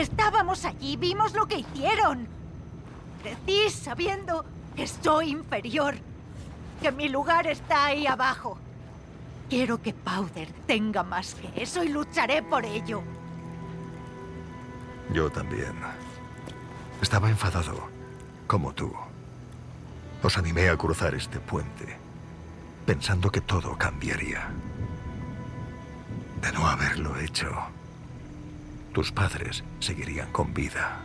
Estábamos allí, vimos lo que hicieron. Crecí sabiendo que soy inferior, que mi lugar está ahí abajo. Quiero que Powder tenga más que eso y lucharé por ello. Yo también. Estaba enfadado, como tú. Os animé a cruzar este puente, pensando que todo cambiaría. De no haberlo hecho, tus padres seguirían con vida.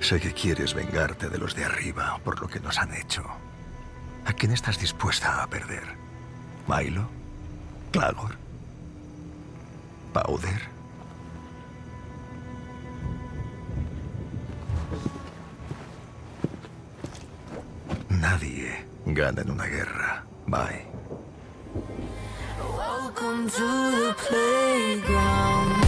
Sé que quieres vengarte de los de arriba por lo que nos han hecho. ¿A quién estás dispuesta a perder? ¿Milo? ¿Clagor? ¿Powder? Nadie gana en una guerra. Bye. Welcome to the playground.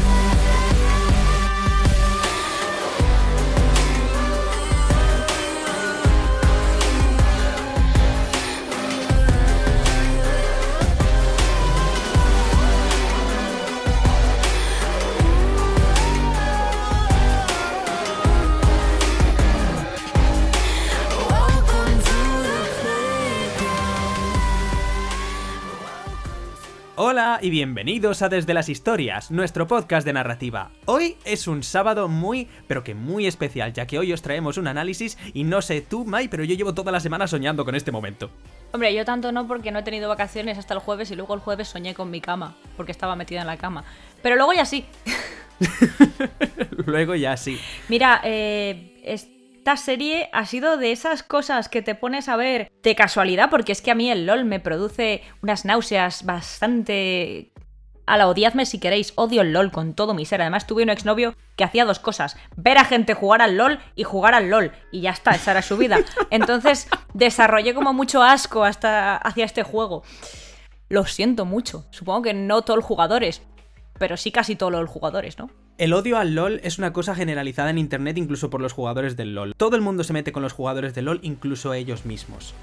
Hola y bienvenidos a Desde las Historias, nuestro podcast de narrativa. Hoy es un sábado muy, pero que muy especial, ya que hoy os traemos un análisis y no sé tú, Mai, pero yo llevo toda la semana soñando con este momento. Hombre, yo tanto no porque no he tenido vacaciones hasta el jueves y luego el jueves soñé con mi cama, porque estaba metida en la cama. Pero luego ya sí. Luego ya sí. Mira, eh, esta serie ha sido de esas cosas que te pones a ver de casualidad, porque es que a mí el LOL me produce unas náuseas bastante... A la odiadme si queréis, odio el LOL con todo mi ser. Además tuve un exnovio que hacía dos cosas, ver a gente jugar al LOL y jugar al LOL. Y ya está, esa era su vida. Entonces desarrollé como mucho asco hasta hacia este juego. Lo siento mucho. Supongo que no todos los jugadores, pero sí casi todos los jugadores, ¿no? El odio al LOL es una cosa generalizada en internet incluso por los jugadores del LOL. Todo el mundo se mete con los jugadores del LOL, incluso ellos mismos.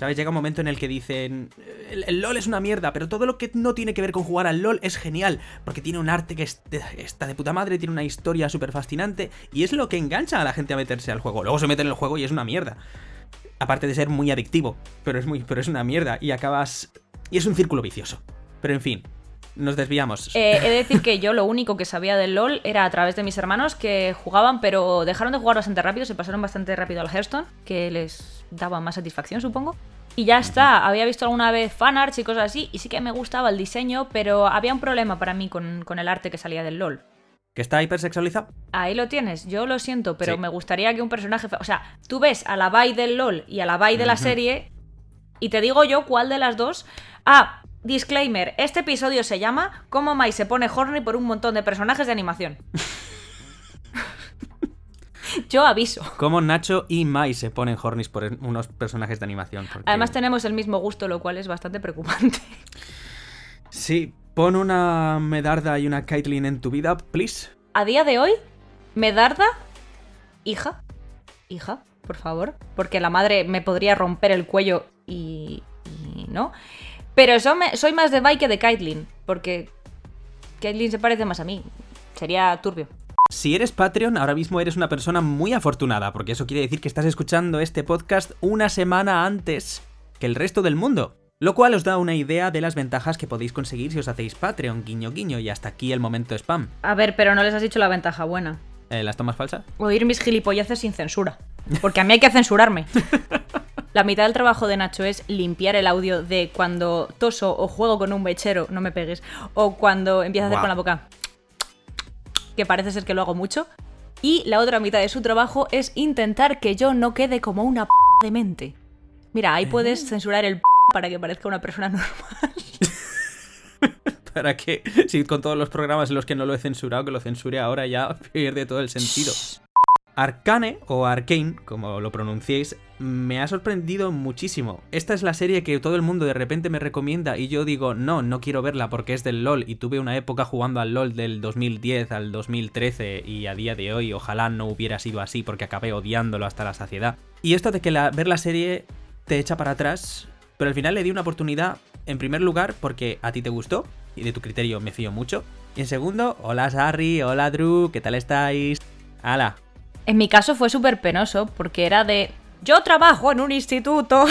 ¿Sabes? Llega un momento en el que dicen, el, LOL es una mierda, pero todo lo que no tiene que ver con jugar al LOL es genial, porque tiene un arte que está de puta madre, tiene una historia súper fascinante, y es lo que engancha a la gente a meterse al juego. Luego se mete en el juego y es una mierda. Aparte de ser muy adictivo, pero es, muy, pero es una mierda, y acabas... Y es un círculo vicioso. Pero en fin, nos desviamos. Eh, he de decir que yo lo único que sabía del LOL era a través de mis hermanos que jugaban, pero dejaron de jugar bastante rápido, se pasaron bastante rápido al Hearthstone, que les daba más satisfacción, supongo. Y ya está, había visto alguna vez fanarts y cosas así, y sí que me gustaba el diseño, pero había un problema para mí con, con el arte que salía del LOL. ¿Que está hipersexualizado? Ahí lo tienes, yo lo siento, pero Sí. me gustaría que un personaje... O sea, tú ves a la Bai del LOL y a la Bai de la serie, y te digo yo cuál de las dos... Ah, disclaimer, este episodio se llama Cómo Mai se pone horny por un montón de personajes de animación. yo aviso. Como Nacho y Mai se ponen hornies por unos personajes de animación. porque- Además tenemos el mismo gusto, lo cual es bastante preocupante. Sí, pon una Medarda y una Caitlyn en tu vida, please. A día de hoy, Medarda, hija, hija, por favor, porque la madre me podría romper el cuello y, y no. Pero eso me- soy más de Vi que de Caitlyn, porque Caitlyn se parece más a mí. Sería turbio. Si eres Patreon, ahora mismo eres una persona muy afortunada, porque eso quiere decir que estás escuchando este podcast una semana antes que el resto del mundo. Lo cual os da una idea de las ventajas que podéis conseguir si os hacéis Patreon, guiño guiño, y hasta aquí el momento spam. A ver, pero no les has dicho la ventaja buena. Eh, ¿Las tomas falsas? Oír mis gilipolleces sin censura. Porque a mí hay que censurarme. La mitad del trabajo de Nacho es limpiar el audio de cuando toso o juego con un mechero, no me pegues, o cuando empiezo a hacer con la boca, que parece ser que lo hago mucho. Y la otra mitad de su trabajo es intentar que yo no quede como una p de mente. Mira, ahí puedes censurar el p para que parezca una persona normal. Para que, si con todos los programas en los que no lo he censurado, que lo censure ahora ya pierde todo el sentido. Arcane, o Arcane, como lo pronunciéis, me ha sorprendido muchísimo. Esta es la serie que todo el mundo de repente me recomienda y yo digo, no, no quiero verla porque es del LOL y tuve una época jugando al LOL del 2010 al 2013 y a día de hoy ojalá no hubiera sido así porque acabé odiándolo hasta la saciedad. Y esto de que la- ver la serie te echa para atrás, pero al final le di una oportunidad en primer lugar porque a ti te gustó y de tu criterio me fío mucho. Y en segundo, hola Sarri, hola Drew, ¿qué tal estáis? ¡Hala! En mi caso fue súper penoso porque era de. Yo trabajo en un instituto.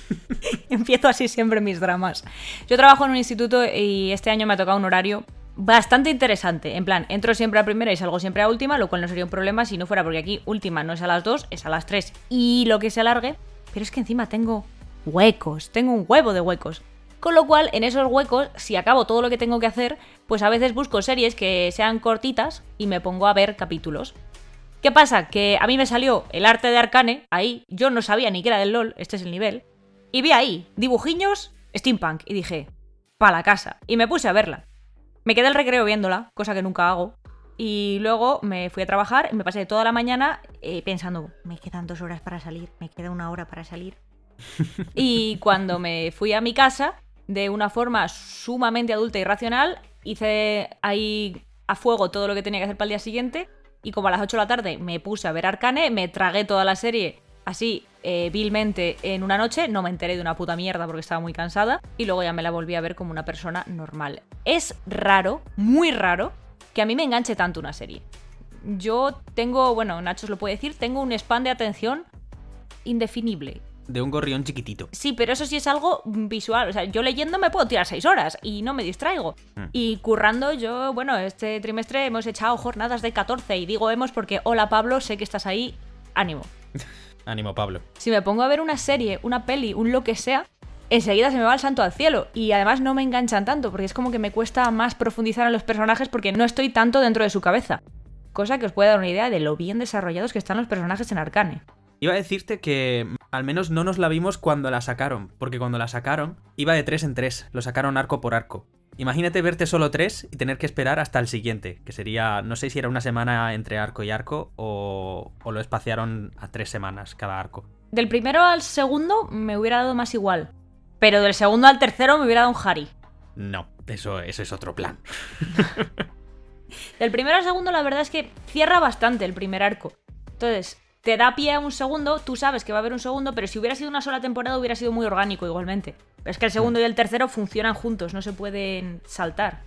Empiezo así siempre mis dramas. Yo trabajo en un instituto y este año me ha tocado un horario bastante interesante. En plan, entro siempre a primera y salgo siempre a última, lo cual no sería un problema si no fuera porque aquí última no es a las 2, es a las 3 y lo que se alargue. Pero es que encima tengo huecos, tengo un huevo de huecos. Con lo cual, en esos huecos, si acabo todo lo que tengo que hacer, pues a veces busco series que sean cortitas y me pongo a ver capítulos. ¿Qué pasa? Que a mí me salió el arte de Arcane, ahí, yo no sabía ni que era del LOL, este es el nivel, y vi ahí, dibujiños, steampunk, y dije, pa' la casa, y me puse a verla. Me quedé el recreo viéndola, cosa que nunca hago, y luego me fui a trabajar y me pasé toda la mañana eh, pensando, me quedan dos horas para salir, me queda una hora para salir. y cuando me fui a mi casa, de una forma sumamente adulta y racional, hice ahí a fuego todo lo que tenía que hacer para el día siguiente y como a las 8 de la tarde me puse a ver Arcane, me tragué toda la serie así eh, vilmente en una noche, no me enteré de una puta mierda porque estaba muy cansada y luego ya me la volví a ver como una persona normal. Es raro, muy raro, que a mí me enganche tanto una serie. Yo tengo, bueno, Nacho os lo puede decir, tengo un span de atención indefinible. De un gorrión chiquitito. Sí, pero eso sí es algo visual. O sea, yo leyendo me puedo tirar seis horas y no me distraigo. Mm. Y currando, yo, bueno, este trimestre hemos echado jornadas de 14 y digo hemos porque, hola Pablo, sé que estás ahí, ánimo. Ánimo, Pablo. Si me pongo a ver una serie, una peli, un lo que sea, enseguida se me va el santo al cielo. Y además no me enganchan tanto, porque es como que me cuesta más profundizar en los personajes porque no estoy tanto dentro de su cabeza. Cosa que os puede dar una idea de lo bien desarrollados que están los personajes en Arcane. Iba a decirte que al menos no nos la vimos cuando la sacaron, porque cuando la sacaron iba de 3 en 3, lo sacaron arco por arco. Imagínate verte solo 3 y tener que esperar hasta el siguiente, que sería, no sé si era una semana entre arco y arco o, o lo espaciaron a 3 semanas cada arco. Del primero al segundo me hubiera dado más igual. Pero del segundo al tercero me hubiera dado un Harry. No, eso, eso es otro plan. Del primero al segundo, la verdad es que cierra bastante el primer arco. Entonces, te da pie a un segundo, tú sabes que va a haber un segundo, pero si hubiera sido una sola temporada, hubiera sido muy orgánico igualmente. Pero es que el segundo y el tercero funcionan juntos, no se pueden saltar.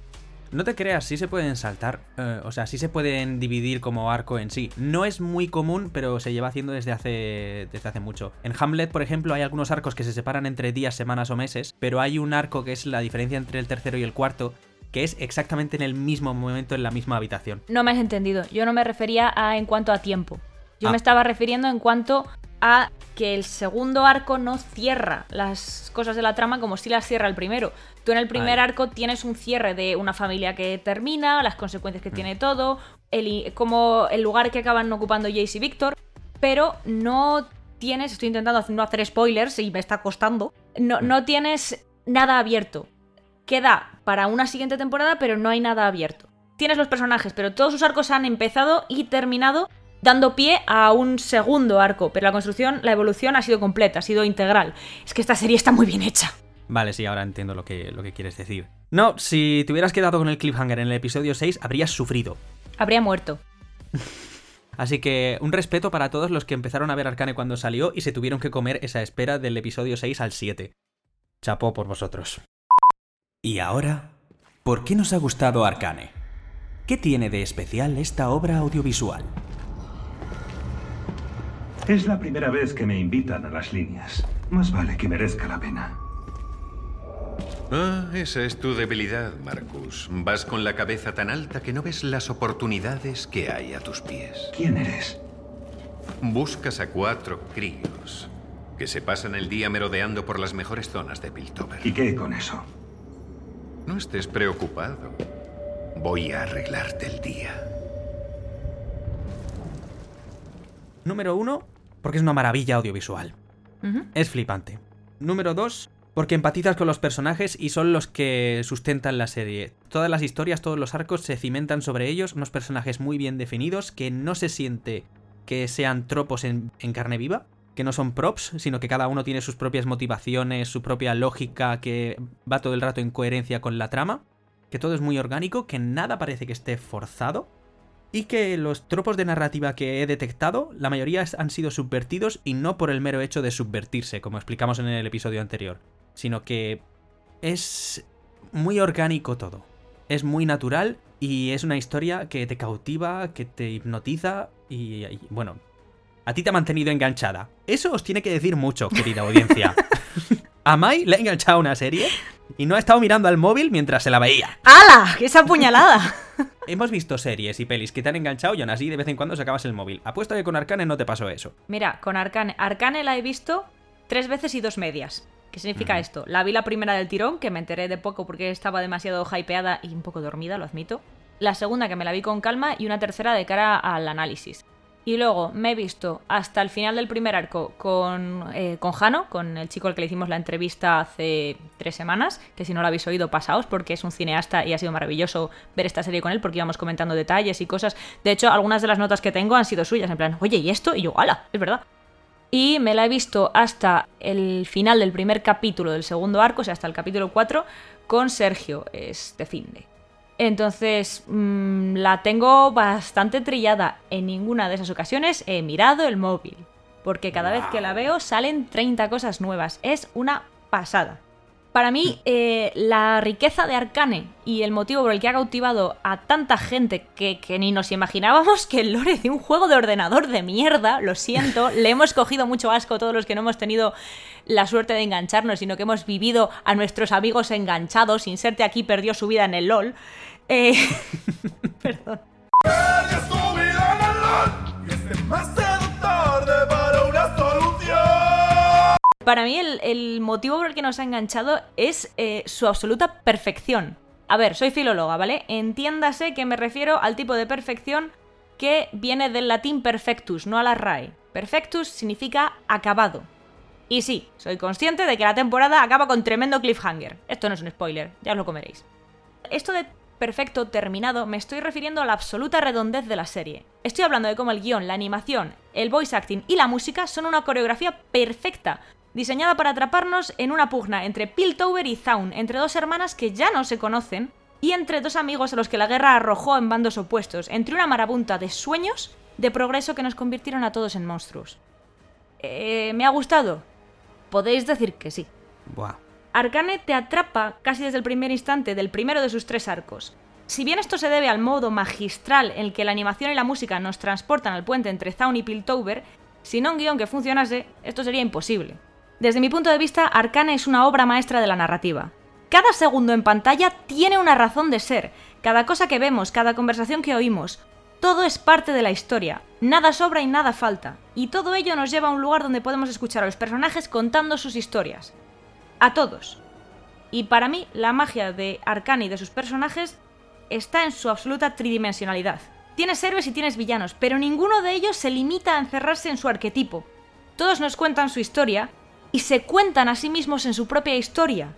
No te creas, sí se pueden saltar, eh, o sea, sí se pueden dividir como arco en sí. No es muy común, pero se lleva haciendo desde hace, desde hace mucho. En Hamlet, por ejemplo, hay algunos arcos que se separan entre días, semanas o meses, pero hay un arco que es la diferencia entre el tercero y el cuarto, que es exactamente en el mismo momento en la misma habitación. No me has entendido. Yo no me refería a en cuanto a tiempo. Yo Ah. me estaba refiriendo en cuanto a que el segundo arco no cierra las cosas de la trama como si las cierra el primero. Tú en el primer arco tienes un cierre de una familia que termina, las consecuencias Mm. que tiene todo, el, como el lugar que acaban ocupando Jace y Víctor, pero no tienes, estoy intentando no hacer spoilers y me está costando, no, Mm. no tienes nada abierto. Queda para una siguiente temporada, pero no hay nada abierto. Tienes los personajes, pero todos sus arcos han empezado y terminado dando pie a un segundo arco, pero la construcción, la evolución ha sido completa, ha sido integral. Es que esta serie está muy bien hecha. Vale, sí, ahora entiendo lo que, lo que quieres decir. No, si te hubieras quedado con el cliffhanger en el episodio 6, habrías sufrido. Habría muerto. Así que un respeto para todos los que empezaron a ver Arcane cuando salió y se tuvieron que comer esa espera del episodio 6 al 7. Chapó por vosotros. Y ahora, ¿por qué nos ha gustado Arcane? ¿Qué tiene de especial esta obra audiovisual? Es la primera vez que me invitan a las líneas. Más vale que merezca la pena. Ah, esa es tu debilidad, Marcus. Vas con la cabeza tan alta que no ves las oportunidades que hay a tus pies. ¿Quién eres? Buscas a cuatro críos que se pasan el día merodeando por las mejores zonas de Piltover. ¿Y qué con eso? No estés preocupado. Voy a arreglarte el día. Número 1, porque es una maravilla audiovisual. Es flipante. Número 2, porque empatizas con los personajes y son los que sustentan la serie. Todas las historias, todos los arcos se cimentan sobre ellos, unos personajes muy bien definidos que no se siente que sean tropos en, en carne viva, que no son props, sino que cada uno tiene sus propias motivaciones, su propia lógica, que va todo el rato en coherencia con la trama, que todo es muy orgánico, que nada parece que esté forzado. Y que los tropos de narrativa que he detectado, la mayoría han sido subvertidos y no por el mero hecho de subvertirse, como explicamos en el episodio anterior, sino que es muy orgánico todo. es muy natural y es una historia que te cautiva, que te hipnotiza y, y, bueno, a ti te ha mantenido enganchada. Eso os tiene que decir mucho, querida audiencia. a Mai le ha enganchado una serie y no ha estado mirando al móvil mientras se la veía. ¡Hala! ¡Esa puñalada! Hemos visto series y pelis que te han enganchado y aún así de vez en cuando sacabas el móvil. Apuesto que con Arcane no te pasó eso. Mira, con Arcane. Arcane la he visto tres veces y dos medias. ¿Qué significa esto? La vi la primera del tirón, que me enteré de poco porque estaba demasiado hypeada y un poco dormida, lo admito. La segunda que me la vi con calma y una tercera de cara al análisis. Y luego me he visto hasta el final del primer arco con, eh, con Jano, con el chico al que le hicimos la entrevista hace tres semanas, que si no lo habéis oído, pasaos, porque es un cineasta y ha sido maravilloso ver esta serie con él, porque íbamos comentando detalles y cosas. De hecho, algunas de las notas que tengo han sido suyas, en plan, oye, ¿y esto? Y yo, ¡hala! Es verdad. Y me la he visto hasta el final del primer capítulo del segundo arco, o sea, hasta el capítulo 4, con Sergio, este finde. Entonces, mm, la tengo bastante trillada. En ninguna de esas ocasiones he mirado el móvil. Porque cada vez que la veo salen 30 cosas nuevas. Es una pasada. Para mí, eh, la riqueza de Arcane y el motivo por el que ha cautivado a tanta gente que, que ni nos imaginábamos que el lore de un juego de ordenador de mierda, lo siento, le hemos cogido mucho asco todos los que no hemos tenido la suerte de engancharnos, sino que hemos vivido a nuestros amigos enganchados. Inserte aquí perdió su vida en el LOL. Eh, perdón. Para mí el, motivo por el que nos ha enganchado es eh, su absoluta perfección. A ver, soy filóloga, ¿vale? Entiéndase que me refiero al tipo de perfección que viene del latín perfectus, no a la RAE. Perfectus significa acabado. Y sí, soy consciente de que la temporada acaba con tremendo cliffhanger. Esto no es un spoiler, ya os lo comeréis. Esto de perfecto, terminado, me estoy refiriendo a la absoluta redondez de la serie. Estoy hablando de cómo el guion, la animación, el voice acting y la música son una coreografía perfecta, diseñada para atraparnos en una pugna entre Piltover y Zaun, entre dos hermanas que ya no se conocen, y entre dos amigos a los que la guerra arrojó en bandos opuestos, entre una marabunta de sueños de progreso que nos convirtieron a todos en monstruos. Eh, ¿Me ha gustado? Podéis decir que sí. Buah. Arcane te atrapa casi desde el primer instante del primero de sus tres arcos. Si bien esto se debe al modo magistral en el que la animación y la música nos transportan al puente entre Zaun y Piltover, sin un guion que funcionase, esto sería imposible. Desde mi punto de vista, Arcane es una obra maestra de la narrativa. Cada segundo en pantalla tiene una razón de ser. Cada cosa que vemos, cada conversación que oímos, todo es parte de la historia. Nada sobra y nada falta. Y todo ello nos lleva a un lugar donde podemos escuchar a los personajes contando sus historias. A todos. Y para mí, la magia de Arcane y de sus personajes está en su absoluta tridimensionalidad. Tienes héroes y tienes villanos, pero ninguno de ellos se limita a encerrarse en su arquetipo. Todos nos cuentan su historia y se cuentan a sí mismos en su propia historia.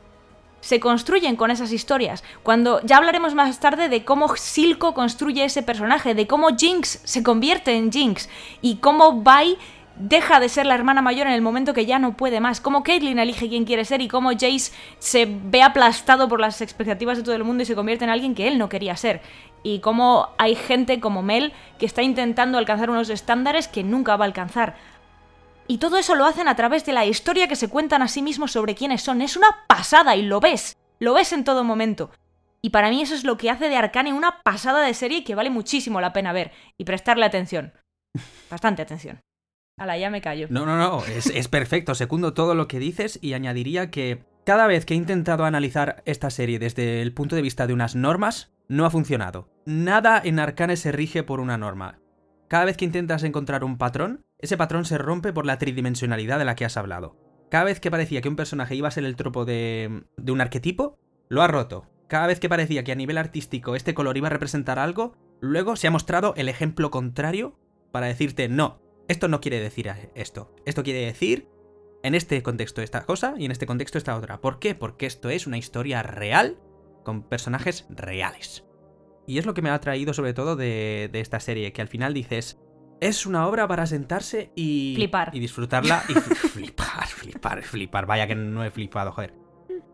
Se construyen con esas historias. Cuando ya hablaremos más tarde de cómo Silco construye ese personaje, de cómo Jinx se convierte en Jinx y cómo Vi deja de ser la hermana mayor en el momento que ya no puede más, cómo Caitlyn elige quién quiere ser y cómo Jace se ve aplastado por las expectativas de todo el mundo y se convierte en alguien que él no quería ser. Y cómo hay gente como Mel que está intentando alcanzar unos estándares que nunca va a alcanzar. Y todo eso lo hacen a través de la historia que se cuentan a sí mismos sobre quiénes son. Es una pasada y lo ves. Lo ves en todo momento. Y para mí eso es lo que hace de Arcane una pasada de serie que vale muchísimo la pena ver y prestarle atención. Bastante atención. Ala, ya me callo. No, no, no, es, es perfecto, secundo todo lo que dices y añadiría que cada vez que he intentado analizar esta serie desde el punto de vista de unas normas, no ha funcionado. Nada en Arcane se rige por una norma. Cada vez que intentas encontrar un patrón, ese patrón se rompe por la tridimensionalidad de la que has hablado. Cada vez que parecía que un personaje iba a ser el tropo de, de un arquetipo, lo ha roto. Cada vez que parecía que a nivel artístico este color iba a representar algo, luego se ha mostrado el ejemplo contrario para decirte no, esto no quiere decir esto. Esto quiere decir en este contexto esta cosa y en este contexto esta otra. ¿Por qué? Porque esto es una historia real con personajes reales. Y es lo que me ha atraído sobre todo de, de esta serie, que al final dices, es una obra para sentarse y... Flipar. Y disfrutarla y flipar, flipar, flipar. Vaya que no he flipado, joder.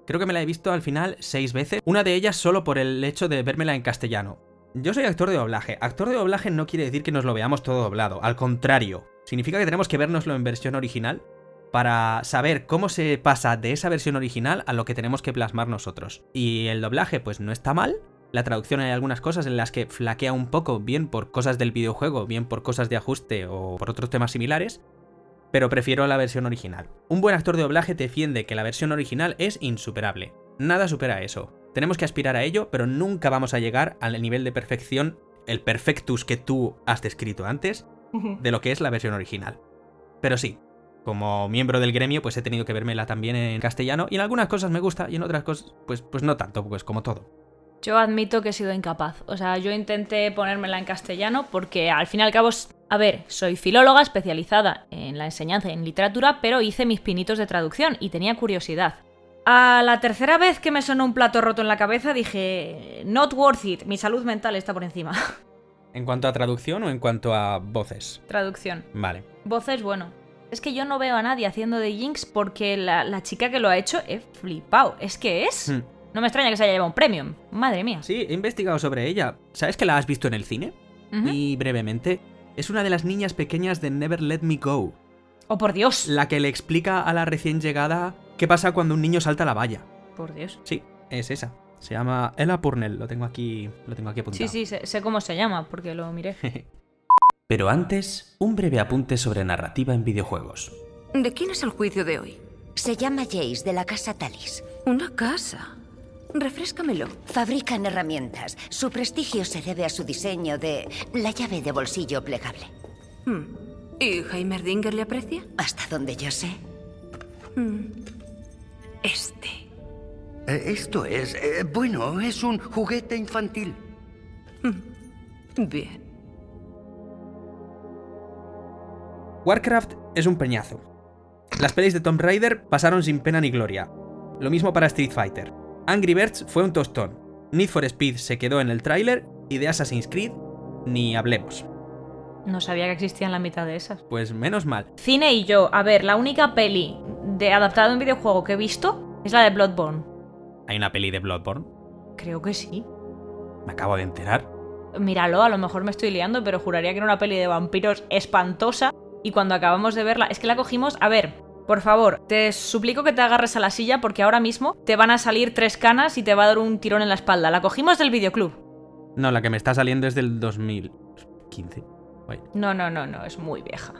Creo que me la he visto al final seis veces. Una de ellas solo por el hecho de vérmela en castellano. Yo soy actor de doblaje. Actor de doblaje no quiere decir que nos lo veamos todo doblado. Al contrario, significa que tenemos que vernoslo en versión original para saber cómo se pasa de esa versión original a lo que tenemos que plasmar nosotros. Y el doblaje, pues no está mal, La traducción hay algunas cosas en las que flaquea un poco, bien por cosas del videojuego, bien por cosas de ajuste o por otros temas similares, pero prefiero la versión original. Un buen actor de doblaje defiende que la versión original es insuperable. Nada supera eso. Tenemos que aspirar a ello, pero nunca vamos a llegar al nivel de perfección, el perfectus que tú has descrito antes, de lo que es la versión original. Pero sí, como miembro del gremio, pues he tenido que vérmela también en castellano, y en algunas cosas me gusta, y en otras cosas, pues, pues no tanto, pues como todo. Yo admito que he sido incapaz. O sea, yo intenté ponérmela en castellano porque al fin y al cabo, a ver, soy filóloga especializada en la enseñanza y en literatura, pero hice mis pinitos de traducción y tenía curiosidad. A la tercera vez que me sonó un plato roto en la cabeza dije, not worth it, mi salud mental está por encima. ¿En cuanto a traducción o en cuanto a voces? Traducción. Vale. Voces, bueno. Es que yo no veo a nadie haciendo de Jinx porque la, la chica que lo ha hecho he flipado. Es que es. Hmm. No me extraña que se haya llevado un premium. Madre mía. Sí, he investigado sobre ella. ¿Sabes que la has visto en el cine? Y brevemente, es una de las niñas pequeñas de Never Let Me Go, Oh, por Dios. la que le explica a la recién llegada qué pasa cuando un niño salta a la valla. Por Dios. Sí, es esa. Se llama Ella Purnell, lo tengo aquí, lo tengo aquí apuntado. Sí, sí, sé, sé cómo se llama porque lo miré. Pero antes, un breve apunte sobre narrativa en videojuegos. ¿De quién es el juicio de hoy? Se llama Jace, de la casa Talis. Una casa. Refréscamelo. Fabrican herramientas. Su prestigio se debe a su diseño de la llave de bolsillo plegable. Hmm. ¿Y Heimerdinger le aprecia? Hasta donde yo sé. Hmm. Este. Eh, Esto es, eh, bueno, es un juguete infantil. Bien. Warcraft es un peñazo. Las pelis de Tomb Raider pasaron sin pena ni gloria. Lo mismo para Street Fighter. Angry Birds fue un tostón. Need for Speed se quedó en el tráiler y de Assassin's Creed ni hablemos. No sabía que existían la mitad de esas. Pues menos mal. Cine y yo, a ver, la única peli de adaptado a un videojuego que he visto es la de Bloodborne. ¿Hay una peli de Bloodborne? Creo que sí. Me acabo de enterar. Míralo, a lo mejor me estoy liando, pero juraría que era una peli de vampiros espantosa. Y cuando acabamos de verla, es que la cogimos. A ver, por favor, te suplico que te agarres a la silla porque ahora mismo te van a salir tres canas y te va a dar un tirón en la espalda. La cogimos del videoclub. No, la que me está saliendo es del 2015. Wait, No, no, no, no, es muy vieja.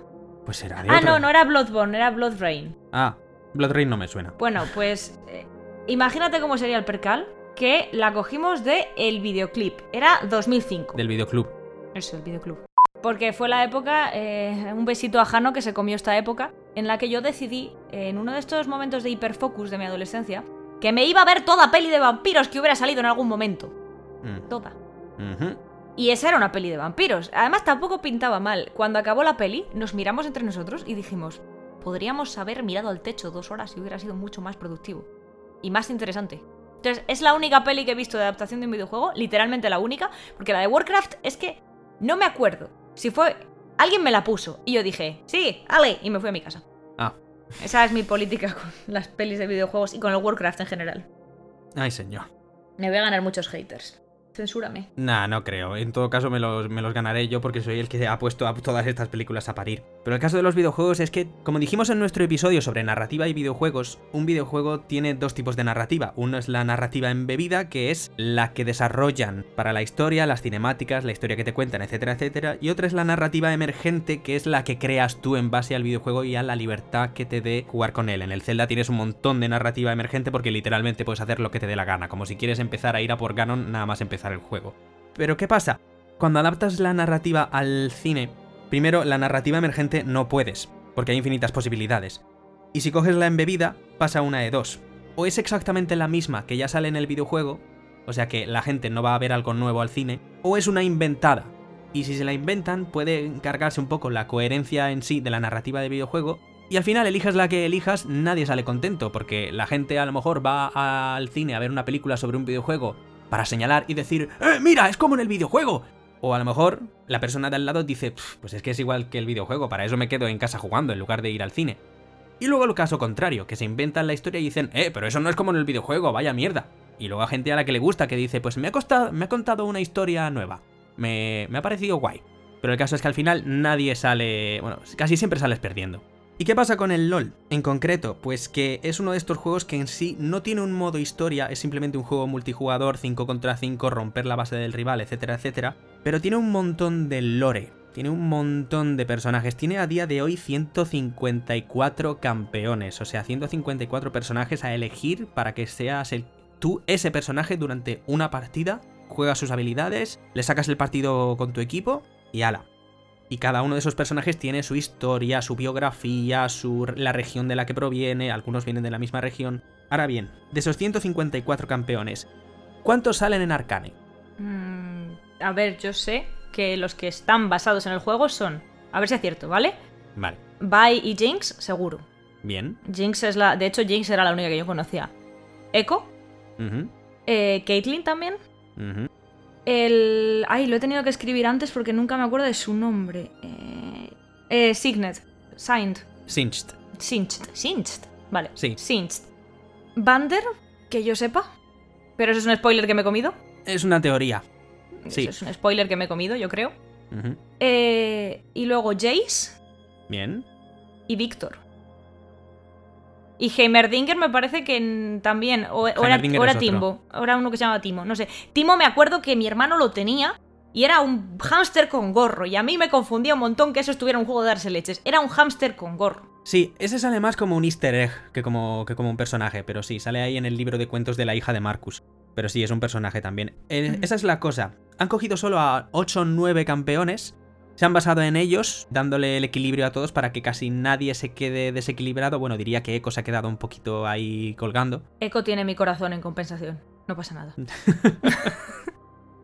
pues será de Ah, no, no era Bloodborne, era Blood Rain. Ah, Blood Rain no me suena. Bueno, pues eh, imagínate cómo sería el percal que la cogimos de el videoclip. Era 2005. Del videoclub. Eso, el videoclub. Porque fue la época, eh, un besito a Jano que se comió esta época, en la que yo decidí, en uno de estos momentos de hiperfocus de mi adolescencia, que me iba a ver toda peli de vampiros que hubiera salido en algún momento. Mm. Toda. Y esa era una peli de vampiros. Además, tampoco pintaba mal. Cuando acabó la peli, nos miramos entre nosotros y dijimos, podríamos haber mirado al techo dos horas y hubiera sido mucho más productivo. Y más interesante. Entonces, es la única peli que he visto de adaptación de un videojuego, literalmente la única, porque la de Warcraft es que no me acuerdo. Si fue... Alguien me la puso y yo dije, sí, Ale, y me fui a mi casa. Ah, Esa es mi política con las pelis de videojuegos y con el Warcraft en general. ay señor. Me voy a ganar muchos haters. Censúrame. Nah, no creo. En todo caso me los, me los ganaré yo porque soy el que ha puesto a todas estas películas a parir. Pero el caso de los videojuegos es que, como dijimos en nuestro episodio sobre narrativa y videojuegos, un videojuego tiene dos tipos de narrativa. Uno es la narrativa embebida, que es la que desarrollan para la historia, las cinemáticas, la historia que te cuentan, etcétera, etcétera. Y otra es la narrativa emergente, que es la que creas tú en base al videojuego y a la libertad que te dé jugar con él. En el Zelda tienes un montón de narrativa emergente porque literalmente puedes hacer lo que te dé la gana, como si quieres empezar a ir a por Ganon nada más empezar el juego. Pero ¿qué pasa? Cuando adaptas la narrativa al cine, primero la narrativa emergente no puedes, porque hay infinitas posibilidades. Y si coges la embebida, pasa una de dos. O es exactamente la misma que ya sale en el videojuego, o sea que la gente no va a ver algo nuevo al cine, o es una inventada. Y si se la inventan, puede encargarse un poco la coherencia en sí de la narrativa de videojuego. Y al final, elijas la que elijas, nadie sale contento, porque la gente a lo mejor va al cine a ver una película sobre un videojuego para señalar y decir, ¡Eh, mira, es como en el videojuego! O a lo mejor la persona de al lado dice, "Pf, pues es que es igual que el videojuego, para eso me quedo en casa jugando en lugar de ir al cine. Y luego el caso contrario, que se inventan la historia y dicen, eh, pero eso no es como en el videojuego, vaya mierda. Y luego hay gente a la que le gusta que dice, pues me ha, costado, me ha contado una historia nueva. Me, me ha parecido guay. Pero el caso es que al final nadie sale, bueno, casi siempre sales perdiendo. ¿Y qué pasa con el LOL en concreto? Pues que es uno de estos juegos que en sí no tiene un modo historia, es simplemente un juego multijugador 5 contra 5, romper la base del rival, etcétera, etcétera, pero tiene un montón de lore, tiene un montón de personajes, tiene a día de hoy 154 campeones, o sea, 154 personajes a elegir para que seas tú ese personaje durante una partida, juegas sus habilidades, le sacas el partido con tu equipo y ala, y cada uno de esos personajes tiene su historia, su biografía, su, la región de la que proviene, algunos vienen de la misma región. Ahora bien, de esos 154 campeones, ¿cuántos salen en Arcane? Mm, a ver, yo sé que los que están basados en el juego son. A ver si es cierto, ¿vale? Vale. Vi y Jinx, seguro. Bien. Jinx es la. De hecho, Jinx era la única que yo conocía. Echo. Ujú, Eh, Caitlyn también. El. Ay, lo he tenido que escribir antes porque nunca me acuerdo de su nombre. Eh, eh, Signet. Signed. Singed. Singed. Singed. Vale. Sí. Singed. Bander, que yo sepa. Pero eso es un spoiler que me he comido. Es una teoría. Sí. Eso es un spoiler que me he comido, yo creo. Eh, y luego Jace Bien. y Víctor. Y Heimerdinger me parece que también. O, o era, o era. Timbo. Era uno que se llama Timo. No sé. Timo me acuerdo que mi hermano lo tenía. Y era un hámster con gorro. Y a mí me confundía un montón que eso estuviera un juego de darse leches. Era un hámster con gorro. Sí, ese sale más como un easter egg que como, que como un personaje, pero sí, sale ahí en el libro de cuentos de la hija de Marcus. Pero sí, es un personaje también. Eh, esa es la cosa. Han cogido solo a 8 o 9 campeones, se han basado en ellos, dándole el equilibrio a todos para que casi nadie se quede desequilibrado. Bueno, diría que Echo se ha quedado un poquito ahí colgando. Echo tiene mi corazón en compensación. No pasa nada.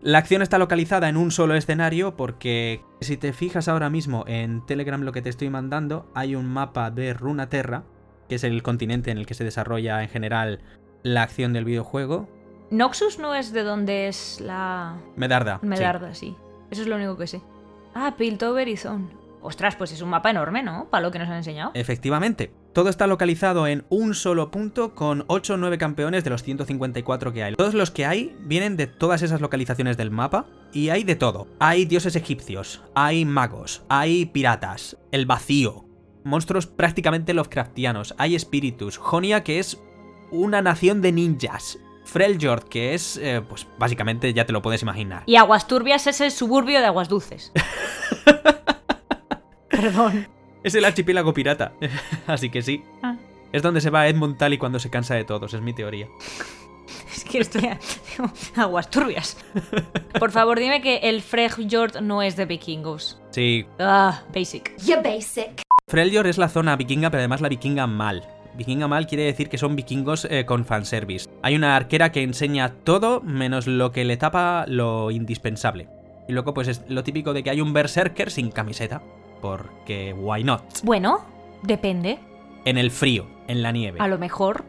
La acción está localizada en un solo escenario porque si te fijas ahora mismo en Telegram lo que te estoy mandando, hay un mapa de Runaterra, que es el continente en el que se desarrolla en general la acción del videojuego. Noxus no es de donde es la. Medarda. sí. Medarda, sí. Eso es lo único que sé. Ah, Piltover y Zone. Ostras, pues es un mapa enorme, ¿no? Para lo que nos han enseñado. Efectivamente. Todo está localizado en un solo punto con 8 o 9 campeones de los 154 que hay. Todos los que hay vienen de todas esas localizaciones del mapa y hay de todo. Hay dioses egipcios, hay magos, hay piratas, el vacío, monstruos prácticamente Lovecraftianos, hay espíritus, Jonia que es una nación de ninjas, Freljord que es, eh, pues básicamente ya te lo puedes imaginar. Y Aguas Turbias es el suburbio de Aguas Dulces. Perdón. Es el archipiélago pirata, así que sí. Ah. Es donde se va Edmund Tally cuando se cansa de todos, es mi teoría. Es que estoy. Aguas Turbias. Por favor, dime que el Freljord no es de vikingos. Sí, Ah, basic. You basic. Freljord es la zona vikinga, pero además la vikinga mal. Vikinga mal quiere decir que son vikingos eh, con fanservice. Hay una arquera que enseña todo menos lo que le tapa lo indispensable. Y luego pues es lo típico de que hay un berserker sin camiseta. Porque why not? Bueno, depende. En el frío, en la nieve. A lo mejor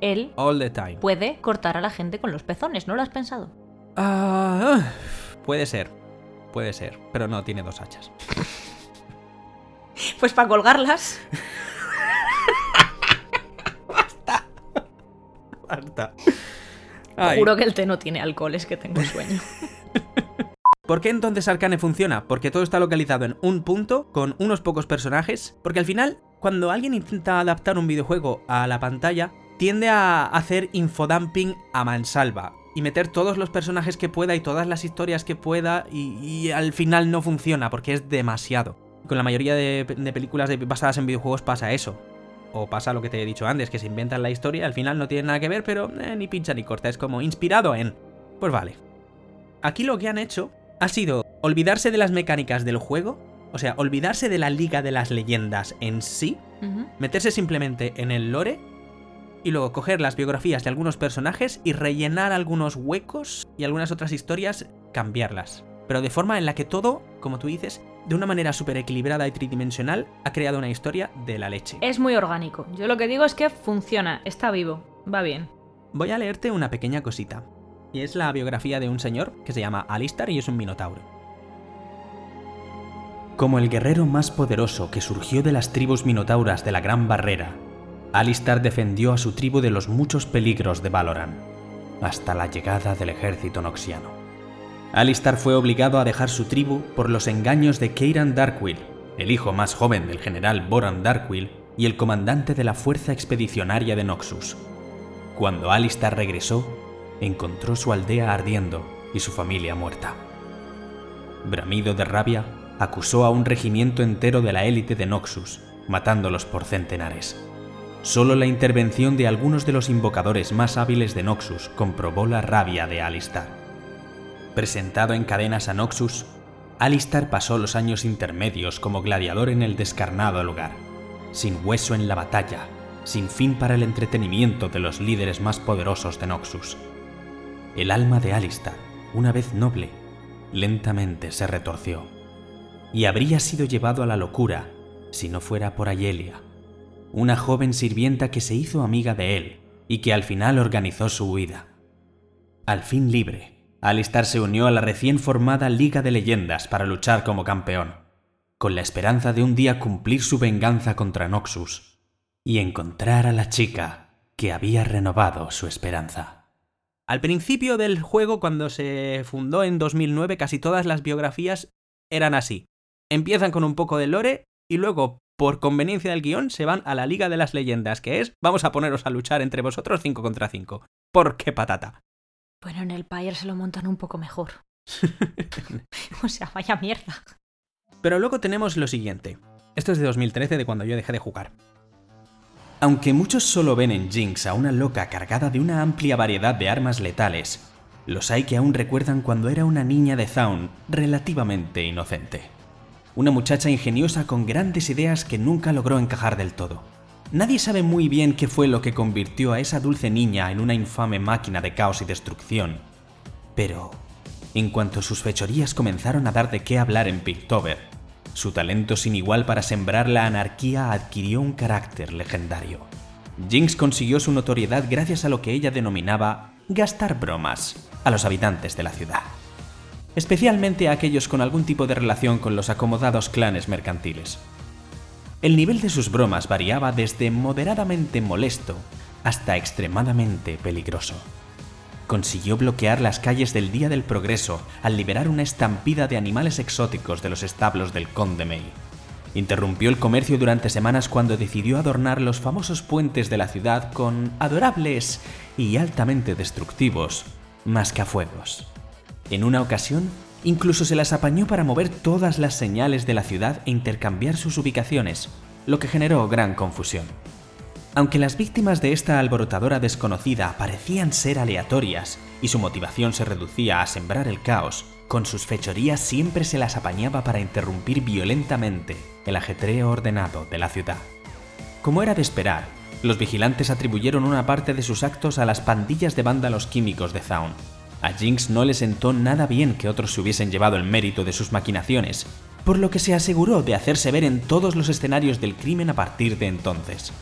él All the time. puede cortar a la gente con los pezones, ¿no lo has pensado? Ah, puede ser. Puede ser. Pero no, tiene dos hachas. Pues para colgarlas. Ay. Juro que el té no tiene alcohol, es que tengo sueño. ¿Por qué entonces Arcane funciona? Porque todo está localizado en un punto, con unos pocos personajes. Porque al final, cuando alguien intenta adaptar un videojuego a la pantalla, tiende a hacer infodumping a mansalva. Y meter todos los personajes que pueda y todas las historias que pueda. Y, y al final no funciona porque es demasiado. Con la mayoría de, de películas de- basadas en videojuegos pasa eso. O pasa lo que te he dicho antes, que se inventan la historia, al final no tiene nada que ver, pero eh, ni pincha ni corta. Es como inspirado en. Pues vale. Aquí lo que han hecho ha sido olvidarse de las mecánicas del juego, o sea, olvidarse de la Liga de las Leyendas en sí, meterse simplemente en el lore y luego coger las biografías de algunos personajes y rellenar algunos huecos y algunas otras historias, cambiarlas. Pero de forma en la que todo, como tú dices, de una manera súper equilibrada y tridimensional, ha creado una historia de la leche. Es muy orgánico. Yo lo que digo es que funciona, está vivo, va bien. Voy a leerte una pequeña cosita. Y es la biografía de un señor que se llama Alistar y es un minotauro. Como el guerrero más poderoso que surgió de las tribus minotauras de la Gran Barrera, Alistar defendió a su tribu de los muchos peligros de Valoran, hasta la llegada del ejército noxiano. Alistar fue obligado a dejar su tribu por los engaños de Keiran Darkwill, el hijo más joven del general Boran Darkwill, y el comandante de la Fuerza Expedicionaria de Noxus. Cuando Alistar regresó, encontró su aldea ardiendo y su familia muerta. Bramido de rabia, acusó a un regimiento entero de la élite de Noxus, matándolos por centenares. Solo la intervención de algunos de los invocadores más hábiles de Noxus comprobó la rabia de Alistar. Presentado en cadenas a Noxus, Alistar pasó los años intermedios como gladiador en el descarnado lugar, sin hueso en la batalla, sin fin para el entretenimiento de los líderes más poderosos de Noxus. El alma de Alistar, una vez noble, lentamente se retorció, y habría sido llevado a la locura si no fuera por Ayelia, una joven sirvienta que se hizo amiga de él y que al final organizó su huida. Al fin libre, Alistar se unió a la recién formada Liga de Leyendas para luchar como campeón, con la esperanza de un día cumplir su venganza contra Noxus y encontrar a la chica que había renovado su esperanza. Al principio del juego, cuando se fundó en 2009, casi todas las biografías eran así. Empiezan con un poco de lore y luego, por conveniencia del guion, se van a la Liga de las Leyendas, que es vamos a poneros a luchar entre vosotros 5 contra 5. ¿Por qué patata? Bueno, en el Pyre se lo montan un poco mejor. o sea, vaya mierda. Pero luego tenemos lo siguiente. Esto es de 2013, de cuando yo dejé de jugar. Aunque muchos solo ven en Jinx a una loca cargada de una amplia variedad de armas letales, los hay que aún recuerdan cuando era una niña de Zaun relativamente inocente. Una muchacha ingeniosa con grandes ideas que nunca logró encajar del todo. Nadie sabe muy bien qué fue lo que convirtió a esa dulce niña en una infame máquina de caos y destrucción. Pero, en cuanto sus fechorías comenzaron a dar de qué hablar en Piltover, su talento sin igual para sembrar la anarquía adquirió un carácter legendario. Jinx consiguió su notoriedad gracias a lo que ella denominaba gastar bromas a los habitantes de la ciudad, especialmente a aquellos con algún tipo de relación con los acomodados clanes mercantiles. El nivel de sus bromas variaba desde moderadamente molesto hasta extremadamente peligroso. Consiguió bloquear las calles del Día del Progreso al liberar una estampida de animales exóticos de los establos del Conde May. Interrumpió el comercio durante semanas cuando decidió adornar los famosos puentes de la ciudad con adorables y altamente destructivos mascafuegos. En una ocasión, incluso se las apañó para mover todas las señales de la ciudad e intercambiar sus ubicaciones, lo que generó gran confusión. Aunque las víctimas de esta alborotadora desconocida parecían ser aleatorias y su motivación se reducía a sembrar el caos, con sus fechorías siempre se las apañaba para interrumpir violentamente el ajetreo ordenado de la ciudad. Como era de esperar, los vigilantes atribuyeron una parte de sus actos a las pandillas de vándalos químicos de Zaun. A Jinx no le sentó nada bien que otros se hubiesen llevado el mérito de sus maquinaciones, por lo que se aseguró de hacerse ver en todos los escenarios del crimen a partir de entonces.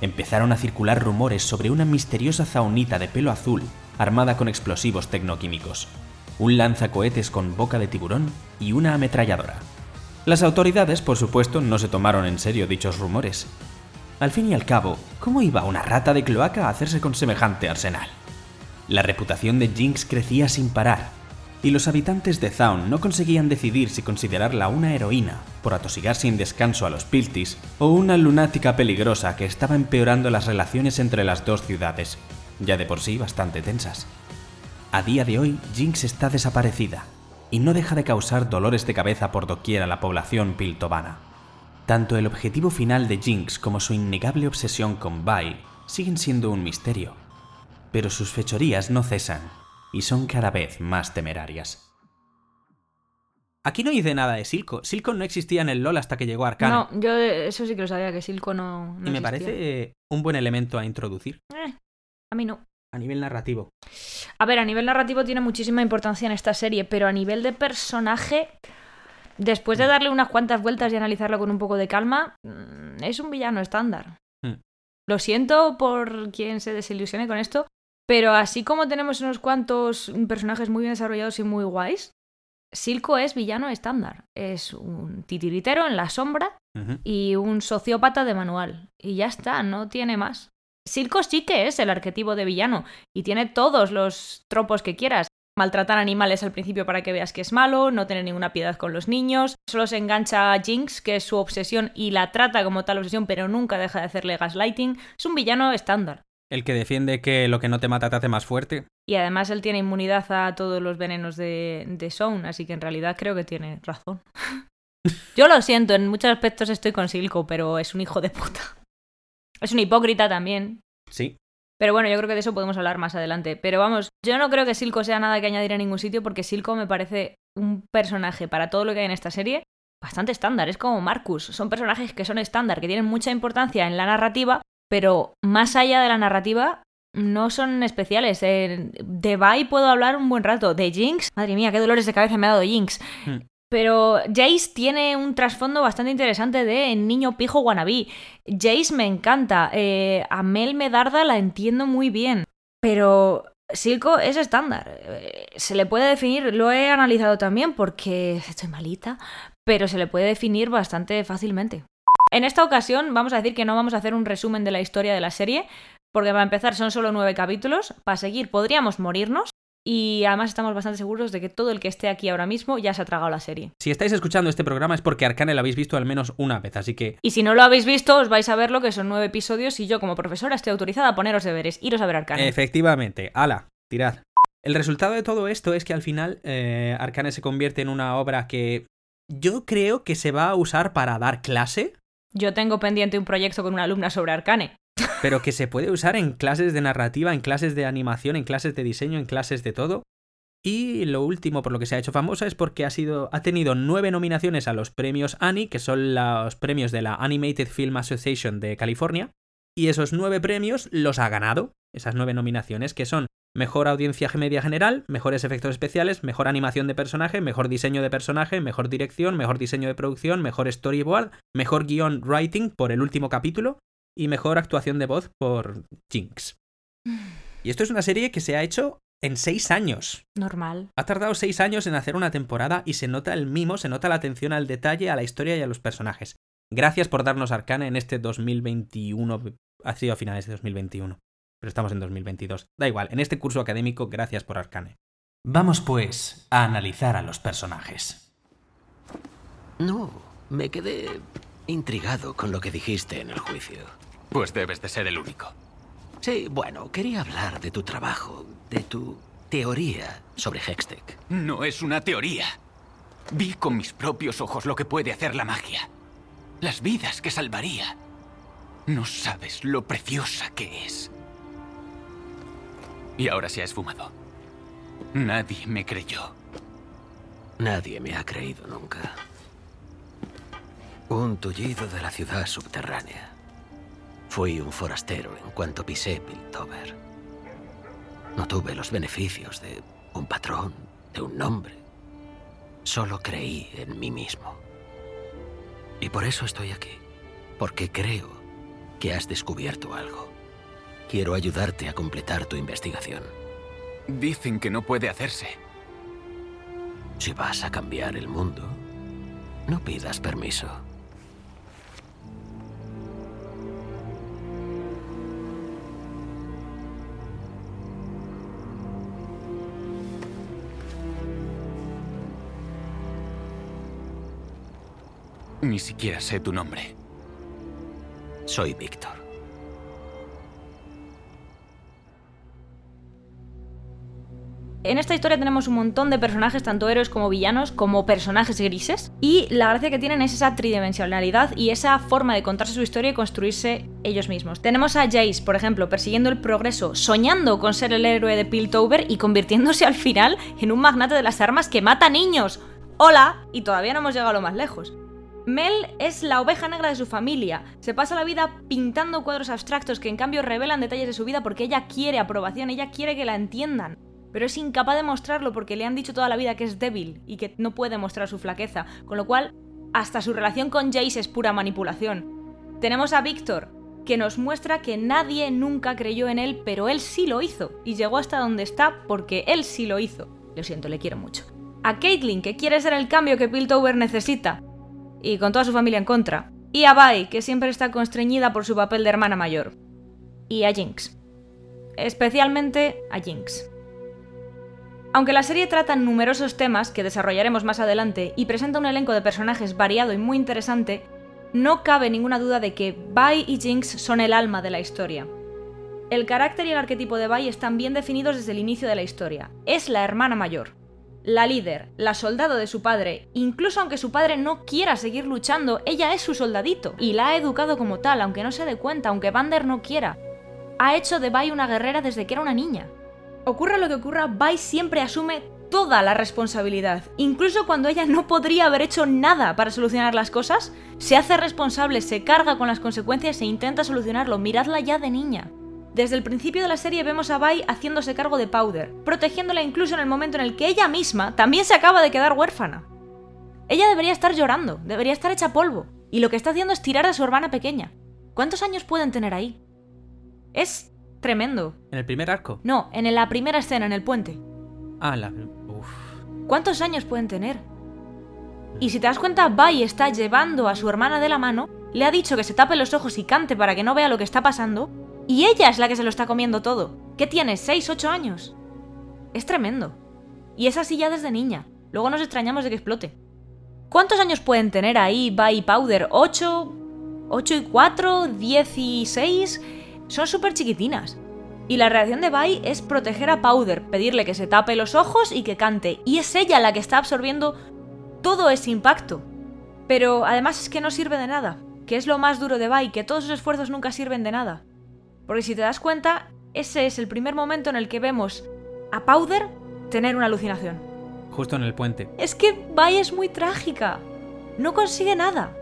Empezaron a circular rumores sobre una misteriosa zaunita de pelo azul armada con explosivos tecnoquímicos, un lanzacohetes con boca de tiburón y una ametralladora. Las autoridades, por supuesto, no se tomaron en serio dichos rumores. Al fin y al cabo, ¿cómo iba una rata de cloaca a hacerse con semejante arsenal? La reputación de Jinx crecía sin parar, y los habitantes de Zaun no conseguían decidir si considerarla una heroína por atosigar sin descanso a los Piltis o una lunática peligrosa que estaba empeorando las relaciones entre las dos ciudades, ya de por sí bastante tensas. A día de hoy, Jinx está desaparecida y no deja de causar dolores de cabeza por doquier a la población piltovana. Tanto el objetivo final de Jinx como su innegable obsesión con Vi siguen siendo un misterio, pero sus fechorías no cesan y son cada vez más temerarias. Aquí no dice nada de Silco. Silco no existía en el LoL hasta que llegó Arcane. No, yo eso sí que lo sabía, que Silco no. no y me existía. parece un buen elemento a introducir Eh, a mí no. a nivel narrativo. A ver, a nivel narrativo tiene muchísima importancia en esta serie, pero a nivel de personaje, después de darle unas cuantas vueltas y analizarlo con un poco de calma, mm, es un villano estándar. Hmm. Lo siento por quien se desilusione con esto, pero así como tenemos unos cuantos personajes muy bien desarrollados y muy guays, Silco es villano estándar. Es un titiritero en la sombra y un sociópata de manual. Y ya está, no tiene más. Silco sí que es el arquetipo de villano y tiene todos los tropos que quieras. maltratar animales al principio para que veas que es malo, no tener ninguna piedad con los niños, solo se engancha a Jinx, que es su obsesión, y la trata como tal obsesión, pero nunca deja de hacerle gaslighting. Es un villano estándar. El que defiende que lo que no te mata te hace más fuerte. Y además él tiene inmunidad a todos los venenos de, de Sound, así que en realidad creo que tiene razón. Yo lo siento, en muchos aspectos estoy con Silco, pero es un hijo de puta. Es un hipócrita también. Sí. Pero bueno, yo creo que de eso podemos hablar más adelante. Pero vamos, yo no creo que Silco sea nada que añadir a ningún sitio porque Silco me parece un personaje para todo lo que hay en esta serie bastante estándar. Es como Marcus. Son personajes que son estándar, que tienen mucha importancia en la narrativa, pero más allá de la narrativa no son especiales. De Vi puedo hablar un buen rato. De Jinx, madre mía, qué dolores de cabeza me ha dado Jinx. Hmm. Pero Jace tiene un trasfondo bastante interesante de niño pijo wannabe. Jace me encanta. Eh, a Mel Medarda la entiendo muy bien. Pero Silco es estándar. Eh, Se le puede definir, lo he analizado también porque estoy malita, pero se le puede definir bastante fácilmente. En esta ocasión vamos a decir que no vamos a hacer un resumen de la historia de la serie, porque para empezar son solo nueve capítulos, para seguir podríamos morirnos, y además estamos bastante seguros de que todo el que esté aquí ahora mismo ya se ha tragado la serie. Si estáis escuchando este programa es porque Arcane lo habéis visto al menos una vez, así que Y si no lo habéis visto, os vais a ver lo que son nueve episodios y yo como profesora estoy autorizada a poneros deberes, iros a ver Arcane. efectivamente, ala, tirad. El resultado de todo esto es que al final eh, Arcane se convierte en una obra que yo creo que se va a usar para dar clase, Yo tengo pendiente un proyecto con una alumna sobre Arcane. pero que se puede usar en clases de narrativa, en clases de animación, en clases de diseño, en clases de todo. Y lo último por lo que se ha hecho famosa es porque ha, sido, ha tenido nueve nominaciones a los premios Annie, que son los premios de la Animated Film Association de California. Y esos nueve premios los ha ganado, esas nueve nominaciones, que son Mejor Audiencia Media General, Mejores Efectos Especiales, Mejor Animación de Personaje, Mejor Diseño de Personaje, Mejor Dirección, Mejor Diseño de Producción, Mejor Storyboard, Mejor Guión Writing por el último capítulo y Mejor Actuación de Voz por Jinx. Y esto es una serie que se ha hecho en seis años. Normal. Ha tardado seis años en hacer una temporada y se nota el mimo, se nota la atención al detalle, a la historia y a los personajes. Gracias por darnos Arcane en este 2021. Ha sido a finales de 2021. Pero estamos en 2022. Da igual, en este curso académico, gracias por Arcane. Vamos pues a analizar a los personajes. No, me quedé intrigado con lo que dijiste en el juicio. Pues debes de ser el único. Sí, bueno, quería hablar de tu trabajo, de tu teoría sobre Hextech. No es una teoría. Vi con mis propios ojos lo que puede hacer la magia. Las vidas que salvaría. No sabes lo preciosa que es. Y ahora se ha esfumado. Nadie me creyó. Nadie me ha creído nunca. Un tullido de la ciudad subterránea. Fui un forastero en cuanto pisé Piltover. No tuve los beneficios de un patrón, de un nombre. Solo creí en mí mismo. Y por eso estoy aquí. Porque creo que has descubierto algo. Quiero ayudarte a completar tu investigación. Dicen que no puede hacerse. Si vas a cambiar el mundo, no pidas permiso. Ni siquiera sé tu nombre. Soy Víctor. En esta historia tenemos un montón de personajes, tanto héroes como villanos, como personajes grises. Y la gracia que tienen es esa tridimensionalidad y esa forma de contarse su historia y construirse ellos mismos. Tenemos a Jace, por ejemplo, persiguiendo el progreso, soñando con ser el héroe de Piltover y convirtiéndose al final en un magnate de las armas que mata niños. ¡Hola! Y todavía no hemos llegado a lo más lejos. Mel es la oveja negra de su familia. Se pasa la vida pintando cuadros abstractos que en cambio revelan detalles de su vida porque ella quiere aprobación, ella quiere que la entiendan. Pero es incapaz de mostrarlo porque le han dicho toda la vida que es débil y que no puede mostrar su flaqueza. Con lo cual, hasta su relación con Jace es pura manipulación. Tenemos a Víctor, que nos muestra que nadie nunca creyó en él, pero él sí lo hizo. Y llegó hasta donde está porque él sí lo hizo. Lo siento, le quiero mucho. A Caitlyn, que quiere ser el cambio que Piltover necesita y con toda su familia en contra. Y a Vi, que siempre está constreñida por su papel de hermana mayor. Y a Jinx. Especialmente a Jinx. Aunque la serie trata numerosos temas que desarrollaremos más adelante y presenta un elenco de personajes variado y muy interesante, no cabe ninguna duda de que Vi y Jinx son el alma de la historia. El carácter y el arquetipo de Vi están bien definidos desde el inicio de la historia. Es la hermana mayor, la líder, la soldado de su padre, incluso aunque su padre no quiera seguir luchando, ella es su soldadito y la ha educado como tal, aunque no se dé cuenta, aunque Vander no quiera. Ha hecho de Vi una guerrera desde que era una niña. Ocurra lo que ocurra, Vi siempre asume toda la responsabilidad. Incluso cuando ella no podría haber hecho nada para solucionar las cosas, se hace responsable, se carga con las consecuencias e intenta solucionarlo. Miradla ya de niña. Desde el principio de la serie vemos a Vi haciéndose cargo de Powder, protegiéndola incluso en el momento en el que ella misma también se acaba de quedar huérfana. Ella debería estar llorando, debería estar hecha polvo, y lo que está haciendo es tirar a su hermana pequeña. ¿Cuántos años pueden tener ahí? Es tremendo. ¿En el primer arco? No, en la primera escena, en el puente. Ah, la... Uf. ¿Cuántos años pueden tener? Y si te das cuenta, Vi está llevando a su hermana de la mano, le ha dicho que se tape los ojos y cante para que no vea lo que está pasando, y ella es la que se lo está comiendo todo. ¿Qué tiene? ¿6, 8 años? Es tremendo. Y es así ya desde niña. Luego nos extrañamos de que explote. ¿Cuántos años pueden tener ahí Vi y Powder? ¿8? ¿8 y 4? ¿16? Son súper chiquitinas. Y la reacción de Vi es proteger a Powder, pedirle que se tape los ojos y que cante. Y es ella la que está absorbiendo todo ese impacto. Pero además es que no sirve de nada. Que es lo más duro de Vi, que todos sus esfuerzos nunca sirven de nada. Porque si te das cuenta, ese es el primer momento en el que vemos a Powder tener una alucinación. Justo en el puente. Es que Vi es muy trágica. No consigue nada.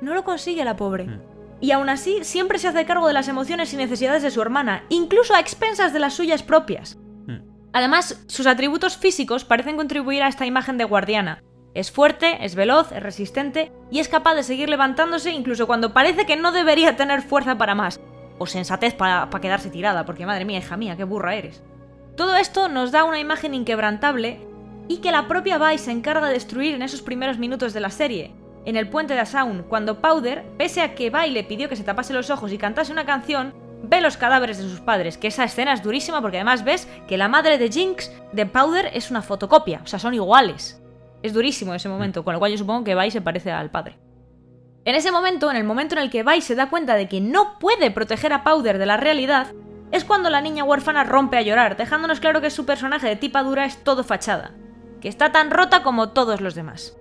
No lo consigue la pobre. Mm. Y aún así, siempre se hace cargo de las emociones y necesidades de su hermana, incluso a expensas de las suyas propias. Mm. Además, sus atributos físicos parecen contribuir a esta imagen de guardiana. Es fuerte, es veloz, es resistente y es capaz de seguir levantándose incluso cuando parece que no debería tener fuerza para más. O sensatez para, para quedarse tirada, porque madre mía, hija mía, qué burra eres. Todo esto nos da una imagen inquebrantable y que la propia Vi se encarga de destruir en esos primeros minutos de la serie, en el puente de Asaun, cuando Powder, pese a que Vi le pidió que se tapase los ojos y cantase una canción, ve los cadáveres de sus padres, que esa escena es durísima porque además ves que la madre de Jinx, de Powder, es una fotocopia, o sea, son iguales. Es durísimo ese momento, con lo cual yo supongo que Vi se parece al padre. En ese momento, en el momento en el que Vi se da cuenta de que no puede proteger a Powder de la realidad, es cuando la niña huérfana rompe a llorar, dejándonos claro que su personaje de tipa dura es todo fachada, que está tan rota como todos los demás.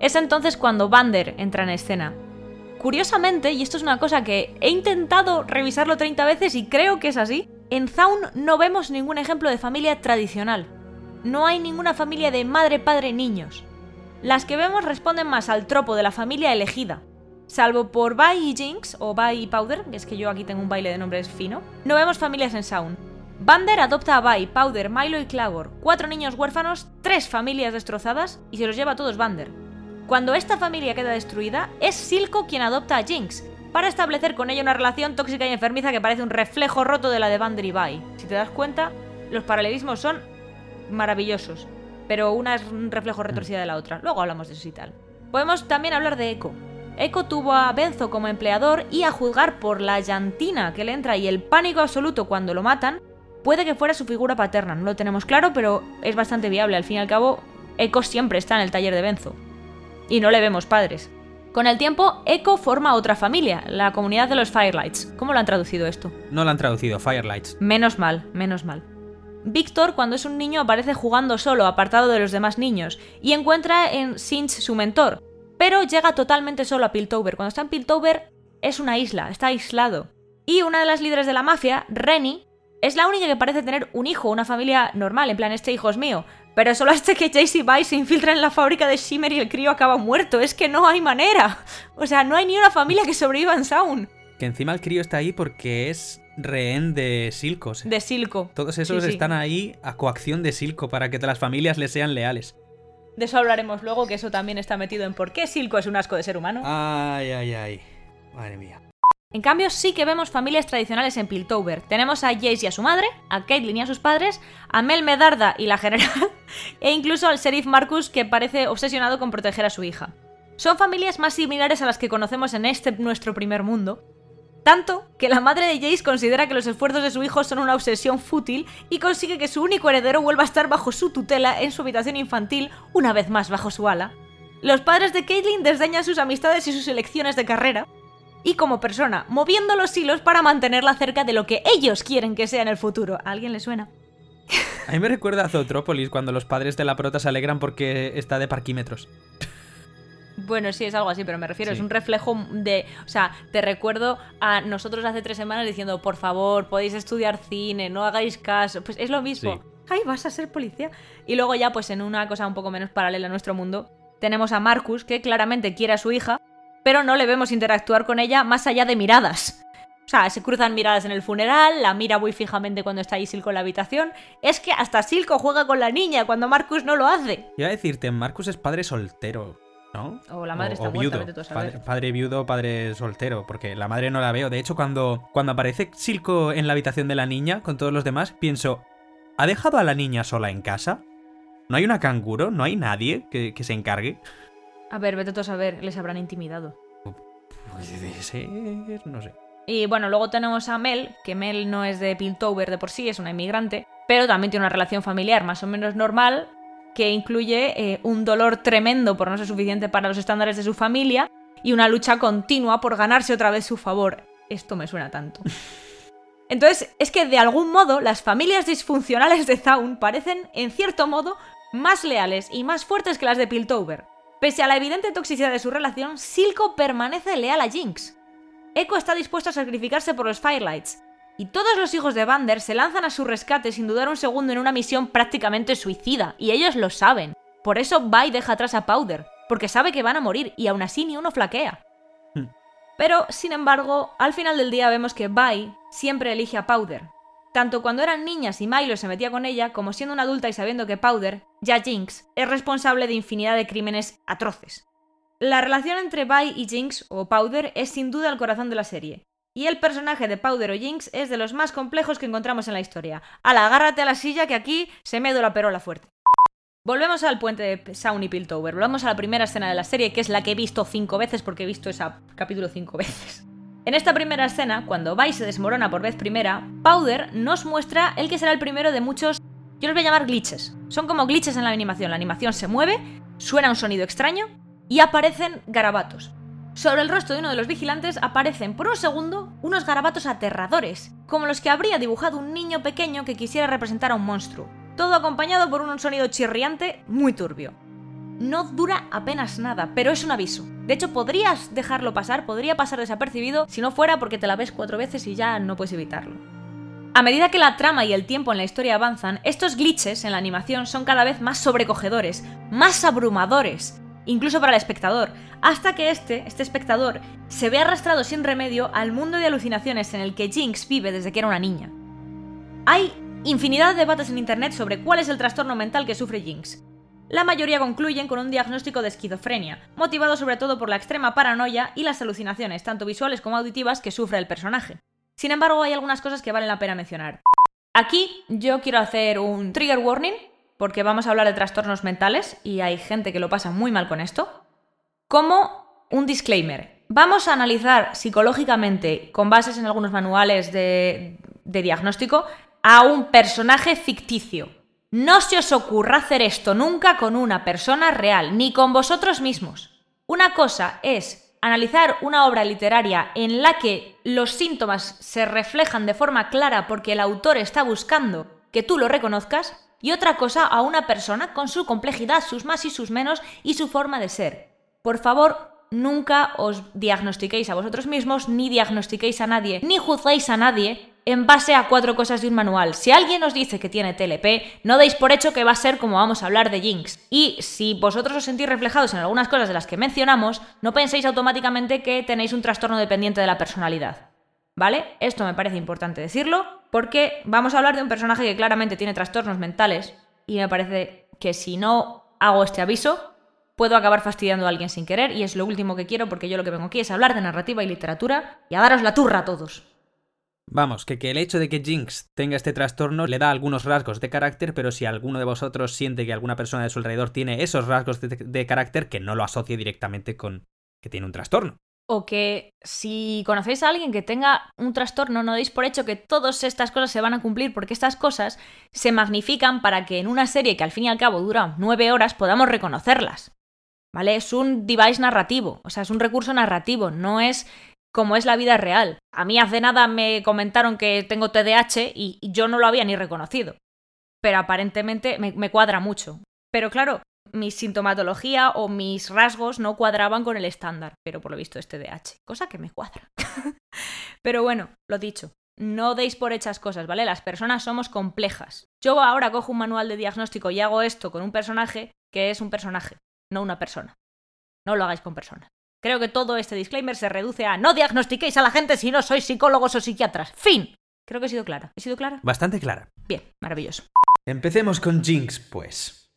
Es entonces cuando Vander entra en escena. Curiosamente, y esto es una cosa que he intentado revisarlo 30 veces y creo que es así, en Zaun no vemos ningún ejemplo de familia tradicional. No hay ninguna familia de madre, padre, niños. Las que vemos responden más al tropo de la familia elegida. Salvo por Vi y Jinx, o Vi y Powder, que es que yo aquí tengo un baile de nombres fino, no vemos familias en Sound. Vander adopta a Vi, Powder, Milo y Clagor, cuatro niños huérfanos, tres familias destrozadas, y se los lleva a todos Vander. Cuando esta familia queda destruida, es Silco quien adopta a Jinx, para establecer con ella una relación tóxica y enfermiza que parece un reflejo roto de la de Vi. Si te das cuenta, los paralelismos son maravillosos, pero una es un reflejo retorcida de la otra. Luego hablamos de eso y tal. Podemos también hablar de Echo. Echo tuvo a Benzo como empleador y a juzgar por la llantina que le entra y el pánico absoluto cuando lo matan, puede que fuera su figura paterna. No lo tenemos claro, pero es bastante viable. Al fin y al cabo, Echo siempre está en el taller de Benzo. Y no le vemos padres. Con el tiempo, Echo forma otra familia, la comunidad de los Firelights. ¿Cómo lo han traducido esto? No lo han traducido, Firelights. Menos mal, menos mal. Víctor, cuando es un niño, aparece jugando solo, apartado de los demás niños, y encuentra en Sinch su mentor, pero llega totalmente solo a Piltover. Cuando está en Piltover, es una isla, está aislado. Y una de las líderes de la mafia, Rennie, es la única que parece tener un hijo, una familia normal, en plan, este hijo es mío. Pero solo hasta que y Vi se infiltran en la fábrica de Shimmer y el crío acaba muerto. Es que no hay manera. O sea, no hay ni una familia que sobreviva en Sound. Que encima el crío está ahí porque es rehén de Silcos. De Silco. Todos esos Sí, sí. están ahí a coacción de Silco para que las familias le sean leales. De eso hablaremos luego, que eso también está metido en por qué Silco es un asco de ser humano. Ay, ay, ay. Madre mía. En cambio, sí que vemos familias tradicionales en Piltover. Tenemos a Jace y a su madre, a Caitlyn y a sus padres, a Mel Medarda y la general, e incluso al sheriff Marcus, que parece obsesionado con proteger a su hija. Son familias más similares a las que conocemos en este nuestro primer mundo, Tanto que la madre de Jace considera que los esfuerzos de su hijo son una obsesión fútil y consigue que su único heredero vuelva a estar bajo su tutela en su habitación infantil, una vez más bajo su ala. Los padres de Caitlyn desdeñan sus amistades y sus elecciones de carrera, y como persona, moviendo los hilos para mantenerla cerca de lo que ellos quieren que sea en el futuro. ¿A alguien le suena? A mí me recuerda a Zootrópolis cuando los padres de la prota se alegran porque está de parquímetros. Bueno, sí, es algo así, pero me refiero, Sí. es un reflejo de. O sea, te recuerdo a nosotros hace tres semanas diciendo, por favor, podéis estudiar cine, no hagáis caso. Pues es lo mismo. Sí. Ay, vas a ser policía. Y luego, ya, pues en una cosa un poco menos paralela a nuestro mundo, tenemos a Marcus, que claramente quiere a su hija, pero no le vemos interactuar con ella más allá de miradas. O sea, se cruzan miradas en el funeral, la mira muy fijamente cuando está ahí Silco en la habitación. Es que hasta Silco juega con la niña cuando Marcus no lo hace. Iba a decirte, Marcus es padre soltero, ¿no? O la madre está muerta, viudo. vete tú a saber. Padre, padre viudo, padre soltero, porque la madre no la veo. De hecho, cuando, cuando aparece Silco en la habitación de la niña con todos los demás, pienso, ¿ha dejado a la niña sola en casa? ¿No hay una canguro? ¿No hay nadie que, que se encargue? A ver, vete tú a saber, les habrán intimidado. Puede ser, no sé. Y bueno, luego tenemos a Mel, que Mel no es de Piltover de por sí, es una inmigrante, pero también tiene una relación familiar más o menos normal, que incluye eh, un dolor tremendo por no ser suficiente para los estándares de su familia y una lucha continua por ganarse otra vez su favor. Esto me suena tanto. Entonces, es que de algún modo las familias disfuncionales de Zaun parecen, en cierto modo, más leales y más fuertes que las de Piltover. Pese a la evidente toxicidad de su relación, Silco permanece leal a Jinx. Echo está dispuesto a sacrificarse por los Firelights, y todos los hijos de Vander se lanzan a su rescate sin dudar un segundo en una misión prácticamente suicida, y ellos lo saben. Por eso Vi deja atrás a Powder, porque sabe que van a morir, y aún así ni uno flaquea. Pero, sin embargo, al final del día vemos que Vi siempre elige a Powder. Tanto cuando eran niñas y Milo se metía con ella, como siendo una adulta y sabiendo que Powder, ya Jinx, es responsable de infinidad de crímenes atroces. La relación entre Vi y Jinx, o Powder, es sin duda el corazón de la serie. Y el personaje de Powder o Jinx es de los más complejos que encontramos en la historia. Ala, agárrate a la silla que aquí se me la perola fuerte. Volvemos al puente de Sound y Piltover. Volvemos a la primera escena de la serie, que es la que he visto cinco veces porque he visto ese capítulo cinco veces. En esta primera escena, cuando Vi se desmorona por vez primera, Powder nos muestra el que será el primero de muchos, yo los voy a llamar glitches. Son como glitches en la animación. La animación se mueve, suena un sonido extraño y aparecen garabatos. Sobre el rostro de uno de los vigilantes aparecen por un segundo unos garabatos aterradores, como los que habría dibujado un niño pequeño que quisiera representar a un monstruo. Todo acompañado por un sonido chirriante muy turbio. No dura apenas nada, pero es un aviso. De hecho, podrías dejarlo pasar, podría pasar desapercibido si no fuera porque te la ves cuatro veces y ya no puedes evitarlo. A medida que la trama y el tiempo en la historia avanzan, estos glitches en la animación son cada vez más sobrecogedores, más abrumadores, incluso para el espectador, hasta que este, este espectador, se ve arrastrado sin remedio al mundo de alucinaciones en el que Jinx vive desde que era una niña. Hay infinidad de debates en internet sobre cuál es el trastorno mental que sufre Jinx. La mayoría concluyen con un diagnóstico de esquizofrenia, motivado sobre todo por la extrema paranoia y las alucinaciones, tanto visuales como auditivas, que sufre el personaje. Sin embargo, hay algunas cosas que valen la pena mencionar. Aquí yo quiero hacer un trigger warning, porque vamos a hablar de trastornos mentales y hay gente que lo pasa muy mal con esto, como un disclaimer. Vamos a analizar psicológicamente, con bases en algunos manuales de, de diagnóstico, a un personaje ficticio. No se os ocurra hacer esto nunca con una persona real, ni con vosotros mismos. Una cosa es analizar una obra literaria en la que los síntomas se reflejan de forma clara porque el autor está buscando que tú lo reconozcas, y otra cosa a una persona con su complejidad, sus más y sus menos y su forma de ser. Por favor, nunca os diagnostiquéis a vosotros mismos, ni diagnostiquéis a nadie, ni juzguéis a nadie en base a cuatro cosas de un manual. Si alguien os dice que tiene TLP, no deis por hecho que va a ser como vamos a hablar de Jinx. Y si vosotros os sentís reflejados en algunas cosas de las que mencionamos, no penséis automáticamente que tenéis un trastorno dependiente de la personalidad. ¿Vale? Esto me parece importante decirlo porque vamos a hablar de un personaje que claramente tiene trastornos mentales y me parece que si no hago este aviso, puedo acabar fastidiando a alguien sin querer y es lo último que quiero porque yo lo que vengo aquí es hablar de narrativa y literatura y a daros la turra a todos. Vamos, que, que el hecho de que Jinx tenga este trastorno le da algunos rasgos de carácter, pero si alguno de vosotros siente que alguna persona de su alrededor tiene esos rasgos de, de carácter, que no lo asocie directamente con que tiene un trastorno. o que si conocéis a alguien que tenga un trastorno, no deis por hecho que todas estas cosas se van a cumplir, porque estas cosas se magnifican para que en una serie que al fin y al cabo dura nueve horas podamos reconocerlas. ¿Vale? Es un device narrativo, o sea, es un recurso narrativo, no es como es la vida real. A mí hace nada me comentaron que tengo TDAH y yo no lo había ni reconocido. Pero aparentemente me, cuadra mucho. Pero claro, mi sintomatología o mis rasgos no cuadraban con el estándar, pero por lo visto es TDAH, cosa que me cuadra. pero bueno, lo dicho, no deis por hechas cosas, ¿vale? Las personas somos complejas. Yo ahora cojo un manual de diagnóstico y hago esto con un personaje que es un personaje, no una persona. No lo hagáis con personas. Creo que todo este disclaimer se reduce a no diagnostiquéis a la gente si no sois psicólogos o psiquiatras. Fin. Creo que he sido clara. ¿He sido clara? Bastante clara. Bien, maravilloso. Empecemos con Jinx, pues.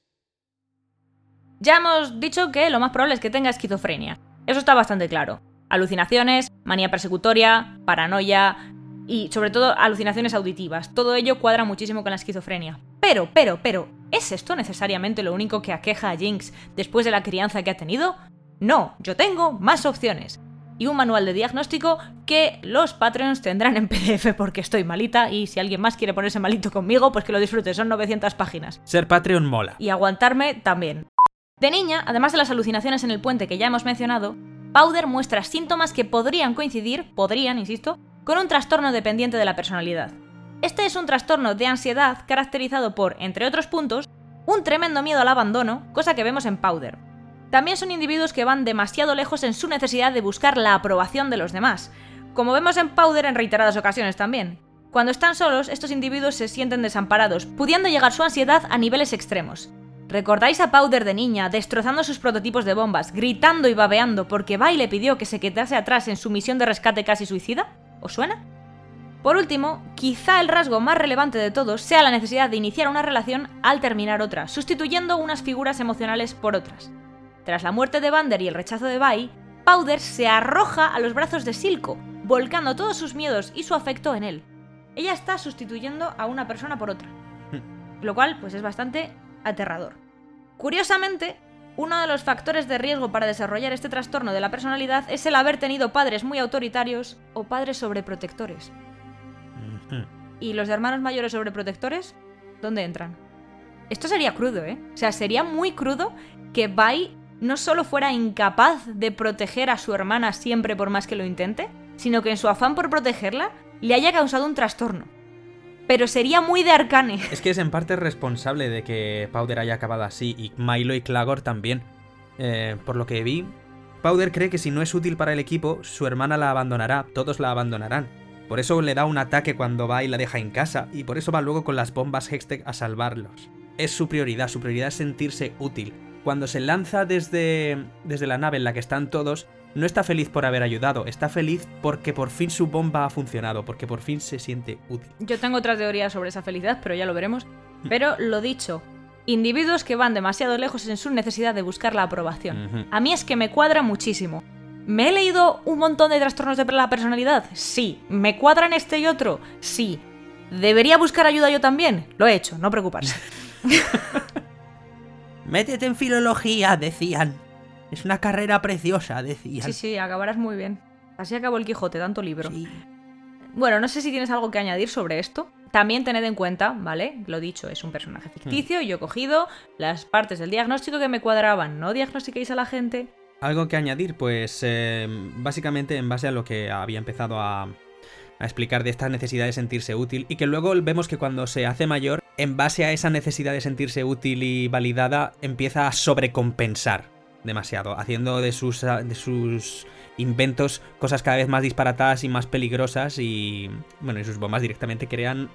Ya hemos dicho que lo más probable es que tenga esquizofrenia. Eso está bastante claro. Alucinaciones, manía persecutoria, paranoia y sobre todo alucinaciones auditivas. Todo ello cuadra muchísimo con la esquizofrenia. Pero, pero, pero, ¿es esto necesariamente lo único que aqueja a Jinx después de la crianza que ha tenido? No, yo tengo más opciones. Y un manual de diagnóstico que los Patreons tendrán en PDF porque estoy malita y si alguien más quiere ponerse malito conmigo, pues que lo disfrute, son 900 páginas. Ser Patreon mola. Y aguantarme también. De niña, además de las alucinaciones en el puente que ya hemos mencionado, Powder muestra síntomas que podrían coincidir, podrían, insisto, con un trastorno dependiente de la personalidad. Este es un trastorno de ansiedad caracterizado por, entre otros puntos, un tremendo miedo al abandono, cosa que vemos en Powder. También son individuos que van demasiado lejos en su necesidad de buscar la aprobación de los demás, como vemos en Powder en reiteradas ocasiones también. Cuando están solos, estos individuos se sienten desamparados, pudiendo llegar su ansiedad a niveles extremos. ¿Recordáis a Powder de niña destrozando sus prototipos de bombas, gritando y babeando porque Bai le pidió que se quedase atrás en su misión de rescate casi suicida? ¿Os suena? Por último, quizá el rasgo más relevante de todos sea la necesidad de iniciar una relación al terminar otra, sustituyendo unas figuras emocionales por otras. Tras la muerte de Vander y el rechazo de Bai, Powder se arroja a los brazos de Silco, volcando todos sus miedos y su afecto en él. Ella está sustituyendo a una persona por otra. Lo cual, pues es bastante aterrador. Curiosamente, uno de los factores de riesgo para desarrollar este trastorno de la personalidad es el haber tenido padres muy autoritarios o padres sobreprotectores. ¿Y los hermanos mayores sobreprotectores? ¿Dónde entran? Esto sería crudo, ¿eh? O sea, sería muy crudo que Bai no solo fuera incapaz de proteger a su hermana siempre por más que lo intente, sino que en su afán por protegerla le haya causado un trastorno. Pero sería muy de Arcane. Es que es en parte responsable de que Powder haya acabado así y Milo y Clagor también. Eh, por lo que vi, Powder cree que si no es útil para el equipo, su hermana la abandonará, todos la abandonarán. Por eso le da un ataque cuando va y la deja en casa, y por eso va luego con las bombas Hextech a salvarlos. Es su prioridad, su prioridad es sentirse útil. Cuando se lanza desde, desde la nave en la que están todos, no está feliz por haber ayudado, está feliz porque por fin su bomba ha funcionado, porque por fin se siente útil. Yo tengo otras teorías sobre esa felicidad, pero ya lo veremos. Pero lo dicho, individuos que van demasiado lejos en su necesidad de buscar la aprobación. A mí es que me cuadra muchísimo. ¿Me he leído un montón de trastornos de la personalidad? Sí. ¿Me cuadran este y otro? Sí. ¿Debería buscar ayuda yo también? Lo he hecho, no preocuparse. Métete en filología, decían. Es una carrera preciosa, decían. Sí, sí, acabarás muy bien. Así acabó el Quijote, tanto libro. Bueno, no sé si tienes algo que añadir sobre esto. También tened en cuenta, ¿vale? Lo dicho, es un personaje ficticio y yo he cogido las partes del diagnóstico que me cuadraban. No diagnostiquéis a la gente. ¿Algo que añadir? Pues eh, básicamente en base a lo que había empezado a, a explicar de esta necesidad de sentirse útil y que luego vemos que cuando se hace mayor, en base a esa necesidad de sentirse útil y validada, empieza a sobrecompensar demasiado, haciendo de sus, de sus inventos cosas cada vez más disparatadas y más peligrosas y, bueno, y sus bombas directamente crean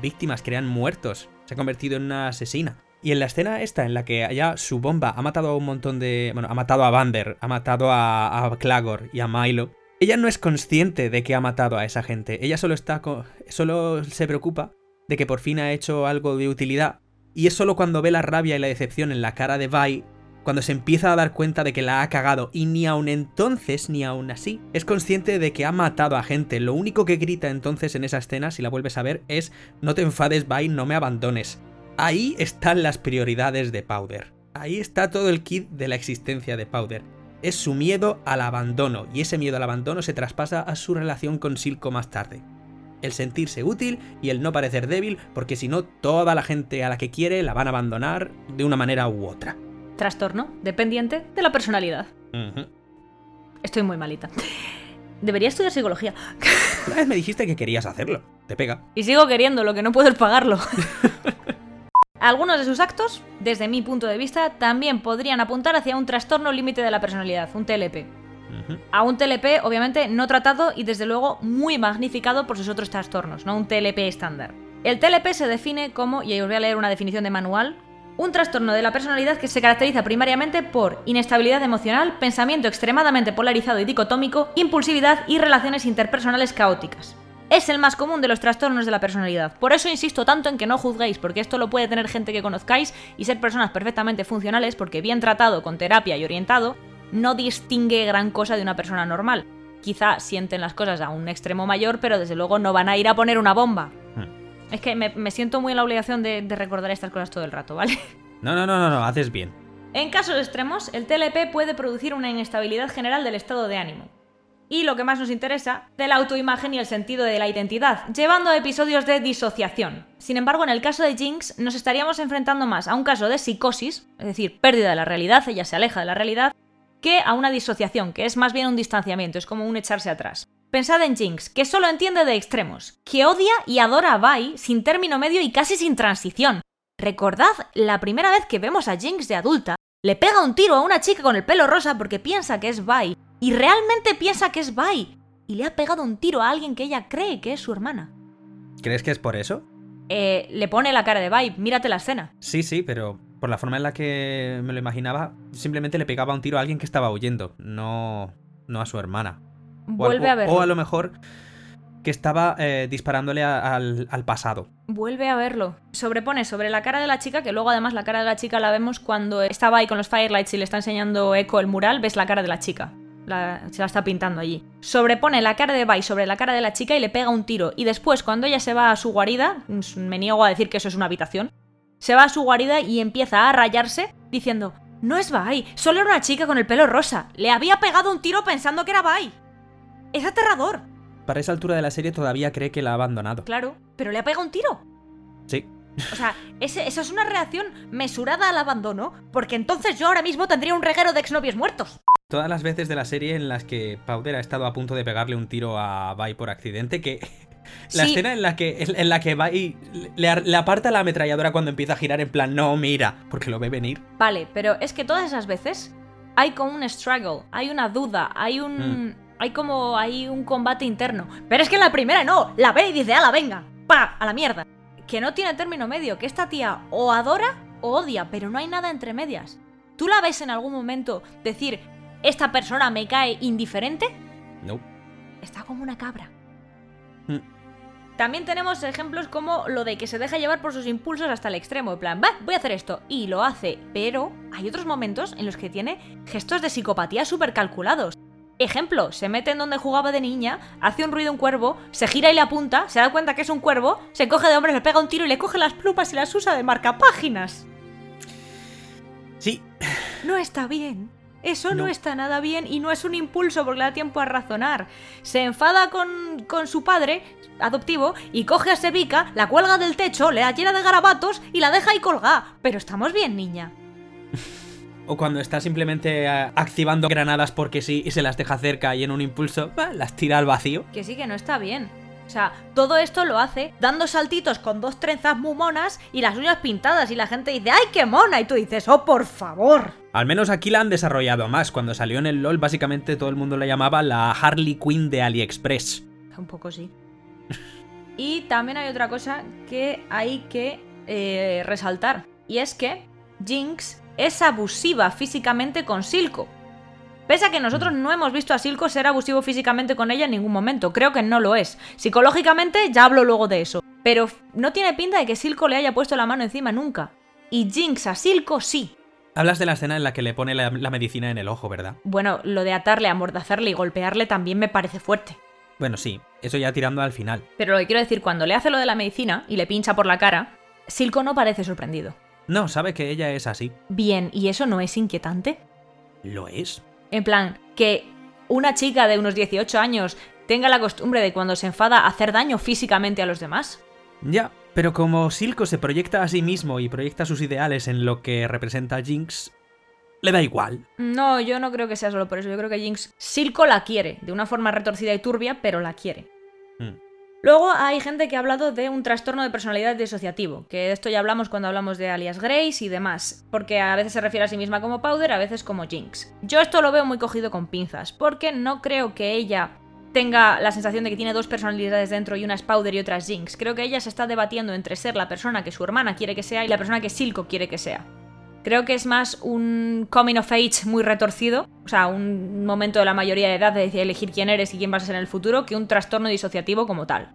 víctimas, crean muertos. Se ha convertido en una asesina. Y en la escena esta, en la que ya su bomba ha matado a un montón de... Bueno, ha matado a Vander, ha matado a, a Clagor y a Milo. Ella no es consciente de que ha matado a esa gente. Ella solo está... Solo se preocupa de que por fin ha hecho algo de utilidad. Y es solo cuando ve la rabia y la decepción en la cara de Vi cuando se empieza a dar cuenta de que la ha cagado y ni aun entonces ni aun así es consciente de que ha matado a gente. Lo único que grita entonces en esa escena, si la vuelves a ver, es no te enfades, Vi, no me abandones. Ahí están las prioridades de Powder. Ahí está todo el kit de la existencia de Powder. Es su miedo al abandono, y ese miedo al abandono se traspasa a su relación con Silco más tarde. El sentirse útil y el no parecer débil, porque si no, toda la gente a la que quiere la van a abandonar de una manera u otra. Trastorno dependiente de la personalidad. Estoy muy malita. Debería estudiar psicología. Una vez me dijiste que querías hacerlo. Te pega. Y sigo queriendo, lo que no puedo es pagarlo. Algunos de sus actos, desde mi punto de vista, también podrían apuntar hacia un trastorno límite de la personalidad, un TLP. A un TLP, obviamente, no tratado y desde luego muy magnificado por sus otros trastornos, no un TLP estándar. El TLP se define como, y ahí os voy a leer una definición de manual, un trastorno de la personalidad que se caracteriza primariamente por inestabilidad emocional, pensamiento extremadamente polarizado y dicotómico, impulsividad y relaciones interpersonales caóticas. Es el más común de los trastornos de la personalidad. Por eso insisto tanto en que no juzguéis, porque esto lo puede tener gente que conozcáis y ser personas perfectamente funcionales, porque bien tratado, con terapia y orientado, no distingue gran cosa de una persona normal. Quizá sienten las cosas a un extremo mayor, pero desde luego no van a ir a poner una bomba. Es que me, me siento muy en la obligación de, de recordar estas cosas todo el rato, ¿vale? No, no, no, no, no, haces bien. En casos extremos, el TLP puede producir una inestabilidad general del estado de ánimo. Y lo que más nos interesa, de la autoimagen y el sentido de la identidad, llevando a episodios de disociación. Sin embargo, en el caso de Jinx, nos estaríamos enfrentando más a un caso de psicosis, es decir, pérdida de la realidad, ella se aleja de la realidad, que a una disociación, que es más bien un distanciamiento, es como un echarse atrás. Pensad en Jinx, que solo entiende de extremos, que odia y adora a Vi sin término medio y casi sin transición. Recordad la primera vez que vemos a Jinx de adulta, le pega un tiro a una chica con el pelo rosa porque piensa que es Vi, y realmente piensa que es Vi, y le ha pegado un tiro a alguien que ella cree que es su hermana. ¿Crees que es por eso? Eh, le pone la cara de Vi, mírate la escena. Sí, sí, pero por la forma en la que me lo imaginaba, simplemente le pegaba un tiro a alguien que estaba huyendo, no, no a su hermana. Vuelve o- a verlo. o a lo mejor que estaba eh, disparándole al, pasado. Vuelve a verlo. Sobrepone sobre la cara de la chica, que luego además la cara de la chica la vemos cuando estaba ahí con los firelights y le está enseñando Echo el mural, ves la cara de la chica. La- se la está pintando allí. Sobrepone la cara de Vi sobre la cara de la chica y le pega un tiro. Y después, cuando ella se va a su guarida, me niego a decir que eso es una habitación, se va a su guarida y empieza a rayarse diciendo, no es Vi, solo era una chica con el pelo rosa. Le había pegado un tiro pensando que era Vi. Es aterrador, Para esa altura de la serie todavía cree que la ha abandonado. claro, pero le ha pegado un tiro. Sí. O sea, ese- esa es una reacción mesurada al abandono, porque entonces yo ahora mismo tendría un reguero de exnovios muertos. Todas las veces de la serie en las que Powder ha estado a punto de pegarle un tiro a Vi por accidente, que la Sí. escena en la que en la que Vi le, ar- le aparta la ametralladora cuando empieza a girar en plan, no, mira, porque lo ve venir. Vale, pero es que todas esas veces hay como un struggle, hay una duda, hay un... Hay como hay un combate interno. Pero es que en la primera no, la ve y dice, ala, venga, pa, a la mierda. Que no tiene término medio, que esta tía o adora o odia, pero no hay nada entre medias. ¿Tú la ves en algún momento decir, esta persona me cae indiferente? No. Está como una cabra. Mm. También tenemos ejemplos como lo de que se deja llevar por sus impulsos hasta el extremo, en plan, va, voy a hacer esto, y lo hace, pero hay otros momentos en los que tiene gestos de psicopatía súper calculados. Ejemplo, se mete en donde jugaba de niña, hace un ruido un cuervo, se gira y le apunta, se da cuenta que es un cuervo, se coge de hombres, le pega un tiro y le coge las plumas y las usa de marcapáginas. Sí. No está bien. Eso no. No. está nada bien y no es un impulso porque le da tiempo a razonar. Se enfada con, con su padre adoptivo y coge a Sevica, la cuelga del techo, le da llena de garabatos y la deja ahí colgada. Pero estamos bien, niña. O cuando está simplemente eh, activando granadas porque sí y se las deja cerca y en un impulso bah, las tira al vacío. Que sí, que no está bien. O sea, todo esto lo hace dando saltitos con dos trenzas muy monas y las uñas pintadas y la gente dice, ¡ay, qué mona! Y tú dices, ¡oh, por favor! Al menos aquí la han desarrollado más. Cuando salió en el LOL, básicamente todo el mundo la llamaba la Harley Quinn de AliExpress. Un poco sí. Y también hay otra cosa que hay que eh, resaltar. Y es que Jinx es abusiva físicamente con Silco. Pese a que nosotros no hemos visto a Silco ser abusivo físicamente con ella en ningún momento. Creo que no lo es. Psicológicamente ya hablo luego de eso. Pero no tiene pinta de que Silco le haya puesto la mano encima nunca. Y Jinx a Silco sí. Hablas de la escena en la que le pone la, la medicina en el ojo, ¿verdad? Bueno, lo de atarle, amordazarle y golpearle también me parece fuerte. Bueno, sí, eso ya tirando al final. Pero lo que quiero decir, cuando le hace lo de la medicina y le pincha por la cara, Silco no parece sorprendido. No, sabe que ella es así. Bien, ¿y eso no es inquietante? Lo es. En plan, que una chica de unos 18 años tenga la costumbre de cuando se enfada hacer daño físicamente a los demás. Ya, pero como Silco se proyecta a sí mismo y proyecta sus ideales en lo que representa Jinx, le da igual. No, yo no creo que sea solo por eso. Yo creo que Jinx Silco la quiere, de una forma retorcida y turbia, pero la quiere. Mm. Luego hay gente que ha hablado de un trastorno de personalidad disociativo, que de esto ya hablamos cuando hablamos de alias Grace y demás, porque a veces se refiere a sí misma como Powder, a veces como Jinx. Yo esto lo veo muy cogido con pinzas, porque no creo que ella tenga la sensación de que tiene dos personalidades dentro y una es Powder y otra es Jinx. Creo que ella se está debatiendo entre ser la persona que su hermana quiere que sea y la persona que Silco quiere que sea. Creo que es más un coming of age muy retorcido, o sea, un momento de la mayoría de edad de elegir quién eres y quién vas a ser en el futuro, que un trastorno disociativo como tal.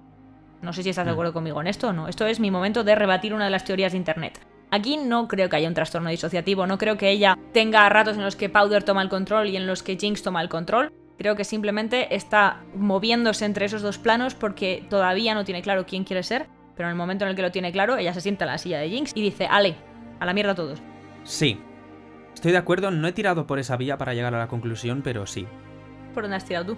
No sé si estás de acuerdo conmigo en esto o no. Esto es mi momento de rebatir una de las teorías de Internet. Aquí no creo que haya un trastorno disociativo, no creo que ella tenga ratos en los que Powder toma el control y en los que Jinx toma el control. Creo que simplemente está moviéndose entre esos dos planos porque todavía no tiene claro quién quiere ser, pero en el momento en el que lo tiene claro, ella se sienta en la silla de Jinx y dice, ale, a la mierda todos. Sí. Estoy de acuerdo, no he tirado por esa vía para llegar a la conclusión, pero sí. ¿Por dónde has tirado tú?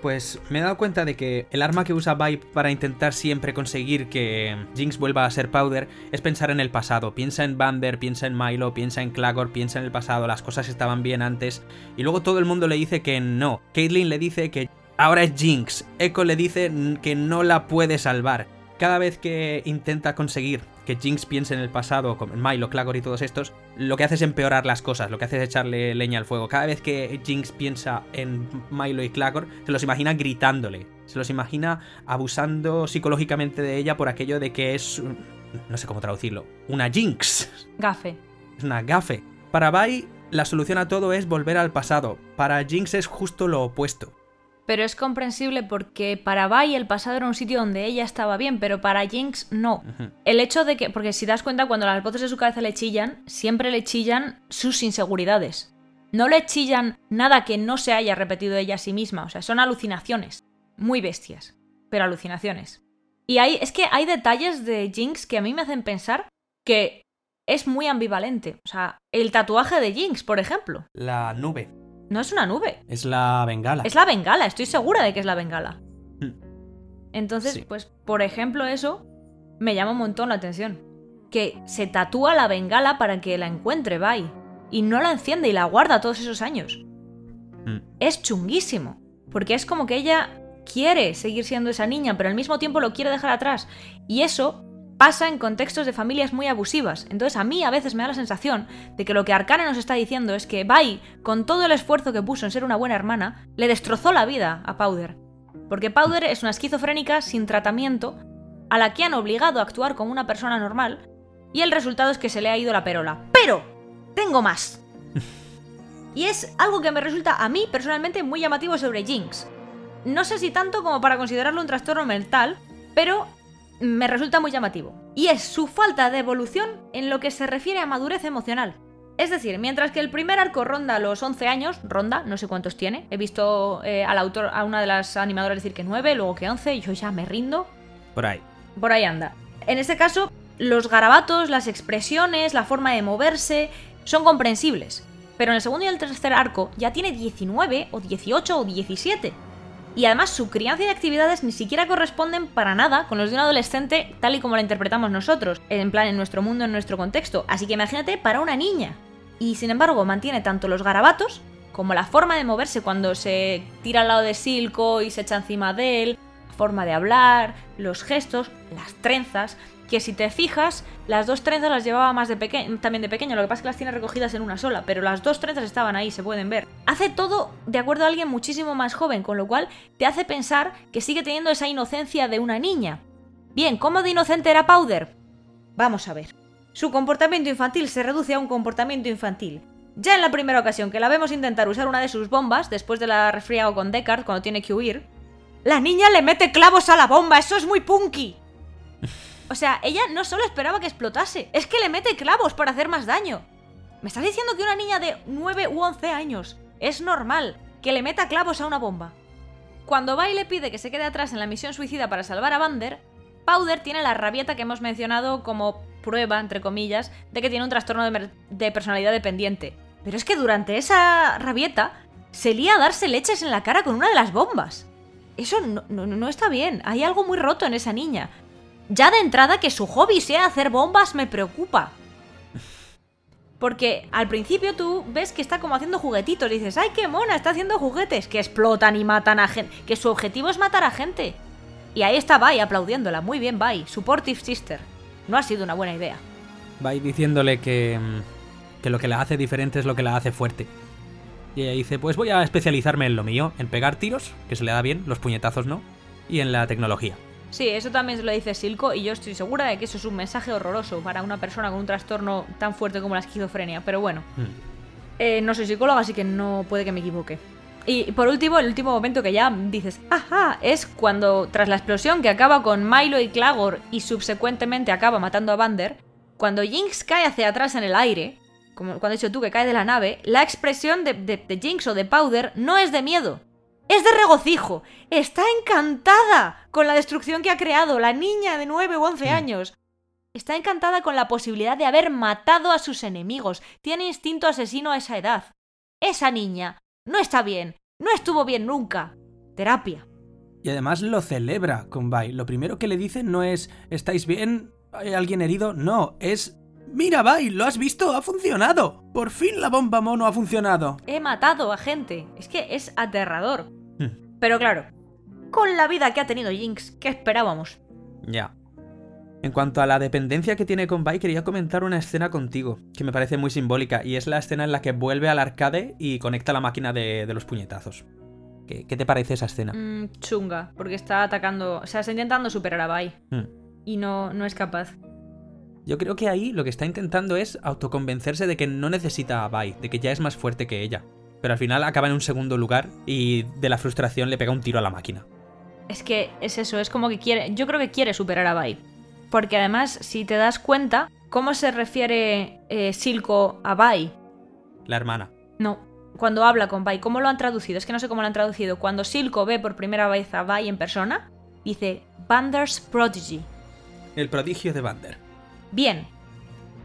Pues me he dado cuenta de que el arma que usa Vibe para intentar siempre conseguir que Jinx vuelva a ser Powder es pensar en el pasado. Piensa en Bander, piensa en Milo, piensa en Clagor, piensa en el pasado, las cosas estaban bien antes. Y luego todo el mundo le dice que no. Caitlyn le dice que ahora es Jinx. Echo le dice que no la puede salvar. Cada vez que intenta conseguir que Jinx piense en el pasado, como en Milo, Clagor y todos estos, lo que hace es empeorar las cosas, lo que hace es echarle leña al fuego. Cada vez que Jinx piensa en Milo y Clagor, se los imagina gritándole, se los imagina abusando psicológicamente de ella por aquello de que es, no sé cómo traducirlo, una Jinx. Gafe. Es una gafe. Para Vi, la solución a todo es volver al pasado. Para Jinx es justo lo opuesto. Pero es comprensible porque para Vi el pasado era un sitio donde ella estaba bien, pero para Jinx no. El hecho de que, porque si das cuenta, cuando las voces de su cabeza le chillan, siempre le chillan sus inseguridades. No le chillan nada que no se haya repetido ella a sí misma, o sea, son alucinaciones. Muy bestias, pero alucinaciones. Y hay, es que hay detalles de Jinx que a mí me hacen pensar que es muy ambivalente. O sea, el tatuaje de Jinx, por ejemplo. La nube. No es una nube. Es la bengala. Es la bengala, estoy segura de que es la bengala. Hmm. Entonces, Sí. pues, por ejemplo, eso me llama un montón la atención. Que se tatúa la bengala para que la encuentre, bye. Y no la enciende y la guarda todos esos años. Mm. Es chunguísimo. Porque es como que ella quiere seguir siendo esa niña, pero al mismo tiempo lo quiere dejar atrás. Y eso pasa en contextos de familias muy abusivas. Entonces a mí a veces me da la sensación de que lo que Arcana nos está diciendo es que Bai, con todo el esfuerzo que puso en ser una buena hermana, le destrozó la vida a Powder. Porque Powder es una esquizofrénica sin tratamiento, a la que han obligado a actuar como una persona normal, y el resultado es que se le ha ido la perola. ¡Pero! ¡Tengo más! Y es algo que me resulta a mí personalmente muy llamativo sobre Jinx. No sé si tanto como para considerarlo un trastorno mental, pero me resulta muy llamativo. Y es su falta de evolución en lo que se refiere a madurez emocional. Es decir, mientras que el primer arco ronda los 11 años, ronda, no sé cuántos tiene, he visto eh, al autor, a una de las animadoras decir que 9, luego que 11, y yo ya me rindo, Por ahí. por ahí anda. En este caso, los garabatos, las expresiones, la forma de moverse, son comprensibles. Pero en el segundo y el tercer arco ya tiene 19 o 18 o 17. Y además su crianza y actividades ni siquiera corresponden para nada con los de un adolescente tal y como la interpretamos nosotros, en plan en nuestro mundo, en nuestro contexto. Así que imagínate para una niña. Y sin embargo mantiene tanto los garabatos como la forma de moverse cuando se tira al lado de Silco y se echa encima de él, la forma de hablar, los gestos, las trenzas, que si te fijas, las dos trenzas las llevaba más de también de pequeño, lo que pasa es que las tiene recogidas en una sola, pero las dos trenzas estaban ahí, se pueden ver. Hace todo de acuerdo a alguien muchísimo más joven, con lo cual te hace pensar que sigue teniendo esa inocencia de una niña. Bien, ¿cómo de inocente era Powder? Vamos a ver. Su comportamiento infantil se reduce a un comportamiento infantil. Ya en la primera ocasión que la vemos intentar usar una de sus bombas, después de la resfriado con Deckard cuando tiene que huir, la niña le mete clavos a la bomba, eso es muy punky. O sea, ella no solo esperaba que explotase, es que le mete clavos para hacer más daño. ¿Me estás diciendo que una niña de 9 u 11 años es normal que le meta clavos a una bomba? Cuando Bai le pide que se quede atrás en la misión suicida para salvar a Bander, Powder tiene la rabieta que hemos mencionado como prueba, entre comillas, de que tiene un trastorno de, personalidad dependiente. Pero es que durante esa rabieta se lía a darse leches en la cara con una de las bombas. Eso no está bien. Hay algo muy roto en esa niña. Ya de entrada que su hobby sea hacer bombas me preocupa. Porque al principio tú ves que está como haciendo juguetitos y dices, ¡ay, qué mona! Está haciendo juguetes que explotan y matan a gente. Que su objetivo es matar a gente. Y ahí está Bai aplaudiéndola. Muy bien, Bai. Supportive Sister. No ha sido una buena idea. Ahí diciéndole que, mm, que lo que la hace diferente es lo que la hace fuerte. Y ella dice, pues voy a especializarme en lo mío, en pegar tiros, que se le da bien, los puñetazos no, y en la tecnología. Sí, eso también se lo dice Silco y yo estoy segura de que eso es un mensaje horroroso para una persona con un trastorno tan fuerte como la esquizofrenia. Pero bueno, Eh, no soy psicóloga, así que no puede que me equivoque. Y por último, el último momento que ya dices, ajá, es cuando tras la explosión que acaba con Milo y Clagor y subsecuentemente acaba matando a Vander, cuando Jinx cae hacia atrás en el aire, como cuando has dicho tú que cae de la nave, la expresión de, de- de Jinx o de Powder no es de miedo, es de regocijo. Está encantada con la destrucción que ha creado la niña de 9 u 11 años. Está encantada con la posibilidad de haber matado a sus enemigos. Tiene instinto asesino a esa edad. Esa niña no está bien. No estuvo bien nunca. Terapia. Y además lo celebra con Bai. Lo primero que le dice no es ¿estáis bien? ¿Hay alguien herido? No, es Mira, Bai, ¿lo has visto? Ha funcionado. Por fin la bomba mono ha funcionado. He matado a gente. Es que es aterrador. Pero claro, con la vida que ha tenido Jinx, ¿qué esperábamos? Ya. En cuanto a la dependencia que tiene con Bai, quería comentar una escena contigo, que me parece muy simbólica, y es la escena en la que vuelve al arcade y conecta la máquina de, de los puñetazos. ¿Qué, qué te parece esa escena? Mm, chunga, porque está atacando, o sea, está intentando superar a Bai Hmm. y no, no es capaz. Yo creo que ahí lo que está intentando es autoconvencerse de que no necesita a Bai, de que ya es más fuerte que ella. Pero al final acaba en un segundo lugar y de la frustración le pega un tiro a la máquina. Es que es eso, es como que quiere, yo creo que quiere superar a Bai. Porque además, si te das cuenta, ¿cómo se refiere eh, Silco a Bai? La hermana. No, cuando habla con Bai, ¿cómo lo han traducido? Es que no sé cómo lo han traducido. Cuando Silco ve por primera vez a Bai en persona, dice Bander's Prodigy. El prodigio de Vander. Bien,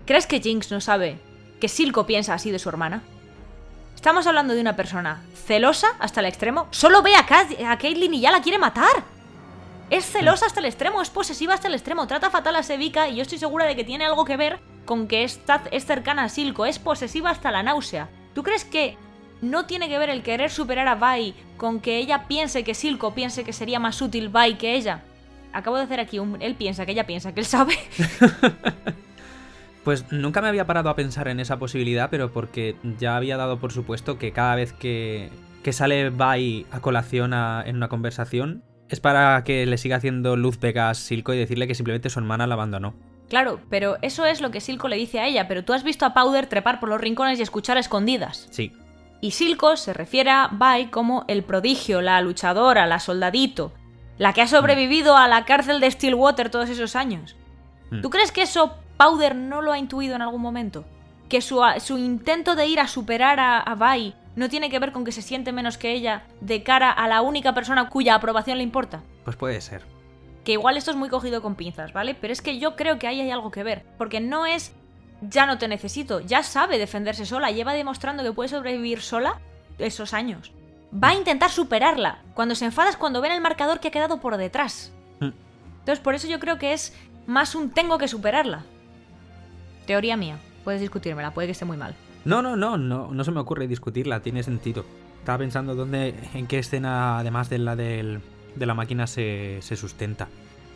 ¿crees que Jinx no sabe que Silco piensa así de su hermana? Estamos hablando de una persona celosa hasta el extremo. Solo ve a, Kat- a Caitlyn y ya la quiere matar. Es celosa hasta el extremo, es posesiva hasta el extremo, trata fatal a Sevika y yo estoy segura de que tiene algo que ver con que está, es cercana a Silco, es posesiva hasta la náusea. ¿Tú crees que no tiene que ver el querer superar a Bai con que ella piense que Silco piense que sería más útil Bai que ella? Acabo de hacer aquí un... Él piensa que ella piensa que él sabe. Pues nunca me había parado a pensar en esa posibilidad, pero porque ya había dado por supuesto que cada vez que, que sale Bai a colación a- en una conversación es para que le siga haciendo luz Vegas Silco y decirle que simplemente su hermana la abandonó. Claro, pero eso es lo que Silco le dice a ella, pero tú has visto a Powder trepar por los rincones y escuchar a escondidas. Sí. Y Silco se refiere a Bai como el prodigio, la luchadora, la soldadito, la que ha sobrevivido a la cárcel de Stillwater todos esos años. Mm. ¿Tú crees que eso Powder no lo ha intuido en algún momento? Que su, su intento de ir a superar a, a Bai no tiene que ver con que se siente menos que ella de cara a la única persona cuya aprobación le importa. Pues puede ser. Que igual esto es muy cogido con pinzas, ¿vale? Pero es que yo creo que ahí hay algo que ver. Porque no es ya no te necesito, ya sabe defenderse sola, lleva demostrando que puede sobrevivir sola esos años. Va a intentar superarla. Cuando se enfada es cuando ven el marcador que ha quedado por detrás. Mm. Entonces por eso yo creo que es más un tengo que superarla. Teoría mía. Puedes discutírmela, puede que esté muy mal. No, no, no, no, no se me ocurre discutirla, tiene sentido. Estaba pensando dónde, en qué escena, además de la del, de la máquina, se, se sustenta.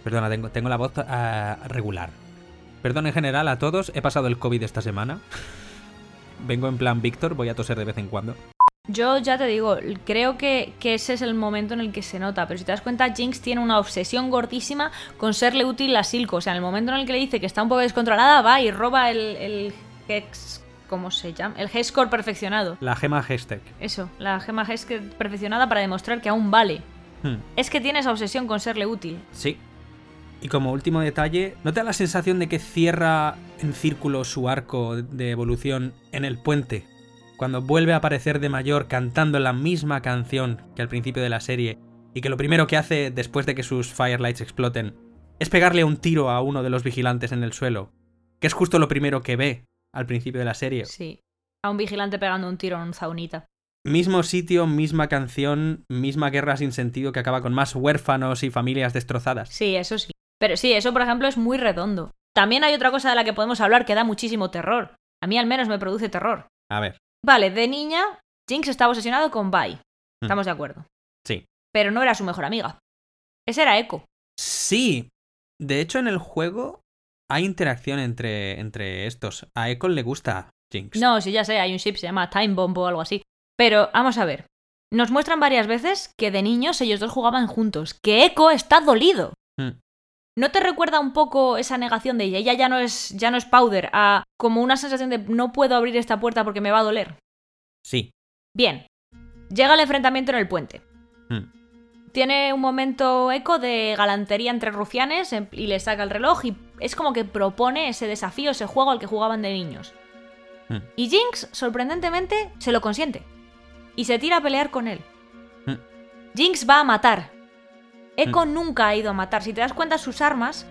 Perdona, tengo, tengo la voz ah, regular. Perdón en general a todos, he pasado el COVID esta semana. Vengo en plan Víctor, voy a toser de vez en cuando. Yo ya te digo, creo que, que ese es el momento en el que se nota, pero si te das cuenta, Jinx tiene una obsesión gordísima con serle útil a Silco. O sea, en el momento en el que le dice que está un poco descontrolada, va y roba el, el Hex. ¿Cómo se llama? El G-Score perfeccionado. La gema hashtag. Eso, la gema G-Score perfeccionada para demostrar que aún vale. Hmm, Es que tiene esa obsesión con serle útil. sí. Y como último detalle, ¿no te da la sensación de que cierra en círculo su arco de evolución en el puente? Cuando vuelve a aparecer de mayor cantando la misma canción que al principio de la serie, y que lo primero que hace después de que sus firelights exploten es pegarle un tiro a uno de los vigilantes en el suelo, que es justo lo primero que ve al principio de la serie. Sí. A un vigilante pegando un tiro en un zaunita. Mismo sitio, misma canción, misma guerra sin sentido que acaba con más huérfanos y familias destrozadas. Sí, eso sí. Pero sí, eso por ejemplo es muy redondo. También hay otra cosa de la que podemos hablar que da muchísimo terror. A mí al menos me produce terror. A ver, Vale, de niña, Jinx estaba obsesionado con Vi. Mm. Estamos de acuerdo. sí. Pero no era su mejor amiga. Ese era Echo. Sí. De hecho, en el juego hay interacción entre, entre estos. A Echo le gusta Jinx. No, sí, ya sé, hay un ship, se llama Time Bomb o algo así. Pero vamos a ver. Nos muestran varias veces que de niños ellos dos jugaban juntos. Que Echo está dolido. Hmm. ¿No te recuerda un poco esa negación de ella? Ella ya no es, ya no es Powder, a como una sensación de no puedo abrir esta puerta porque me va a doler. Sí. Bien. Llega el enfrentamiento en el puente. Hmm. Tiene un momento eco de galantería entre rufianes y le saca el reloj y es como que propone ese desafío, ese juego al que jugaban de niños. Hmm. Y Jinx, sorprendentemente, se lo consiente. Y se tira a pelear con él. Hmm. Jinx va a matar. Echo nunca ha ido a matar. Si te das cuenta, sus armas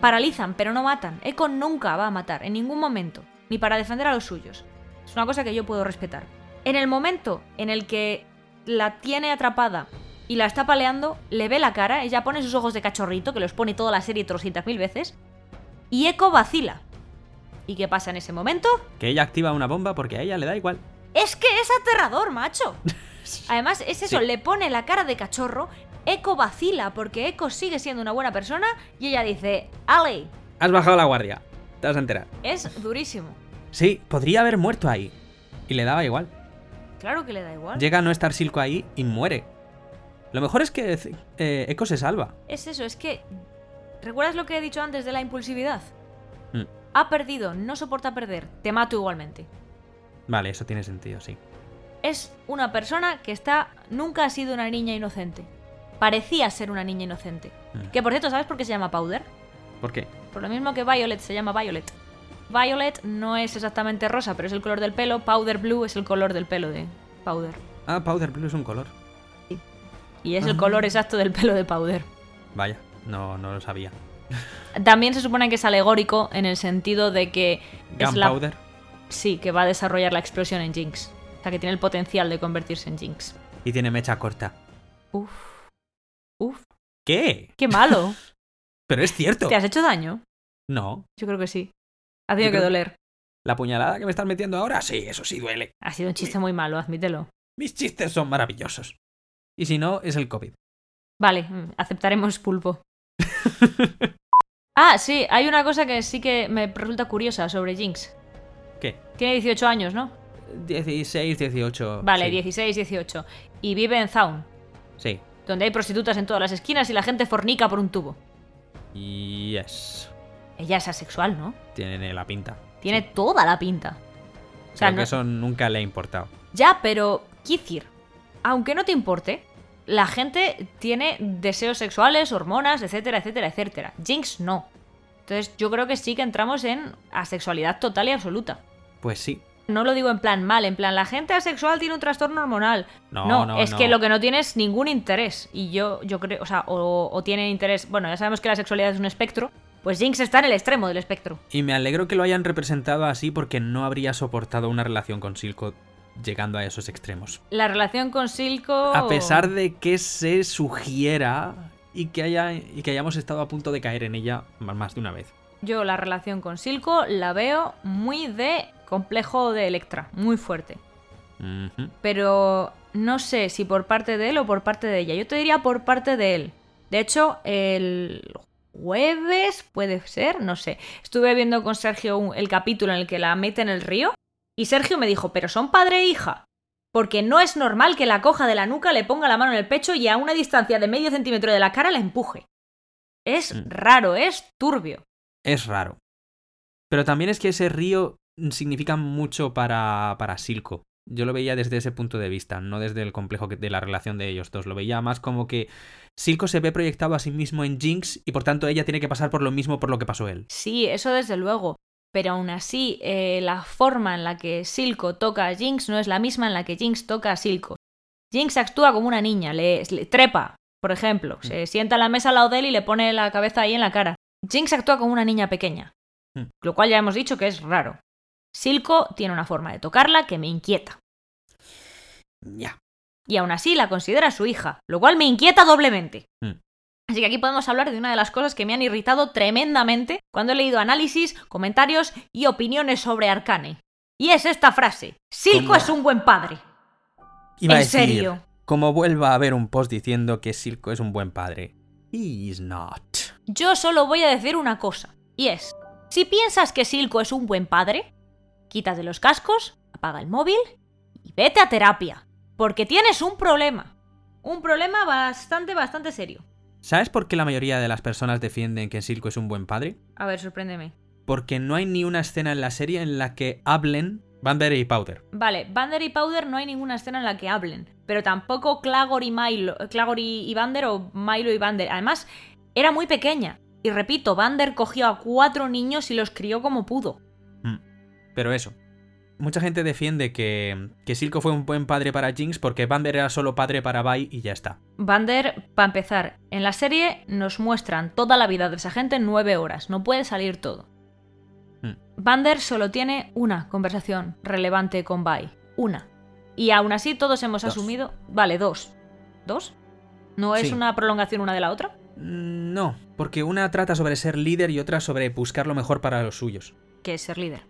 paralizan, pero no matan. Echo nunca va a matar, en ningún momento. Ni para defender a los suyos. Es una cosa que yo puedo respetar. En el momento en el que la tiene atrapada y la está paleando, le ve la cara, ella pone sus ojos de cachorrito, que los pone toda la serie trocientas mil veces, y Echo vacila. ¿Y qué pasa en ese momento? Que ella activa una bomba porque a ella le da igual. Es que es aterrador, macho. Además, es eso, Sí. le pone la cara de cachorro, Echo vacila porque Echo sigue siendo una buena persona y ella dice, Ale, Has bajado la guardia. Te vas a enterar. es durísimo. Sí, podría haber muerto ahí. Y le daba igual. Claro que le da igual. Llega a no estar Silco ahí y muere. Lo mejor es que eh, Echo se salva. Es eso, es que... ¿Recuerdas lo que he dicho antes de la impulsividad? Mm. Ha perdido, no soporta perder, te mato igualmente. Vale, eso tiene sentido, sí. Es una persona que está... Nunca ha sido una niña inocente. Parecía ser una niña inocente. Mm. Que por cierto, ¿sabes por qué se llama Powder? ¿Por qué? Por lo mismo que Violet se llama Violet. Violet no es exactamente rosa, pero es el color del pelo. Powder Blue es el color del pelo de Powder. Ah, Powder Blue es un color. Y es el Ah. color exacto del pelo de Powder. Vaya, no, no lo sabía. También se supone que es alegórico en el sentido de que la... Gunpowder. Sí, que va a desarrollar la explosión en Jinx. O sea, que tiene el potencial de convertirse en Jinx. Y tiene mecha corta. Uf. Uf. ¿Qué? ¡Qué malo! Pero es cierto. ¿Te has hecho daño? No. Yo creo que sí. Ha tenido Yo que doler. ¿La puñalada que me estás metiendo ahora? Sí, eso sí duele. Ha sido un chiste muy malo, admítelo. Mis chistes son maravillosos. Y si no, es el COVID. Vale, mm, aceptaremos pulpo. ah, sí, hay una cosa que sí que me resulta curiosa sobre Jinx. ¿Qué? Tiene 18 años, ¿no? 16, 18. Vale, sí. 16, 18. Y vive en Zaun, Sí. Donde hay prostitutas en todas las esquinas y la gente fornica por un tubo. Yes. Ella es asexual, ¿no? Tiene la pinta. Tiene toda la pinta. O sea, Creo que eso nunca le ha importado. Ya, pero Kithir, aunque no te importe, la gente tiene deseos sexuales, hormonas, etcétera, etcétera, etcétera. Jinx no. Entonces yo creo que sí que entramos en asexualidad total y absoluta. Pues sí. No lo digo en plan mal, en plan la gente asexual tiene un trastorno hormonal. No, no, es no. que lo que no tiene es ningún interés. Y yo, yo creo, o sea, o, o tienen interés. Bueno, ya sabemos que la sexualidad es un espectro. Pues Jinx está en el extremo del espectro. Y me alegro que lo hayan representado así porque no habría soportado una relación con Silco llegando a esos extremos. La relación con Silco. A pesar de que se sugiera y que, haya, y que hayamos estado a punto de caer en ella más de una vez. Yo la relación con Silco la veo muy de complejo de Electra, muy fuerte. Pero no sé si por parte de él o por parte de ella. Yo te diría por parte de él. De hecho, el jueves puede ser, no sé. Estuve viendo con Sergio un- el capítulo en el que la mete en el río y Sergio me dijo, pero son padre e hija. Porque no es normal que la coja de la nuca, le ponga la mano en el pecho y a una distancia de medio centímetro de la cara la empuje. Es Mm. raro, es turbio. Es raro. Pero también es que ese río significa mucho para, para Silco. Yo lo veía desde ese punto de vista, no desde el complejo de la relación de ellos dos. Lo veía más como que Silco se ve proyectado a sí mismo en Jinx y por tanto ella tiene que pasar por lo mismo por lo que pasó él. Sí, eso desde luego. Pero aún así, eh, la forma en la que Silco toca a Jinx no es la misma en la que Jinx toca a Silco. Jinx actúa como una niña, le, le trepa, por ejemplo, se sienta en la mesa al lado de él y le pone la cabeza ahí en la cara. Jinx actúa como una niña pequeña, Mm. lo cual ya hemos dicho que es raro. Silco tiene una forma de tocarla que me inquieta. Ya. Y aún así la considera su hija, lo cual me inquieta doblemente. Mm. Así que aquí podemos hablar de una de las cosas que me han irritado tremendamente cuando he leído análisis, comentarios y opiniones sobre Arcane. Y es esta frase: Silco ¿Cómo? es un buen padre. Iba a ¿En decir, serio? Como vuelva a haber un post diciendo que Silco es un buen padre. He's not. Yo solo voy a decir una cosa, y es, si piensas que Silco es un buen padre, quítate los cascos, apaga el móvil y vete a terapia, porque tienes un problema. Un problema bastante, bastante serio. ¿Sabes por qué la mayoría de las personas defienden que Silco es un buen padre? A ver, sorpréndeme. Porque no hay ni una escena en la serie en la que hablen Vander y Powder. Vale, Vander y Powder no hay ninguna escena en la que hablen, pero tampoco Clagor y Milo, Clagor y y Vander o Milo y Vander. Además, era muy pequeña. Y repito, Vander cogió a cuatro niños y los crió como pudo. Pero eso. Mucha gente defiende que, que Silco fue un buen padre para Jinx porque Vander era solo padre para Vi y ya está. Vander, para empezar, en la serie nos muestran toda la vida de esa gente en nueve horas, no puede salir todo. Hmm. Vander solo tiene una conversación relevante con Vi. Una. Y aún así todos hemos Dos. asumido... Vale, dos. ¿Dos? ¿No es Sí. una prolongación una de la otra? Mm, No, porque una trata sobre ser líder y otra sobre buscar lo mejor para los suyos. Que es ser líder.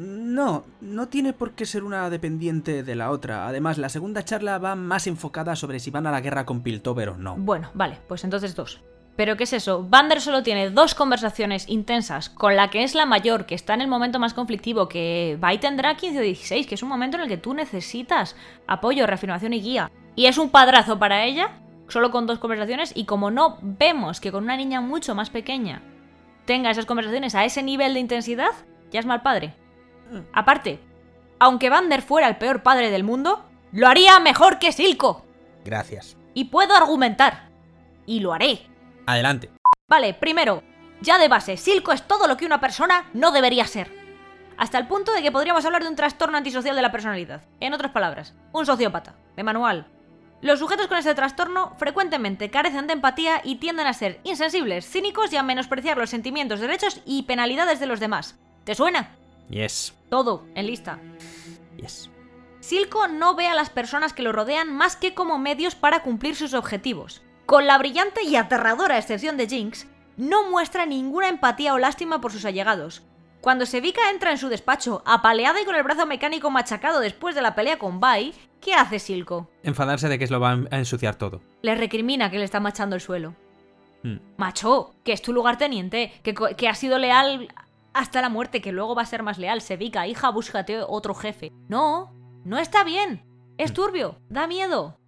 No, no tiene por qué ser una dependiente de la otra. Además, la segunda charla va más enfocada sobre si van a la guerra con Piltover o no. Bueno, vale, pues entonces dos. Pero ¿qué es eso? Vander solo tiene dos conversaciones intensas con la que es la mayor, que está en el momento más conflictivo, que Vi tendrá 15 o 16, que es un momento en el que tú necesitas apoyo, reafirmación y guía. Y es un padrazo para ella, solo con dos conversaciones, y como no vemos que con una niña mucho más pequeña tenga esas conversaciones a ese nivel de intensidad, ya es mal padre. Aparte, aunque Vander fuera el peor padre del mundo, lo haría mejor que Silco. Gracias. Y puedo argumentar. Y lo haré. Adelante. Vale, primero, ya de base, Silco es todo lo que una persona no debería ser. Hasta el punto de que podríamos hablar de un trastorno antisocial de la personalidad. En otras palabras, un sociópata, de manual. Los sujetos con este trastorno frecuentemente carecen de empatía y tienden a ser insensibles, cínicos y a menospreciar los sentimientos, derechos y penalidades de los demás. ¿Te suena? Yes. Todo, en lista. Yes. Silco no ve a las personas que lo rodean más que como medios para cumplir sus objetivos. Con la brillante y aterradora excepción de Jinx, no muestra ninguna empatía o lástima por sus allegados. Cuando Sevika entra en su despacho, apaleada y con el brazo mecánico machacado después de la pelea con Bai, ¿qué hace Silco? Enfadarse de que se lo va a ensuciar todo. Le recrimina que le está machando el suelo. Hmm. Macho, que es tu lugarteniente, que, que ha sido leal hasta la muerte, que luego va a ser más leal. Sevika, hija, búscate otro jefe. No, no está bien. Es turbio, da miedo.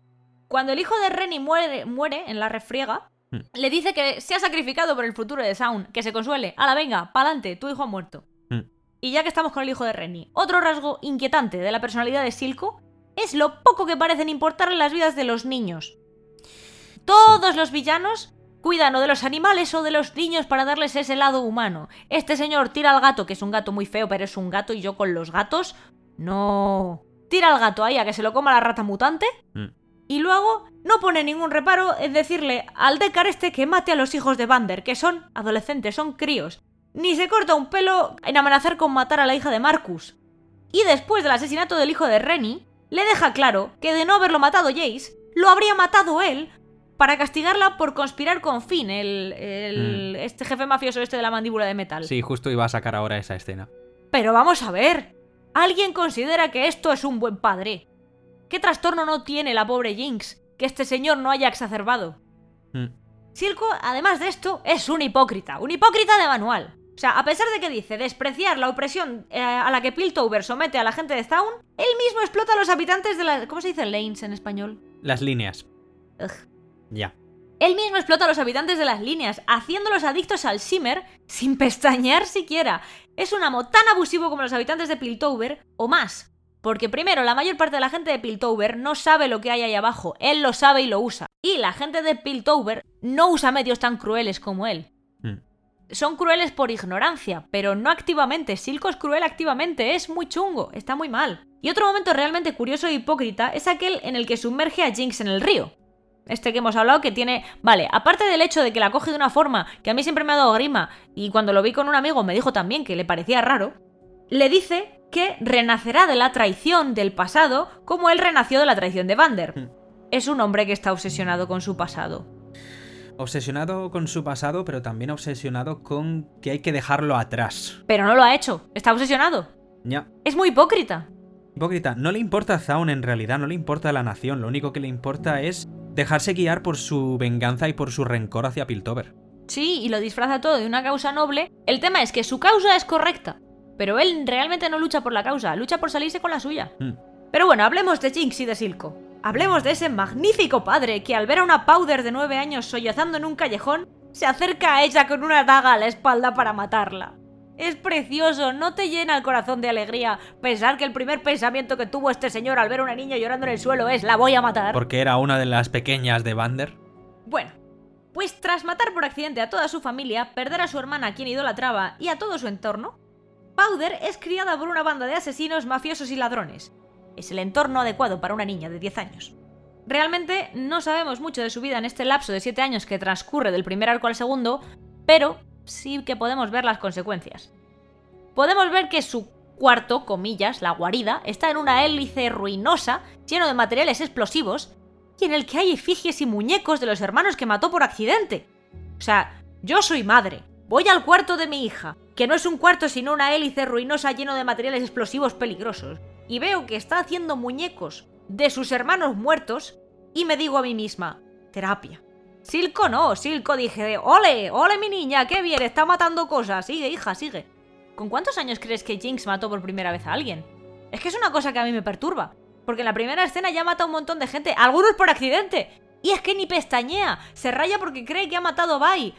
Cuando el hijo de Renny muere, muere en la refriega, Hmm. le dice que se ha sacrificado por el futuro de Sound, que se consuele. Ala, venga, pa'lante, tu hijo ha muerto. Hmm. Y ya que estamos con el hijo de Renny, otro rasgo inquietante de la personalidad de Silco es lo poco que parecen importarle las vidas de los niños. Todos los villanos cuidan o de los animales o de los niños para darles ese lado humano. Este señor tira al gato, que es un gato muy feo, pero es un gato y yo con los gatos no. Tira al gato ahí a que se lo coma la rata mutante Mm. y luego no pone ningún reparo en decirle al Decar este que mate a los hijos de Vander, que son adolescentes, son críos. Ni se corta un pelo en amenazar con matar a la hija de Marcus. Y después del asesinato del hijo de Renny, le deja claro que de no haberlo matado Jace, lo habría matado él para castigarla por conspirar con Finn, el, el- este jefe mafioso este de la mandíbula de metal. Sí, justo iba a sacar ahora esa escena. Pero vamos a ver. ¿Alguien considera que esto es un buen padre? ¿Qué trastorno no tiene la pobre Jinx que este señor no haya exacerbado? Mm. Silco, además de esto, es un hipócrita, un hipócrita de manual. O sea, a pesar de que dice despreciar la opresión eh, a la que Piltover somete a la gente de Zaun, él mismo explota a los habitantes de la... ¿Cómo se dice lanes en español? Las líneas. Ugh. Ya. Él mismo explota a los habitantes de las líneas, haciéndolos adictos al shimmer sin pestañear siquiera. Es un amo tan abusivo como los habitantes de Piltover, o más. Porque primero, la mayor parte de la gente de Piltover no sabe lo que hay ahí abajo, él lo sabe y lo usa. Y la gente de Piltover no usa medios tan crueles como él. Mm. Son crueles por ignorancia, pero no activamente. Silco es cruel activamente, es muy chungo, está muy mal. Y otro momento realmente curioso e hipócrita es aquel en el que sumerge a Jinx en el río. Este que hemos hablado que tiene... Vale, aparte del hecho de que la coge de una forma que a mí siempre me ha dado grima y cuando lo vi con un amigo me dijo también que le parecía raro, le dice que renacerá de la traición del pasado como él renació de la traición de Vander. Hmm. Es un hombre que está obsesionado con su pasado. Obsesionado con su pasado, pero también obsesionado con que hay que dejarlo atrás. Pero no lo ha hecho, está obsesionado. Ya. Es muy hipócrita. Hipócrita, no le importa a Zaun en realidad, no le importa la nación, lo único que le importa es dejarse guiar por su venganza y por su rencor hacia Piltover. Sí, y lo disfraza todo de una causa noble. El tema es que su causa es correcta, pero él realmente no lucha por la causa, lucha por salirse con la suya. Hmm. Pero bueno, hablemos de Jinx y de Silco. Hablemos de ese magnífico padre que al ver a una Powder de 9 años sollozando en un callejón, se acerca a ella con una daga a la espalda para matarla. Es precioso, no te llena el corazón de alegría pensar que el primer pensamiento que tuvo este señor al ver a una niña llorando en el suelo es la voy a matar. Porque era una de las pequeñas de Vander. Bueno, pues tras matar por accidente a toda su familia, perder a su hermana a quien idolatraba y a todo su entorno, Powder es criada por una banda de asesinos, mafiosos y ladrones. Es el entorno adecuado para una niña de 10 años. Realmente no sabemos mucho de su vida en este lapso de 7 años que transcurre del primer arco al segundo, pero sí que podemos ver las consecuencias. Podemos ver que su cuarto, comillas, la guarida, está en una hélice ruinosa, lleno de materiales explosivos, y en el que hay efigies y muñecos de los hermanos que mató por accidente. O sea, yo soy madre, voy al cuarto de mi hija, que no es un cuarto sino una hélice ruinosa lleno de materiales explosivos peligrosos, y veo que está haciendo muñecos de sus hermanos muertos, y me digo a mí misma, terapia. Silco no, Silco dije, ole, ole mi niña, qué bien, está matando cosas, sigue hija, sigue. ¿Con cuántos años crees que Jinx mató por primera vez a alguien? Es que es una cosa que a mí me perturba, porque en la primera escena ya mata a un montón de gente, algunos por accidente, y es que ni pestañea, se raya porque cree que ha matado a Bai.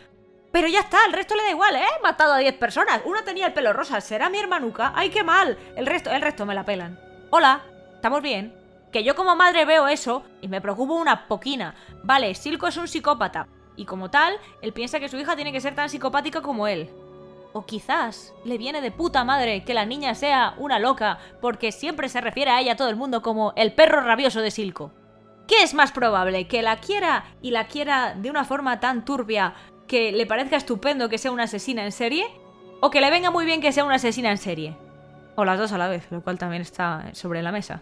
Pero ya está, el resto le da igual, ¿eh? Matado a 10 personas. Una tenía el pelo rosa, será mi hermanuca. ¡Ay, qué mal! El resto, el resto me la pelan. Hola, ¿estamos bien? Que yo como madre veo eso y me preocupo una poquina. Vale, Silco es un psicópata. Y como tal, él piensa que su hija tiene que ser tan psicopática como él. O quizás le viene de puta madre que la niña sea una loca, porque siempre se refiere a ella todo el mundo como el perro rabioso de Silco. ¿Qué es más probable? ¿Que la quiera y la quiera de una forma tan turbia que le parezca estupendo que sea una asesina en serie? ¿O que le venga muy bien que sea una asesina en serie? O las dos a la vez, lo cual también está sobre la mesa.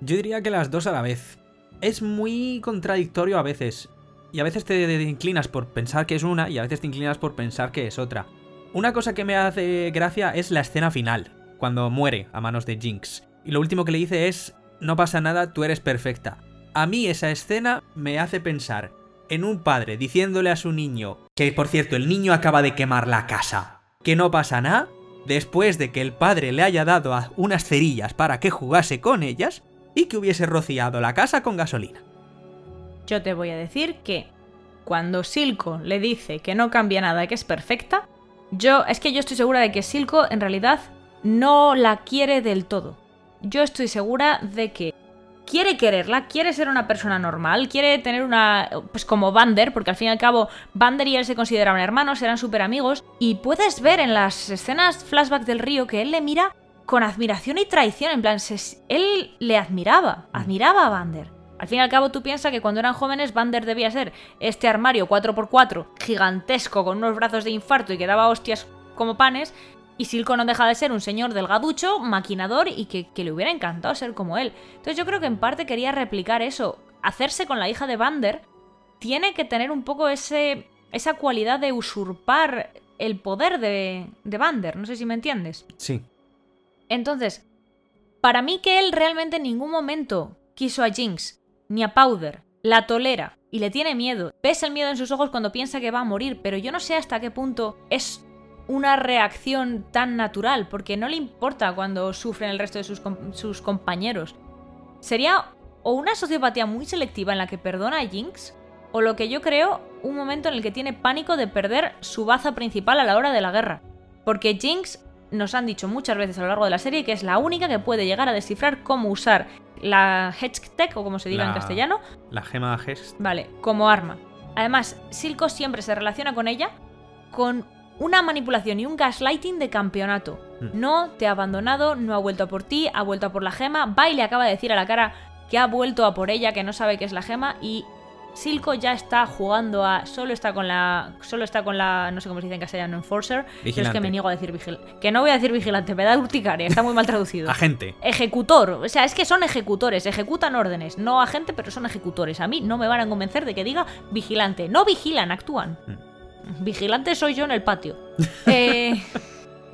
Yo diría que las dos a la vez. Es muy contradictorio a veces. Y a veces te inclinas por pensar que es una y a veces te inclinas por pensar que es otra. Una cosa que me hace gracia es la escena final, cuando muere a manos de Jinx. Y lo último que le dice es, no pasa nada, tú eres perfecta. A mí esa escena me hace pensar en un padre diciéndole a su niño, que por cierto el niño acaba de quemar la casa, que no pasa nada, después de que el padre le haya dado unas cerillas para que jugase con ellas y que hubiese rociado la casa con gasolina. Yo te voy a decir que cuando Silco le dice que no cambia nada que es perfecta, yo es que yo estoy segura de que Silco en realidad no la quiere del todo. Yo estoy segura de que quiere quererla, quiere ser una persona normal, quiere tener una. Pues como Vander, porque al fin y al cabo Vander y él se consideraban hermanos, eran súper amigos. Y puedes ver en las escenas flashback del río que él le mira con admiración y traición. En plan, se- él le admiraba, admiraba a Vander. Al fin y al cabo, tú piensas que cuando eran jóvenes, Vander debía ser este armario 4x4 gigantesco con unos brazos de infarto y que daba hostias como panes. Y Silco no deja de ser un señor delgaducho, maquinador y que, que le hubiera encantado ser como él. Entonces yo creo que en parte quería replicar eso. Hacerse con la hija de Vander tiene que tener un poco ese, esa cualidad de usurpar el poder de, de Vander. No sé si me entiendes. Sí. Entonces, para mí que él realmente en ningún momento quiso a Jinx, ni a Powder, la tolera y le tiene miedo. Ves el miedo en sus ojos cuando piensa que va a morir, pero yo no sé hasta qué punto es una reacción tan natural, porque no le importa cuando sufren el resto de sus, sus compañeros. Sería o una sociopatía muy selectiva en la que perdona a Jinx, o lo que yo creo, un momento en el que tiene pánico de perder su baza principal a la hora de la guerra. Porque Jinx nos han dicho muchas veces a lo largo de la serie que es la única que puede llegar a descifrar cómo usar la Hextech, o como se diga en La- castellano, La gema Hex. Vale, como arma. Además, Silco siempre se relaciona con ella con una manipulación y un gaslighting de campeonato. Mm. No te ha abandonado, no ha vuelto a por ti, ha vuelto a por la gema. Va y le acaba de decir a la cara que ha vuelto a por ella, que no sabe qué es la gema y Silco ya está jugando a. Solo está con la. Solo está con la. No sé cómo se dice en castellano, enforcer. Pero es Vigilante. que me niego a decir vigilante. Que no voy a decir vigilante, me da urticaria, está muy mal traducido. Agente. Ejecutor, o sea, es que son ejecutores, ejecutan órdenes, no agente, pero son ejecutores. A mí no me van a convencer de que diga vigilante. No vigilan, actúan. Mm. Vigilante soy yo en el patio. Eh,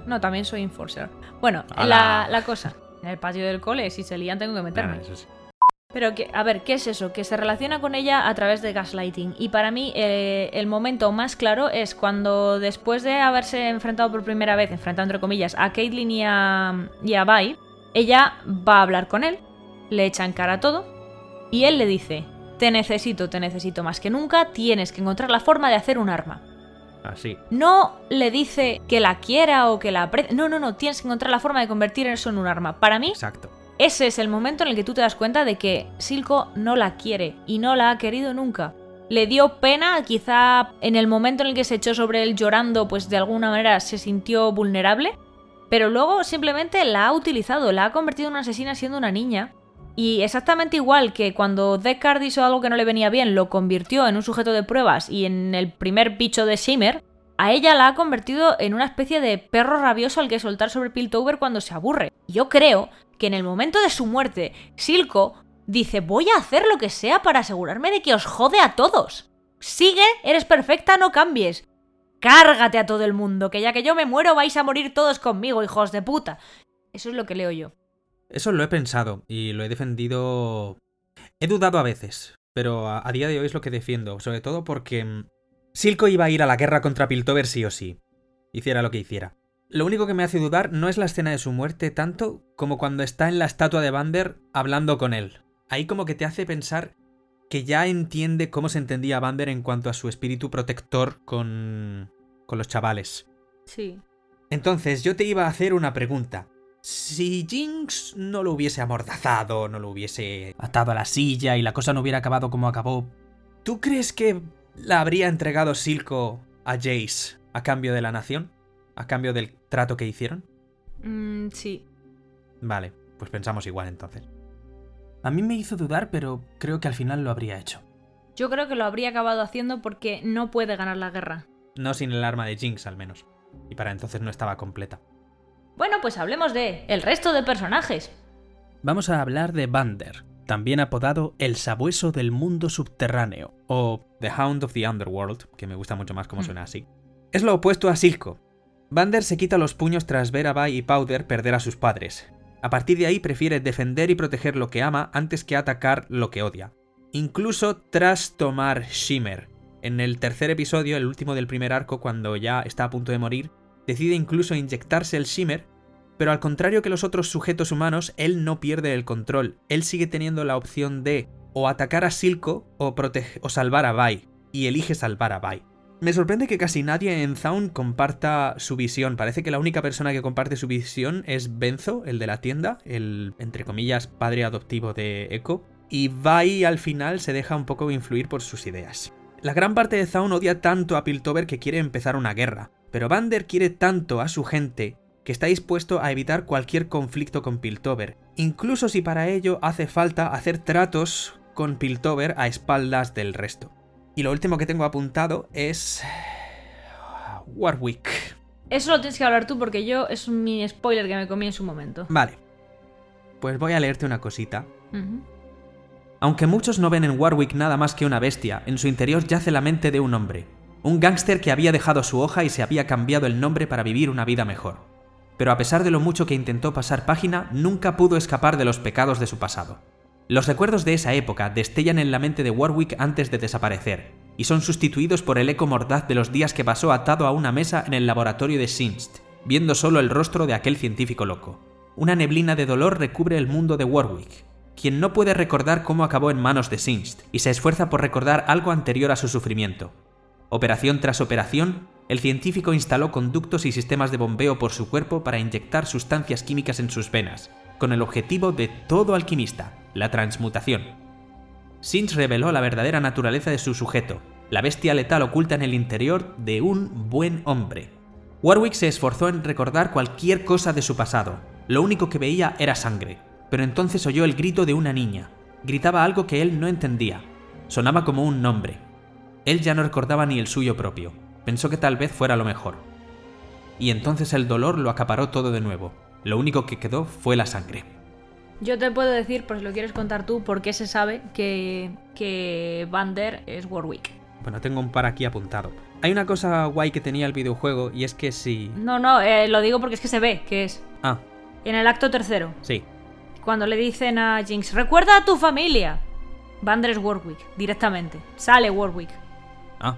no, también soy enforcer. Bueno, la, la cosa. En el patio del cole, si se lían, tengo que meterme. Ah, eso sí. Pero, que, a ver, ¿qué es eso? Que se relaciona con ella a través de gaslighting. Y para mí, eh, el momento más claro es cuando, después de haberse enfrentado por primera vez, enfrentado entre comillas, a Caitlyn y a, y a Vi, ella va a hablar con él, le echa en cara todo, y él le dice: Te necesito, te necesito más que nunca, tienes que encontrar la forma de hacer un arma. Así. No le dice que la quiera o que la aprecie. No, no, no. Tienes que encontrar la forma de convertir eso en un arma. Para mí, Exacto. Ese es el momento en el que tú te das cuenta de que Silco no la quiere y no la ha querido nunca. Le dio pena, quizá en el momento en el que se echó sobre él llorando, pues de alguna manera se sintió vulnerable, pero luego simplemente la ha utilizado, la ha convertido en una asesina siendo una niña. Y exactamente igual que cuando Deckard hizo algo que no le venía bien, lo convirtió en un sujeto de pruebas y en el primer bicho de Shimmer, a ella la ha convertido en una especie de perro rabioso al que soltar sobre Piltover cuando se aburre. Yo creo que en el momento de su muerte, Silco dice voy a hacer lo que sea para asegurarme de que os jode a todos. Sigue, eres perfecta, no cambies. Cárgate a todo el mundo, que ya que yo me muero vais a morir todos conmigo, hijos de puta. Eso es lo que leo yo. Eso lo he pensado y lo he defendido. He dudado a veces, pero a, a día de hoy es lo que defiendo, sobre todo porque mm, Silco iba a ir a la guerra contra Piltover sí o sí, hiciera lo que hiciera. Lo único que me hace dudar no es la escena de su muerte tanto como cuando está en la estatua de Vander hablando con él. Ahí como que te hace pensar que ya entiende cómo se entendía Vander en cuanto a su espíritu protector con, con los chavales. Sí. Entonces, yo te iba a hacer una pregunta. Si Jinx no lo hubiese amordazado, no lo hubiese atado a la silla y la cosa no hubiera acabado como acabó, ¿tú crees que la habría entregado Silco a Jace a cambio de la nación? ¿A cambio del trato que hicieron? Mm, sí. Vale, pues pensamos igual entonces. A mí me hizo dudar, pero creo que al final lo habría hecho. Yo creo que lo habría acabado haciendo porque no puede ganar la guerra. No sin el arma de Jinx, al menos. Y para entonces no estaba completa. Bueno, pues hablemos de el resto de personajes. Vamos a hablar de Vander, también apodado el sabueso del mundo subterráneo, o The Hound of the Underworld, que me gusta mucho más como suena así. Es lo opuesto a Silco. Vander se quita los puños tras ver a Vi y Powder perder a sus padres. A partir de ahí prefiere defender y proteger lo que ama antes que atacar lo que odia. Incluso tras tomar Shimmer. En el tercer episodio, el último del primer arco, cuando ya está a punto de morir, decide incluso inyectarse el Shimmer, pero al contrario que los otros sujetos humanos, él no pierde el control. Él sigue teniendo la opción de o atacar a Silco o, o salvar a Vi, y elige salvar a Vi. Me sorprende que casi nadie en Zaun comparta su visión. Parece que la única persona que comparte su visión es Benzo, el de la tienda, el, entre comillas, padre adoptivo de Echo. Y Vi al final se deja un poco influir por sus ideas. La gran parte de Zaun odia tanto a Piltover que quiere empezar una guerra. Pero Vander quiere tanto a su gente que está dispuesto a evitar cualquier conflicto con Piltover, incluso si para ello hace falta hacer tratos con Piltover a espaldas del resto. Y lo último que tengo apuntado es... Warwick. Eso lo tienes que hablar tú porque yo es un mini spoiler que me comí en su momento. Vale. Pues voy a leerte una cosita. Aunque muchos no ven en Warwick nada más que una bestia, en su interior yace la mente de un hombre. Un gángster que había dejado su hoja y se había cambiado el nombre para vivir una vida mejor. Pero a pesar de lo mucho que intentó pasar página, nunca pudo escapar de los pecados de su pasado. Los recuerdos de esa época destellan en la mente de Warwick antes de desaparecer, y son sustituidos por el eco mordaz de los días que pasó atado a una mesa en el laboratorio de Sinst, viendo solo el rostro de aquel científico loco. Una neblina de dolor recubre el mundo de Warwick, quien no puede recordar cómo acabó en manos de Sinst, y se esfuerza por recordar algo anterior a su sufrimiento. Operación tras operación, el científico instaló conductos y sistemas de bombeo por su cuerpo para inyectar sustancias químicas en sus venas, con el objetivo de todo alquimista, la transmutación. Sinch reveló la verdadera naturaleza de su sujeto, la bestia letal oculta en el interior de un buen hombre. Warwick se esforzó en recordar cualquier cosa de su pasado, lo único que veía era sangre, pero entonces oyó el grito de una niña. Gritaba algo que él no entendía. Sonaba como un nombre. Él ya no recordaba ni el suyo propio. Pensó que tal vez fuera lo mejor. Y entonces el dolor lo acaparó todo de nuevo. Lo único que quedó fue la sangre. Yo te puedo decir, por si lo quieres contar tú, por qué se sabe que, que Vander es Warwick. Bueno, tengo un par aquí apuntado. Hay una cosa guay que tenía el videojuego y es que si... No, no, eh, lo digo porque es que se ve que es. Ah, En el acto tercero, sí. cuando le dicen a Jinx, recuerda a tu familia. Vander es Warwick, directamente. Sale Warwick. Ah.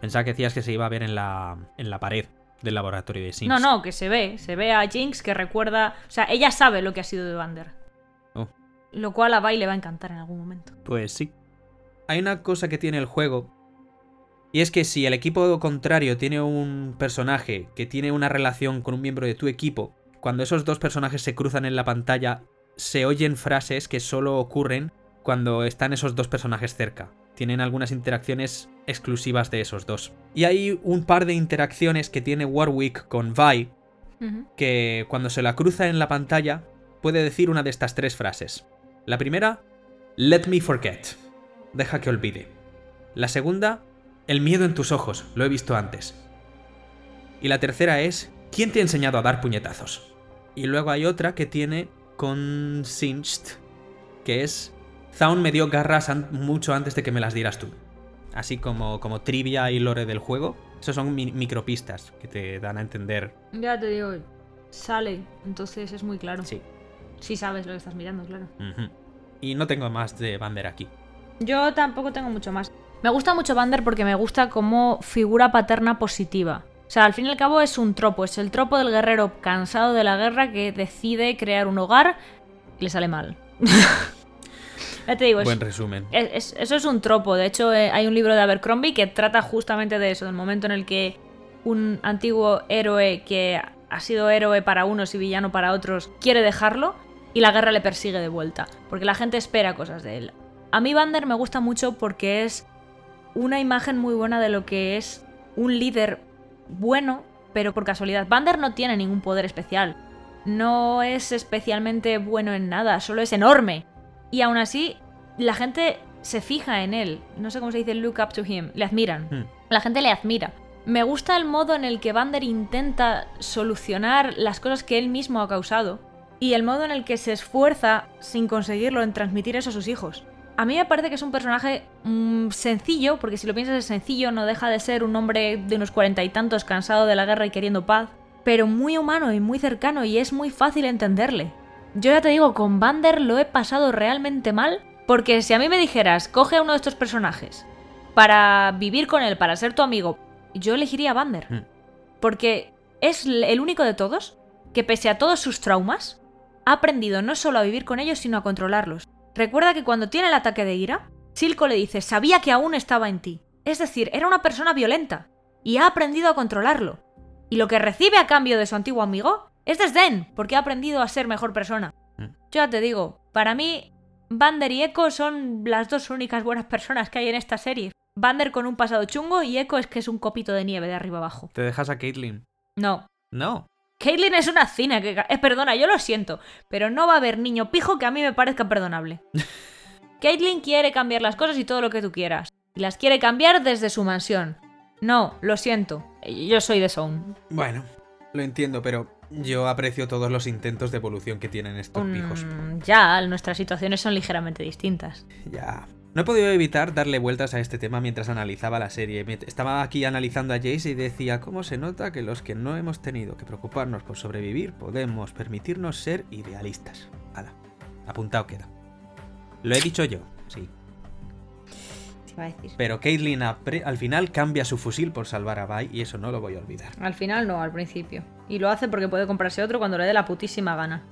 Pensaba que decías que se iba a ver en la, en la pared del laboratorio de Sims. No, no, que se ve. Se ve a Jinx que recuerda. O sea, ella sabe lo que ha sido de Vander. Lo cual a Vi le va a encantar en algún momento. Pues sí. Hay una cosa que tiene el juego. Y es que si el equipo contrario tiene un personaje que tiene una relación con un miembro de tu equipo, cuando esos dos personajes se cruzan en la pantalla, se oyen frases que solo ocurren cuando están esos dos personajes cerca. Tienen algunas interacciones exclusivas de esos dos. Y hay un par de interacciones que tiene Warwick con Vi que cuando se la cruza en la pantalla puede decir una de estas tres frases. La primera, Let me forget. Deja que olvide. La segunda, El miedo en tus ojos. Lo he visto antes. Y la tercera es, ¿quién te ha enseñado a dar puñetazos? Y luego hay otra que tiene con Singed, que es, Zaun me dio garras an- mucho antes de que me las dieras tú. Así como, como trivia y lore del juego. Esos son mi- micropistas que te dan a entender. Ya te digo, sale. Entonces es muy claro. Sí. Sí sabes lo que estás mirando, claro. Y no tengo más de Bander aquí. Yo tampoco tengo mucho más. Me gusta mucho Vander porque me gusta como figura paterna positiva. O sea, al fin y al cabo es un tropo, es el tropo del guerrero cansado de la guerra que decide crear un hogar y le sale mal. ya te digo, es, Buen resumen. es- es- eso es un tropo. De hecho, eh, hay un libro de Abercrombie que trata justamente de eso, del momento en el que un antiguo héroe que ha sido héroe para unos y villano para otros quiere dejarlo y la guerra le persigue de vuelta, porque la gente espera cosas de él. A mí Vander me gusta mucho porque es una imagen muy buena de lo que es un líder bueno, pero por casualidad. Vander no tiene ningún poder especial. No es especialmente bueno en nada, solo es enorme. Y aún así, la gente se fija en él. No sé cómo se dice look up to him. Le admiran. Hmm. La gente le admira. Me gusta el modo en el que Vander intenta solucionar las cosas que él mismo ha causado. Y el modo en el que se esfuerza, sin conseguirlo, en transmitir eso a sus hijos. A mí me parece que es un personaje mm, sencillo, porque si lo piensas es sencillo, no deja de ser un hombre de unos cuarenta y tantos cansado de la guerra y queriendo paz, pero muy humano y muy cercano y es muy fácil entenderle. Yo ya te digo, con Vander lo he pasado realmente mal, porque si a mí me dijeras, coge a uno de estos personajes para vivir con él, para ser tu amigo, yo elegiría a Vander. Hmm. Porque es el único de todos que pese a todos sus traumas, ha aprendido no solo a vivir con ellos, sino a controlarlos. Recuerda que cuando tiene el ataque de ira, Silco le dice, sabía que aún estaba en ti. Es decir, era una persona violenta, y ha aprendido a controlarlo. Y lo que recibe a cambio de su antiguo amigo es desdén, porque ha aprendido a ser mejor persona. Mm. Yo ya te digo, para mí, Vander y Echo son las dos únicas buenas personas que hay en esta serie. Vander con un pasado chungo y Echo es que es un copito de nieve de arriba abajo. ¿Te dejas a Caitlyn? No, No. Caitlyn es una cina que... Eh, perdona, yo lo siento, pero no va a haber niño pijo que a mí me parezca perdonable. Caitlyn quiere cambiar las cosas y todo lo que tú quieras. Y las quiere cambiar desde su mansión. No, lo siento. Yo soy de Sound. Bueno, lo entiendo, pero yo aprecio todos los intentos de evolución que tienen estos pijos. Ya, nuestras situaciones son ligeramente distintas. Ya. No he podido evitar darle vueltas a este tema mientras analizaba la serie. Estaba aquí analizando a Jace y decía cómo se nota que los que no hemos tenido que preocuparnos por sobrevivir podemos permitirnos ser idealistas. Hala, apuntado queda. Lo he dicho yo, sí. A decir. Pero Caitlyn apre- al final cambia su fusil por salvar a Vi y eso no lo voy a olvidar. Al final no, al principio. Y lo hace porque puede comprarse otro cuando le dé la putísima gana.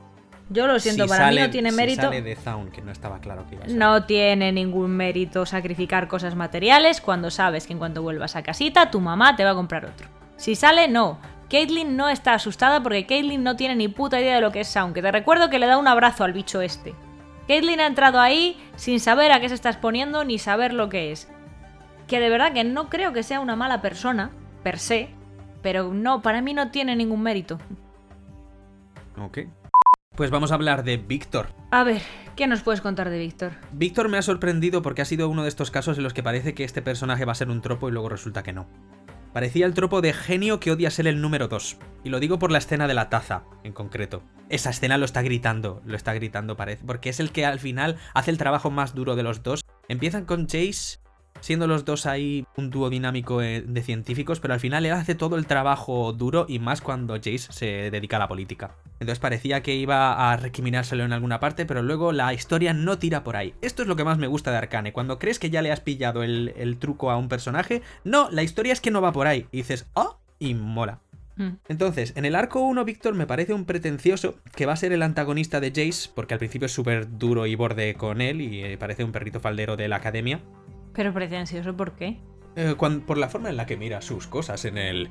Yo lo siento, Si para sale- mí no tiene si mérito. sale de Zaun, que no estaba claro que iba a ser. No tiene ningún mérito sacrificar cosas materiales cuando sabes que en cuanto vuelvas a casita tu mamá te va a comprar otro. Si sale, no. Caitlyn no está asustada porque Caitlyn no tiene ni puta idea de lo que es Sound. Que te recuerdo que le da un abrazo al bicho este. Caitlyn ha entrado ahí sin saber a qué se está exponiendo ni saber lo que es. Que de verdad que no creo que sea una mala persona, per se, pero no, para mí no tiene ningún mérito. Ok. Pues vamos a hablar de Víctor. A ver, ¿qué nos puedes contar de Víctor? Víctor me ha sorprendido porque ha sido uno de estos casos en los que parece que este personaje va a ser un tropo y luego resulta que no. Parecía el tropo de genio que odia ser el número 2. Y lo digo por la escena de la taza, en concreto. Esa escena lo está gritando, lo está gritando parece, porque es el que al final hace el trabajo más duro de los dos. Empiezan con Chase siendo los dos ahí un dúo dinámico eh, de científicos, pero al final él hace todo el trabajo duro y más cuando Jace se dedica a la política. Entonces parecía que iba a recriminárselo en alguna parte, pero luego la historia no tira por ahí. Esto es lo que más me gusta de Arcane. Cuando crees que ya le has pillado el, el truco a un personaje, no, la historia es que no va por ahí. Y dices, oh, y mola. Mm. Entonces, en el arco 1, Víctor me parece un pretencioso que va a ser el antagonista de Jace, porque al principio es súper duro y borde con él y eh, parece un perrito faldero de la academia. Pero pretencioso, ¿por qué? Eh, por la forma en la que mira sus cosas en el,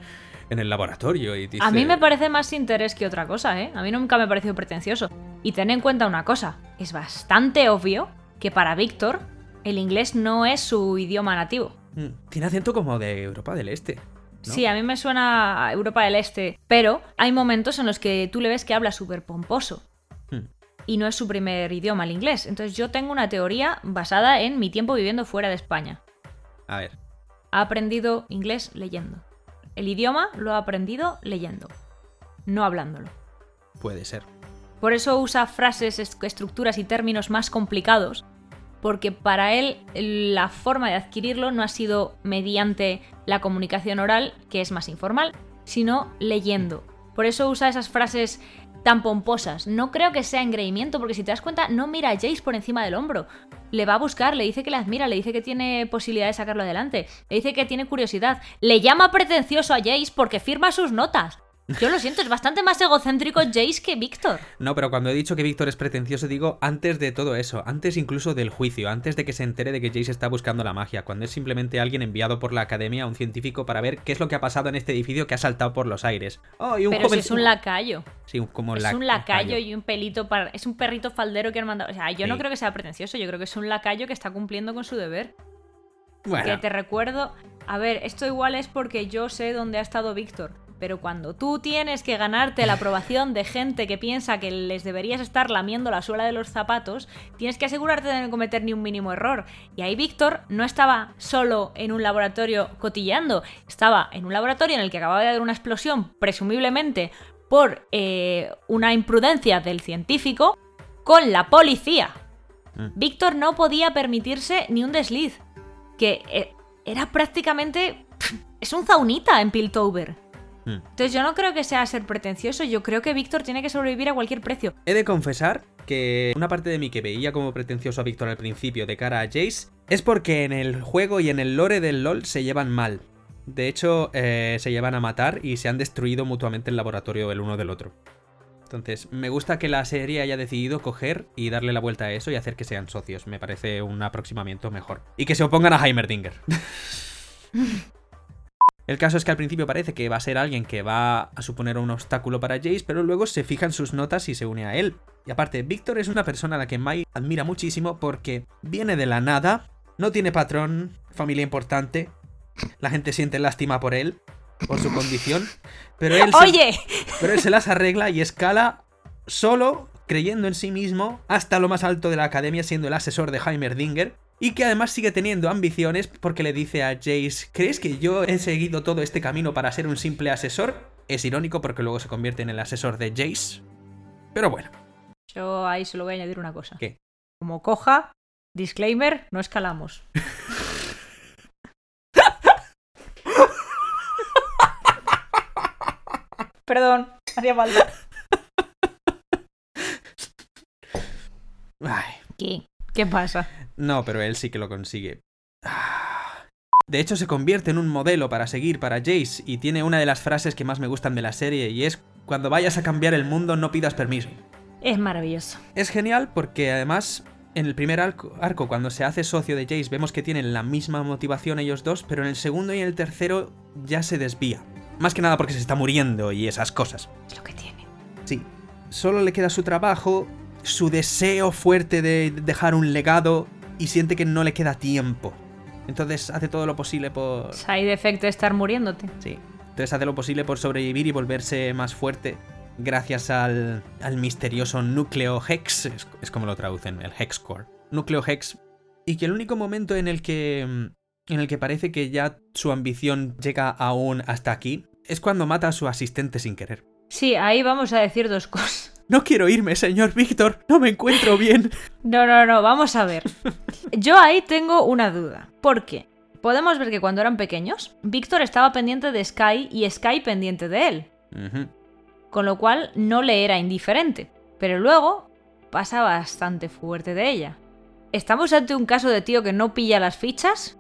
en el laboratorio y dice... A mí me parece más interés que otra cosa, ¿eh? A mí nunca me ha parecido pretencioso. Y ten en cuenta una cosa, es bastante obvio que para Víctor el inglés no es su idioma nativo. Mm, Tiene acento como de Europa del Este. ¿no? Sí, a mí me suena a Europa del Este, pero hay momentos en los que tú le ves que habla súper pomposo. Hmm. Y no es su primer idioma, el inglés. Entonces yo tengo una teoría basada en mi tiempo viviendo fuera de España. A ver. Ha aprendido inglés leyendo. El idioma lo ha aprendido leyendo, no hablándolo. Puede ser. Por eso usa frases, est- estructuras y términos más complicados, porque para él la forma de adquirirlo no ha sido mediante la comunicación oral, que es más informal, sino leyendo. Por eso usa esas frases tan pomposas. No creo que sea engreimiento, porque si te das cuenta, no mira a Jace por encima del hombro. Le va a buscar, le dice que le admira, le dice que tiene posibilidad de sacarlo adelante, le dice que tiene curiosidad, le llama pretencioso a Jace porque firma sus notas. Yo lo siento, es bastante más egocéntrico Jace que Víctor. No, pero cuando he dicho que Víctor es pretencioso, digo antes de todo eso, antes incluso del juicio, antes de que se entere de que Jace está buscando la magia, cuando es simplemente alguien enviado por la academia, un científico, para ver qué es lo que ha pasado en este edificio que ha saltado por los aires. Oh, y un Pero joven... si es un lacayo. Sí, como Es la- un lacayo y un pelito para. Es un perrito faldero que han mandado. O sea, yo no creo que sea pretencioso, yo creo que es un lacayo que está cumpliendo con su deber. Bueno. Que te recuerdo. A ver, esto igual es porque yo sé dónde ha estado Víctor. Pero cuando tú tienes que ganarte la aprobación de gente que piensa que les deberías estar lamiendo la suela de los zapatos, tienes que asegurarte de no cometer ni un mínimo error. Y ahí Víctor no estaba solo en un laboratorio cotilleando, estaba en un laboratorio en el que acababa de haber una explosión, presumiblemente por eh, una imprudencia del científico, con la policía. Mm. Víctor no podía permitirse ni un desliz. Que eh, era prácticamente. pff, Es un zaunita en Piltover. Mm. Entonces yo no creo que sea ser pretencioso, yo creo que Víctor tiene que sobrevivir a cualquier precio. He de confesar que una parte de mí que veía como pretencioso a Víctor al principio de cara a Jace es porque en el juego y en el lore del LoL se llevan mal. De hecho, eh, se llevan a matar y se han destruido mutuamente el laboratorio el uno del otro. Entonces, me gusta que la serie haya decidido coger y darle la vuelta a eso y hacer que sean socios. Me parece un aproximamiento mejor. Y que se opongan a Heimerdinger. El caso es que al principio parece que va a ser alguien que va a suponer un obstáculo para Jace, pero luego se fija en sus notas y se une a él. Y aparte, Víctor es una persona a la que Mai admira muchísimo porque viene de la nada, no tiene patrón, familia importante, la gente siente lástima por él, por su condición, pero él se, ¡Oye! pero él se las arregla y escala solo, creyendo en sí mismo, hasta lo más alto de la academia, siendo el asesor de Heimerdinger. Y que además sigue teniendo ambiciones porque le dice a Jace, ¿crees que yo he seguido todo este camino para ser un simple asesor? Es irónico porque luego se convierte en el asesor de Jace. Pero bueno, Yo ahí solo voy a añadir una cosa. ¿qué? Como coja, disclaimer, no escalamos. Perdón, hacía falta. Ay, ¿Qué? ¿Qué pasa? no, pero él sí que lo consigue. Ah. De hecho, se convierte en un modelo para seguir para Jace y tiene una de las frases que más me gustan de la serie y es, cuando vayas a cambiar el mundo no pidas permiso. Es maravilloso. Es genial porque además en el primer arco, arco, cuando se hace socio de Jace vemos que tienen la misma motivación ellos dos, pero en el segundo y en el tercero ya se desvía. Más que nada porque se está muriendo y esas cosas. Es lo que tiene. Sí, solo le queda su trabajo, su deseo fuerte de dejar un legado y siente que no le queda tiempo. Entonces hace todo lo posible por... Side effect de estar muriéndote. Sí. Entonces hace lo posible por sobrevivir y volverse más fuerte. gracias al, al misterioso núcleo Hex, es, es como lo traducen, el Hex Core. Núcleo Hex, y que el único momento en el que, mm, en el que parece que ya su ambición llega aún hasta aquí es cuando mata a su asistente sin querer. Sí, ahí vamos a decir dos cosas. No quiero irme, señor Víctor, no me encuentro bien. No, no, no, vamos a ver. Yo ahí tengo una duda. ¿Por qué? Podemos ver que cuando eran pequeños, Víctor estaba pendiente de Sky y Sky pendiente de él. Con lo cual no le era indiferente. Pero luego pasa bastante fuerte de ella. ¿Estamos ante un caso de tío que no pilla las fichas?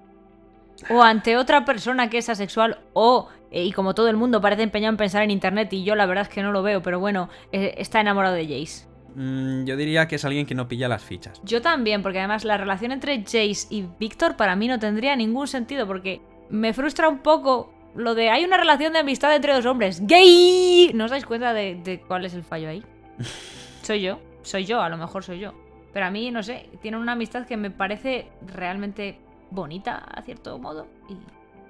¿O ante otra persona que es asexual? ¿O, eh, y como todo el mundo parece empeñado en pensar en internet y yo la verdad es que no lo veo, pero bueno, eh, está enamorado de Jace? Mm, yo diría que es alguien que no pilla las fichas. Yo también, porque además la relación entre Jace y Víctor para mí no tendría ningún sentido, porque me frustra un poco lo de hay una relación de amistad entre dos hombres. ¡Gay! ¿No os dais cuenta de, de cuál es el fallo ahí? soy yo, soy yo, a lo mejor soy yo. Pero a mí, no sé, tienen una amistad que me parece realmente bonita, a cierto modo. Y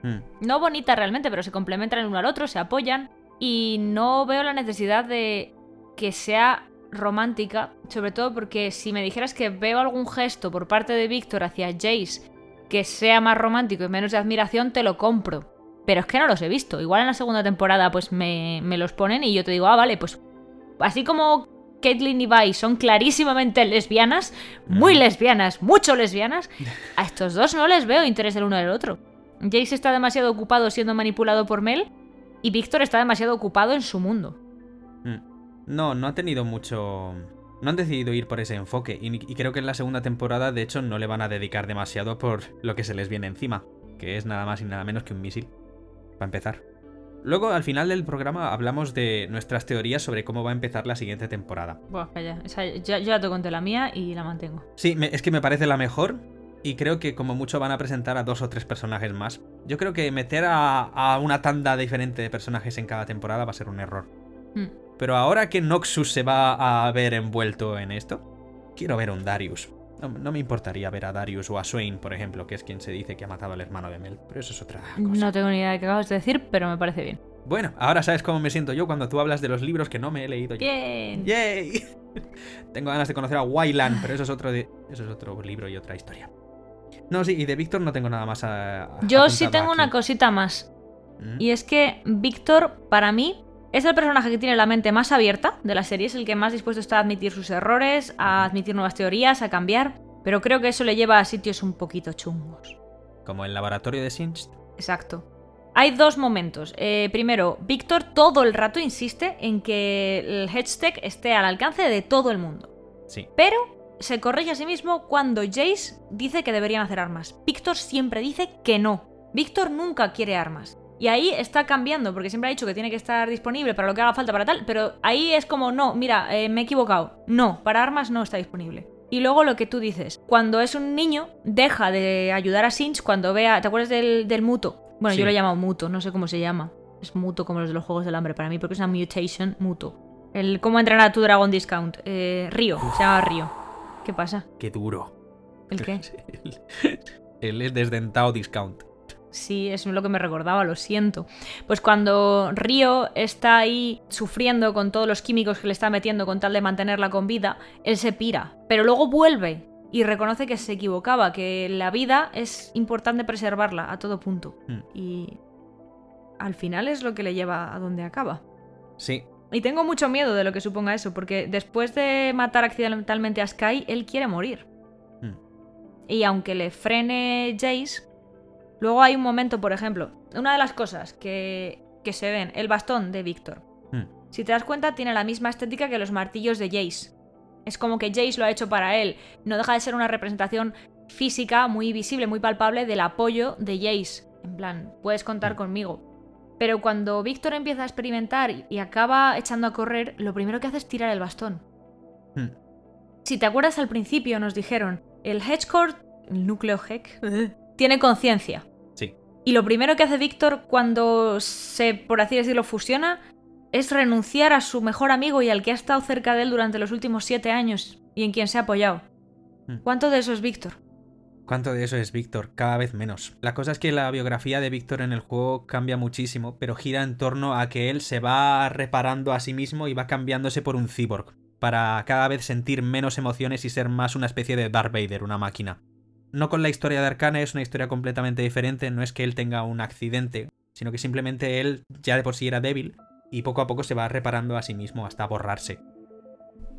Mm. no bonita realmente, pero se complementan el uno al otro, se apoyan. Y no veo la necesidad de que sea romántica, sobre todo porque si me dijeras que veo algún gesto por parte de Víctor hacia Jace que sea más romántico y menos de admiración, te lo compro. Pero es que no los he visto. Igual en la segunda temporada pues me, me los ponen y yo te digo, ah, vale, pues así como Caitlyn y Vi son clarísimamente lesbianas, muy lesbianas, mucho lesbianas, a estos dos no les veo interés el uno del otro. Jace está demasiado ocupado siendo manipulado por Mel y Víctor está demasiado ocupado en su mundo. Mm. No, no ha tenido mucho... No han decidido ir por ese enfoque y, y creo que en la segunda temporada de hecho no le van a dedicar demasiado por lo que se les viene encima, que es nada más y nada menos que un misil, para empezar. Luego, al final del programa, hablamos de nuestras teorías sobre cómo va a empezar la siguiente temporada. Buah, calla. Esa- ya, yo ya te conté la mía y la mantengo. Sí, me- es que me parece la mejor y creo que como mucho van a presentar a dos o tres personajes más. Yo creo que meter a, a una tanda diferente de personajes en cada temporada va a ser un error. Hmm. Pero ahora que Noxus se va a ver envuelto en esto, quiero ver a un Darius. No, no me importaría ver a Darius o a Swain, por ejemplo, que es quien se dice que ha matado al hermano de Mel, pero eso es otra cosa. No tengo ni idea de qué acabas de decir, pero me parece bien. Bueno, ahora sabes cómo me siento yo cuando tú hablas de los libros que no me he leído yo. Bien. ¡Yay! Tengo ganas de conocer a Wyland, pero eso es otro de- eso es otro libro y otra historia. No, sí, y de Víctor no tengo nada más a. a- Yo sí tengo aquí. una cosita más. ¿Mm? Y es que Víctor, para mí, es el personaje que tiene la mente más abierta de la serie, es el que más dispuesto está a admitir sus errores, a admitir nuevas teorías, a cambiar, pero creo que eso le lleva a sitios un poquito chungos. Como el laboratorio de Singed. Exacto. Hay dos momentos. Eh, primero, Víctor todo el rato insiste en que el Hedgetech esté al alcance de todo el mundo. Sí. Pero se corrige a sí mismo cuando Jace dice que deberían hacer armas. Víctor siempre dice que no. Víctor nunca quiere armas. Y ahí está cambiando, porque siempre ha dicho que tiene que estar disponible para lo que haga falta para tal, pero ahí es como, no, mira, eh, me he equivocado. No, para armas no está disponible. Y luego lo que tú dices, cuando es un niño, deja de ayudar a Sinch cuando vea, ¿te acuerdas del, del muto? Bueno, Sí. yo lo he llamado muto, no sé cómo se llama. Es muto como los de los Juegos del Hambre para mí, porque es una mutation muto. El cómo entrenar a tu Dragon Discount. Eh, Río, se llama Río. ¿Qué pasa? Qué duro. ¿El qué? El, el desdentado discount. Sí, es lo que me recordaba, lo siento. Pues cuando Río está ahí sufriendo con todos los químicos que le está metiendo con tal de mantenerla con vida, él se pira. Pero luego vuelve y reconoce que se equivocaba, que la vida es importante preservarla a todo punto. Mm. Y al final es lo que le lleva a donde acaba. Sí. Y tengo mucho miedo de lo que suponga eso, porque después de matar accidentalmente a Sky, él quiere morir. Mm. Y aunque le frene Jace, luego hay un momento, por ejemplo, una de las cosas que, que se ven, el bastón de Víctor. Mm. Si te das cuenta, tiene la misma estética que los martillos de Jace. Es como que Jace lo ha hecho para él. No deja de ser una representación física muy visible, muy palpable del apoyo de Jace. En plan, puedes contar conmigo. Pero cuando Víctor empieza a experimentar y acaba echando a correr, lo primero que hace es tirar el bastón. Hmm. Si te acuerdas al principio nos dijeron, el Hedgecore, el núcleo Heck, tiene conciencia. Y lo primero que hace Víctor cuando se, por así decirlo, fusiona es renunciar a su mejor amigo y al que ha estado cerca de él durante los últimos siete años y en quien se ha apoyado. Hmm. ¿Cuánto de eso es Víctor? ¿Cuánto de eso es Víctor? Cada vez menos. La cosa es que la biografía de Víctor en el juego cambia muchísimo, pero gira en torno a que él se va reparando a sí mismo y va cambiándose por un cyborg, para cada vez sentir menos emociones y ser más una especie de Darth Vader, una máquina. No con la historia de Arcane, es una historia completamente diferente, no es que él tenga un accidente, sino que simplemente él ya de por sí era débil y poco a poco se va reparando a sí mismo hasta borrarse.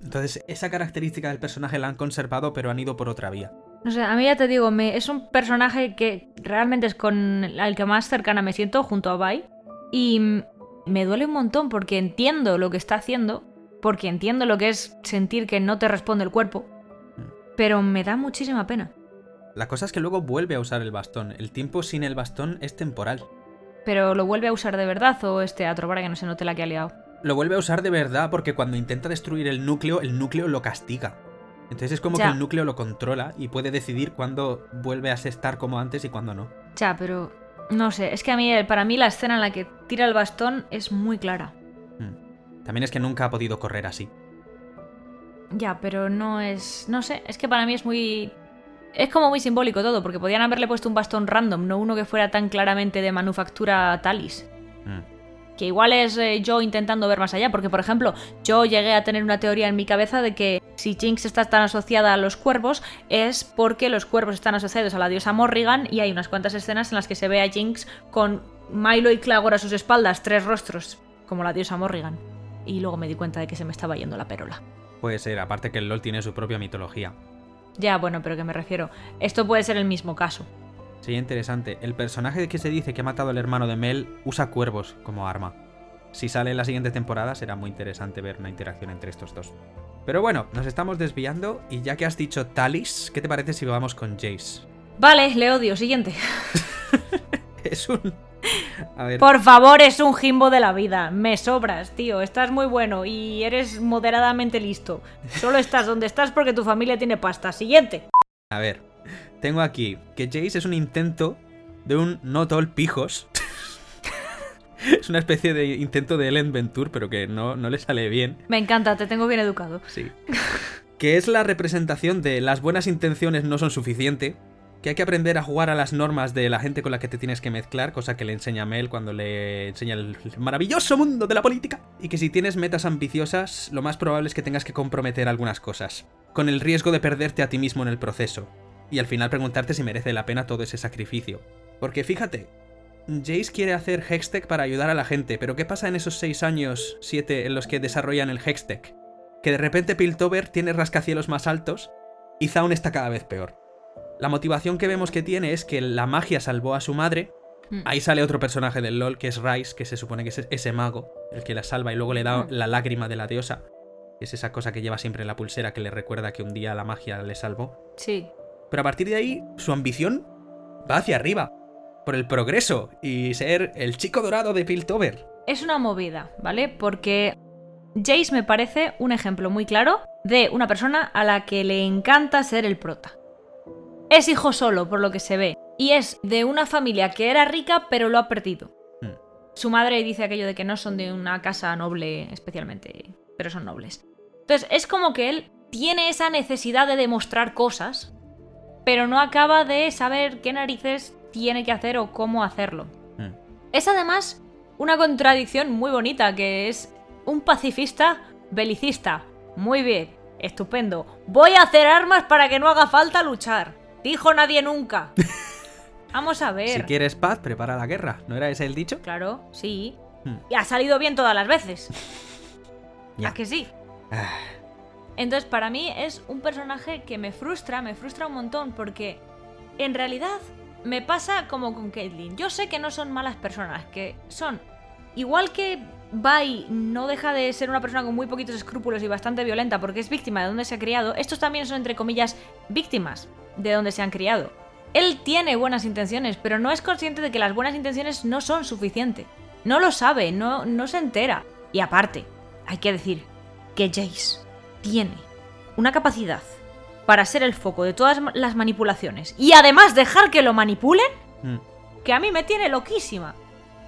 Entonces, esa característica del personaje la han conservado, pero han ido por otra vía. No sé, a mí ya te digo, me, es un personaje que realmente es con el que más cercana me siento junto a Bai. Y mm, me duele un montón porque entiendo lo que está haciendo, porque entiendo lo que es sentir que no te responde el cuerpo, pero me da muchísima pena. La cosa es que luego vuelve a usar el bastón. El tiempo sin el bastón es temporal. Pero lo vuelve a usar de verdad o es teatro para que no se note la que ha liado. Lo vuelve a usar de verdad porque cuando intenta destruir el núcleo, el núcleo lo castiga. Entonces es como Ya. que el núcleo lo controla y puede decidir cuándo vuelve a estar como antes y cuándo no. Ya, pero no sé, es que a mí, para mí la escena en la que tira el bastón es muy clara. También es que nunca ha podido correr así. Ya, pero no es. No sé, es que para mí es muy. Es como muy simbólico todo, porque podían haberle puesto un bastón random, no uno que fuera tan claramente de manufactura Talis. Que igual es eh, yo intentando ver más allá, porque por ejemplo, yo llegué a tener una teoría en mi cabeza de que si Jinx está tan asociada a los cuervos es porque los cuervos están asociados a la diosa Morrigan y hay unas cuantas escenas en las que se ve a Jinx con Milo y Clagor a sus espaldas, tres rostros, como la diosa Morrigan. Y luego me di cuenta de que se me estaba yendo la perola. Puede ser, aparte que el LOL tiene su propia mitología. Ya, bueno, pero que me refiero. Esto puede ser el mismo caso. Sería interesante. El personaje que se dice que ha matado al hermano de Mel usa cuervos como arma. Si sale en la siguiente temporada será muy interesante ver una interacción entre estos dos. Pero bueno, nos estamos desviando y ya que has dicho Talis, ¿qué te parece si vamos con Jace? Vale, le odio. Siguiente. Es un... A ver... Por favor, es un jimbo de la vida. Me sobras, tío. Estás muy bueno y eres moderadamente listo. Solo estás donde estás porque tu familia tiene pasta. Siguiente. A ver, tengo aquí que Jace es un intento de un not all pijos. es una especie de intento de Ellen Venture, pero que no, no le sale bien. Me encanta, te tengo bien educado. Sí. que es la representación de las buenas intenciones no son suficiente, que hay que aprender a jugar a las normas de la gente con la que te tienes que mezclar, cosa que le enseña Mel cuando le enseña el maravilloso mundo de la política, y que si tienes metas ambiciosas, lo más probable es que tengas que comprometer algunas cosas, con el riesgo de perderte a ti mismo en el proceso, y al final preguntarte si merece la pena todo ese sacrificio. Porque fíjate, Jace quiere hacer Hextech para ayudar a la gente, pero ¿qué pasa en esos 6 años, 7 en los que desarrollan el Hextech? Que de repente Piltover tiene rascacielos más altos y Zaun está cada vez peor. La motivación que vemos que tiene es que la magia salvó a su madre. Mm. Ahí sale otro personaje del LOL que es Rice, que se supone que es ese mago, el que la salva y luego le da Mm. la lágrima de la diosa. que Es esa cosa que lleva siempre en la pulsera que le recuerda que un día la magia le salvó. Sí. Pero a partir de ahí, su ambición va hacia arriba. Por el progreso y ser el chico dorado de Piltover. Es una movida, ¿vale? Porque Jace me parece un ejemplo muy claro de una persona a la que le encanta ser el prota. Es hijo solo, por lo que se ve, y es de una familia que era rica pero lo ha perdido. Hmm. Su madre dice aquello de que no son de una casa noble especialmente, pero son nobles. Entonces es como que él tiene esa necesidad de demostrar cosas, pero no acaba de saber qué narices tiene que hacer o cómo hacerlo. Hmm. Es además una contradicción muy bonita, que es un pacifista belicista. Muy bien, estupendo. Voy a hacer armas para que no haga falta luchar. Dijo nadie nunca. Vamos a ver. Si quieres paz, prepara la guerra. ¿No era ese el dicho? Claro, sí. Hmm. Y ha salido bien todas las veces. Ya. ¿A que sí? Ah, Entonces, para mí es un personaje que me frustra, me frustra un montón, porque en realidad me pasa como con Caitlyn. Yo sé que no son malas personas, que son. Igual que Bai no deja de ser una persona con muy poquitos escrúpulos y bastante violenta porque es víctima de donde se ha criado, estos también son, entre comillas, víctimas de donde se han criado. Él tiene buenas intenciones, pero no es consciente de que las buenas intenciones no son suficientes. No lo sabe, no, no se entera. Y aparte, hay que decir que Jace tiene una capacidad para ser el foco de todas las manipulaciones y además dejar que lo manipulen mm. que a mí me tiene loquísima.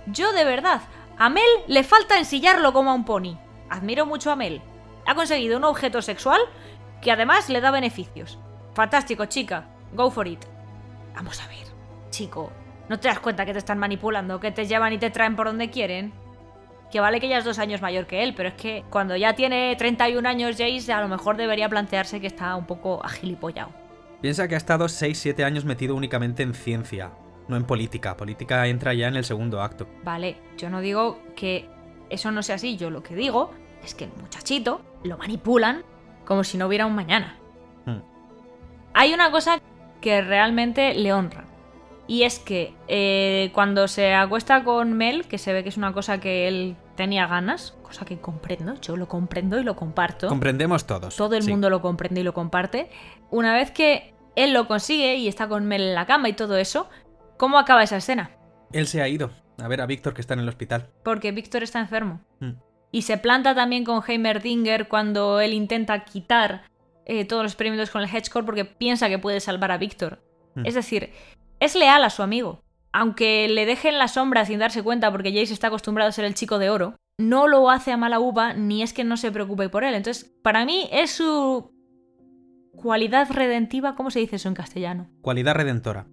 Yo de verdad, a Mel le falta ensillarlo como a un pony. Admiro mucho a Mel. Ha conseguido un objeto sexual que además le da beneficios. Fantástico, chica. Go for it. Vamos a ver, chico, ¿no te das cuenta que te están manipulando, que te llevan y te traen por donde quieren? Que vale que ya es dos años mayor que él, pero es que cuando ya tiene 31 años Jace, a lo mejor debería plantearse que está un poco agilipollado. Piensa que ha estado 6-7 años metido únicamente en ciencia, no en política. Política entra ya en el segundo acto. Vale, yo no digo que eso no sea así, yo lo que digo es que el muchachito lo manipulan como si no hubiera un mañana. Hay una cosa que realmente le honra. Y es que eh, cuando se acuesta con Mel, que se ve que es una cosa que él tenía ganas, cosa que comprendo, yo lo comprendo y lo comparto. Comprendemos todos. Todo el sí. mundo lo comprende y lo comparte. Una vez que él lo consigue y está con Mel en la cama y todo eso, ¿cómo acaba esa escena? Él se ha ido a ver a Víctor que está en el hospital. Porque Víctor está enfermo. Hmm. Y se planta también con Heimerdinger cuando él intenta quitar eh, todos los experimentos con el Hedgecore porque piensa que puede salvar a Víctor. Hmm. Es decir, es leal a su amigo. Aunque le deje en la sombra sin darse cuenta porque Jace está acostumbrado a ser el chico de oro, no lo hace a mala uva ni es que no se preocupe por él. Entonces, para mí es su cualidad redentiva. ¿Cómo se dice eso en castellano? Cualidad redentora.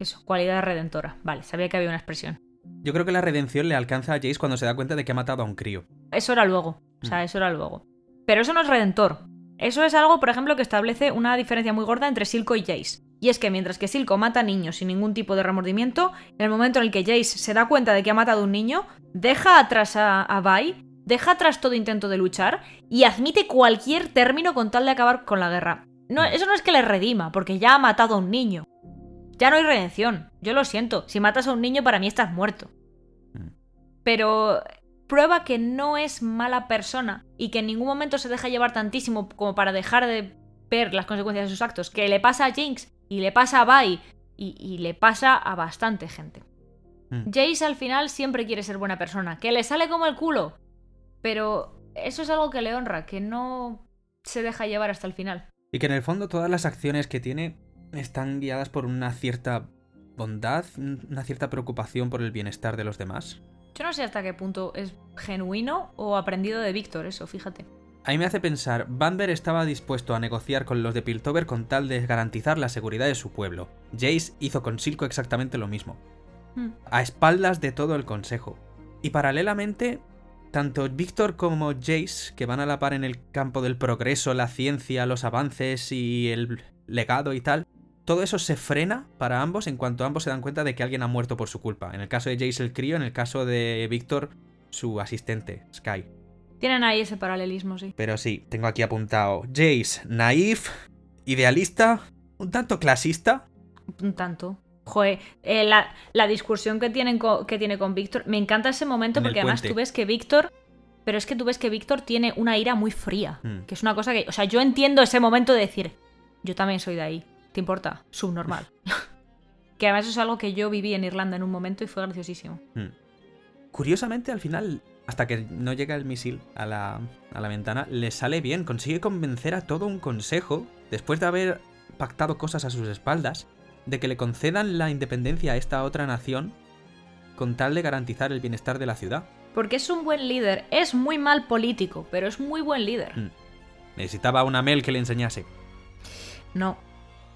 Eso, cualidad redentora. Vale, sabía que había una expresión. Yo creo que la redención le alcanza a Jace cuando se da cuenta de que ha matado a un crío. Eso era luego. O sea, eso era luego. Pero eso no es redentor. Eso es algo, por ejemplo, que establece una diferencia muy gorda entre Silco y Jace. Y es que mientras que Silco mata niños sin ningún tipo de remordimiento, en el momento en el que Jace se da cuenta de que ha matado a un niño, deja atrás a, a Vi, deja atrás todo intento de luchar y admite cualquier término con tal de acabar con la guerra. No, eso no es que le redima, porque ya ha matado a un niño. Ya no hay redención. Yo lo siento. Si matas a un niño, para mí estás muerto. Pero prueba que no es mala persona y que en ningún momento se deja llevar tantísimo como para dejar de ver las consecuencias de sus actos. Que le pasa a Jinx y le pasa a y, y le pasa a bastante gente. Mm. Jace al final siempre quiere ser buena persona. Que le sale como el culo. Pero eso es algo que le honra, que no se deja llevar hasta el final. Y que en el fondo todas las acciones que tiene están guiadas por una cierta bondad, una cierta preocupación por el bienestar de los demás. Yo no sé hasta qué punto es genuino o aprendido de Víctor, eso, fíjate. A mí me hace pensar, Banber estaba dispuesto a negociar con los de Piltover con tal de garantizar la seguridad de su pueblo. Jace hizo con Silco exactamente lo mismo, Hmm. a espaldas de todo el consejo. Y paralelamente, tanto Víctor como Jace, que van a la par en el campo del progreso, la ciencia, los avances y el legado y tal, todo eso se frena para ambos en cuanto ambos se dan cuenta de que alguien ha muerto por su culpa. En el caso de Jace el crío, en el caso de Víctor, su asistente, Sky. Tienen ahí ese paralelismo, sí. Pero sí, tengo aquí apuntado Jace, naif, idealista, un tanto clasista. Un tanto. Joder, eh, la, la discusión que, tienen que tiene con Víctor. Me encanta ese momento En porque además tú ves que Víctor. Pero es que tú ves que Víctor tiene una ira muy fría. Hmm. Que es una cosa que. O sea, yo entiendo ese momento de decir. Yo también soy de ahí. ¿Te importa? Subnormal. que además eso es algo que yo viví en Irlanda en un momento y fue graciosísimo. Hmm. Curiosamente, al final, hasta que no llega el misil a la, a la ventana, le sale bien. Consigue convencer a todo un consejo, después de haber pactado cosas a sus espaldas, de que le concedan la independencia a esta otra nación con tal de garantizar el bienestar de la ciudad. Porque es un buen líder. Es muy mal político, pero es muy buen líder. Hmm. Necesitaba una Mel que le enseñase. No.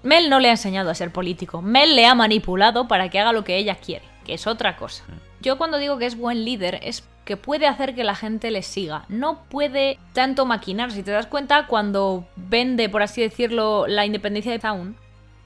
Mel no le ha enseñado a ser político. Mel le ha manipulado para que haga lo que ella quiere, que es otra cosa. Yo cuando digo que es buen líder es que puede hacer que la gente le siga. No puede tanto maquinar. Si te das cuenta, cuando vende, por así decirlo, la independencia de Town,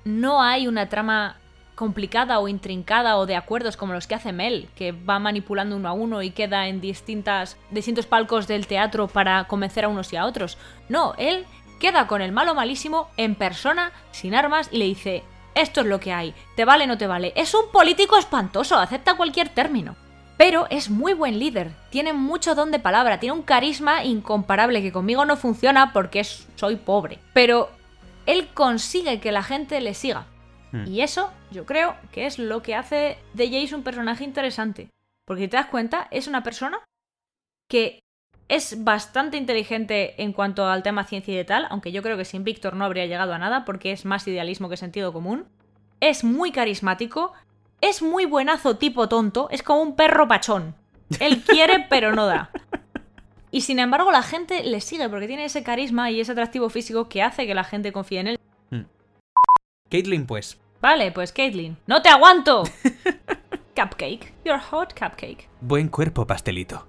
no hay una trama complicada o intrincada o de acuerdos como los que hace Mel, que va manipulando uno a uno y queda en distintas, distintos palcos del teatro para convencer a unos y a otros. No, él queda con el malo malísimo en persona, sin armas, y le dice, esto es lo que hay, te vale o no te vale. Es un político espantoso, acepta cualquier término. Pero es muy buen líder, tiene mucho don de palabra, tiene un carisma incomparable que conmigo no funciona porque es- soy pobre. Pero él consigue que la gente le siga. Hmm. Y eso yo creo que es lo que hace de Jace un personaje interesante. Porque si te das cuenta, es una persona que es bastante inteligente en cuanto al tema ciencia y de tal, aunque yo creo que sin Víctor no habría llegado a nada porque es más idealismo que sentido común. Es muy carismático, es muy buenazo tipo tonto, es como un perro pachón. Él quiere pero no da. Y sin embargo la gente le sigue porque tiene ese carisma y ese atractivo físico que hace que la gente confíe en él. Caitlyn, pues. Vale, pues Caitlyn. ¡No te aguanto! cupcake. You're hot cupcake. Buen cuerpo, pastelito.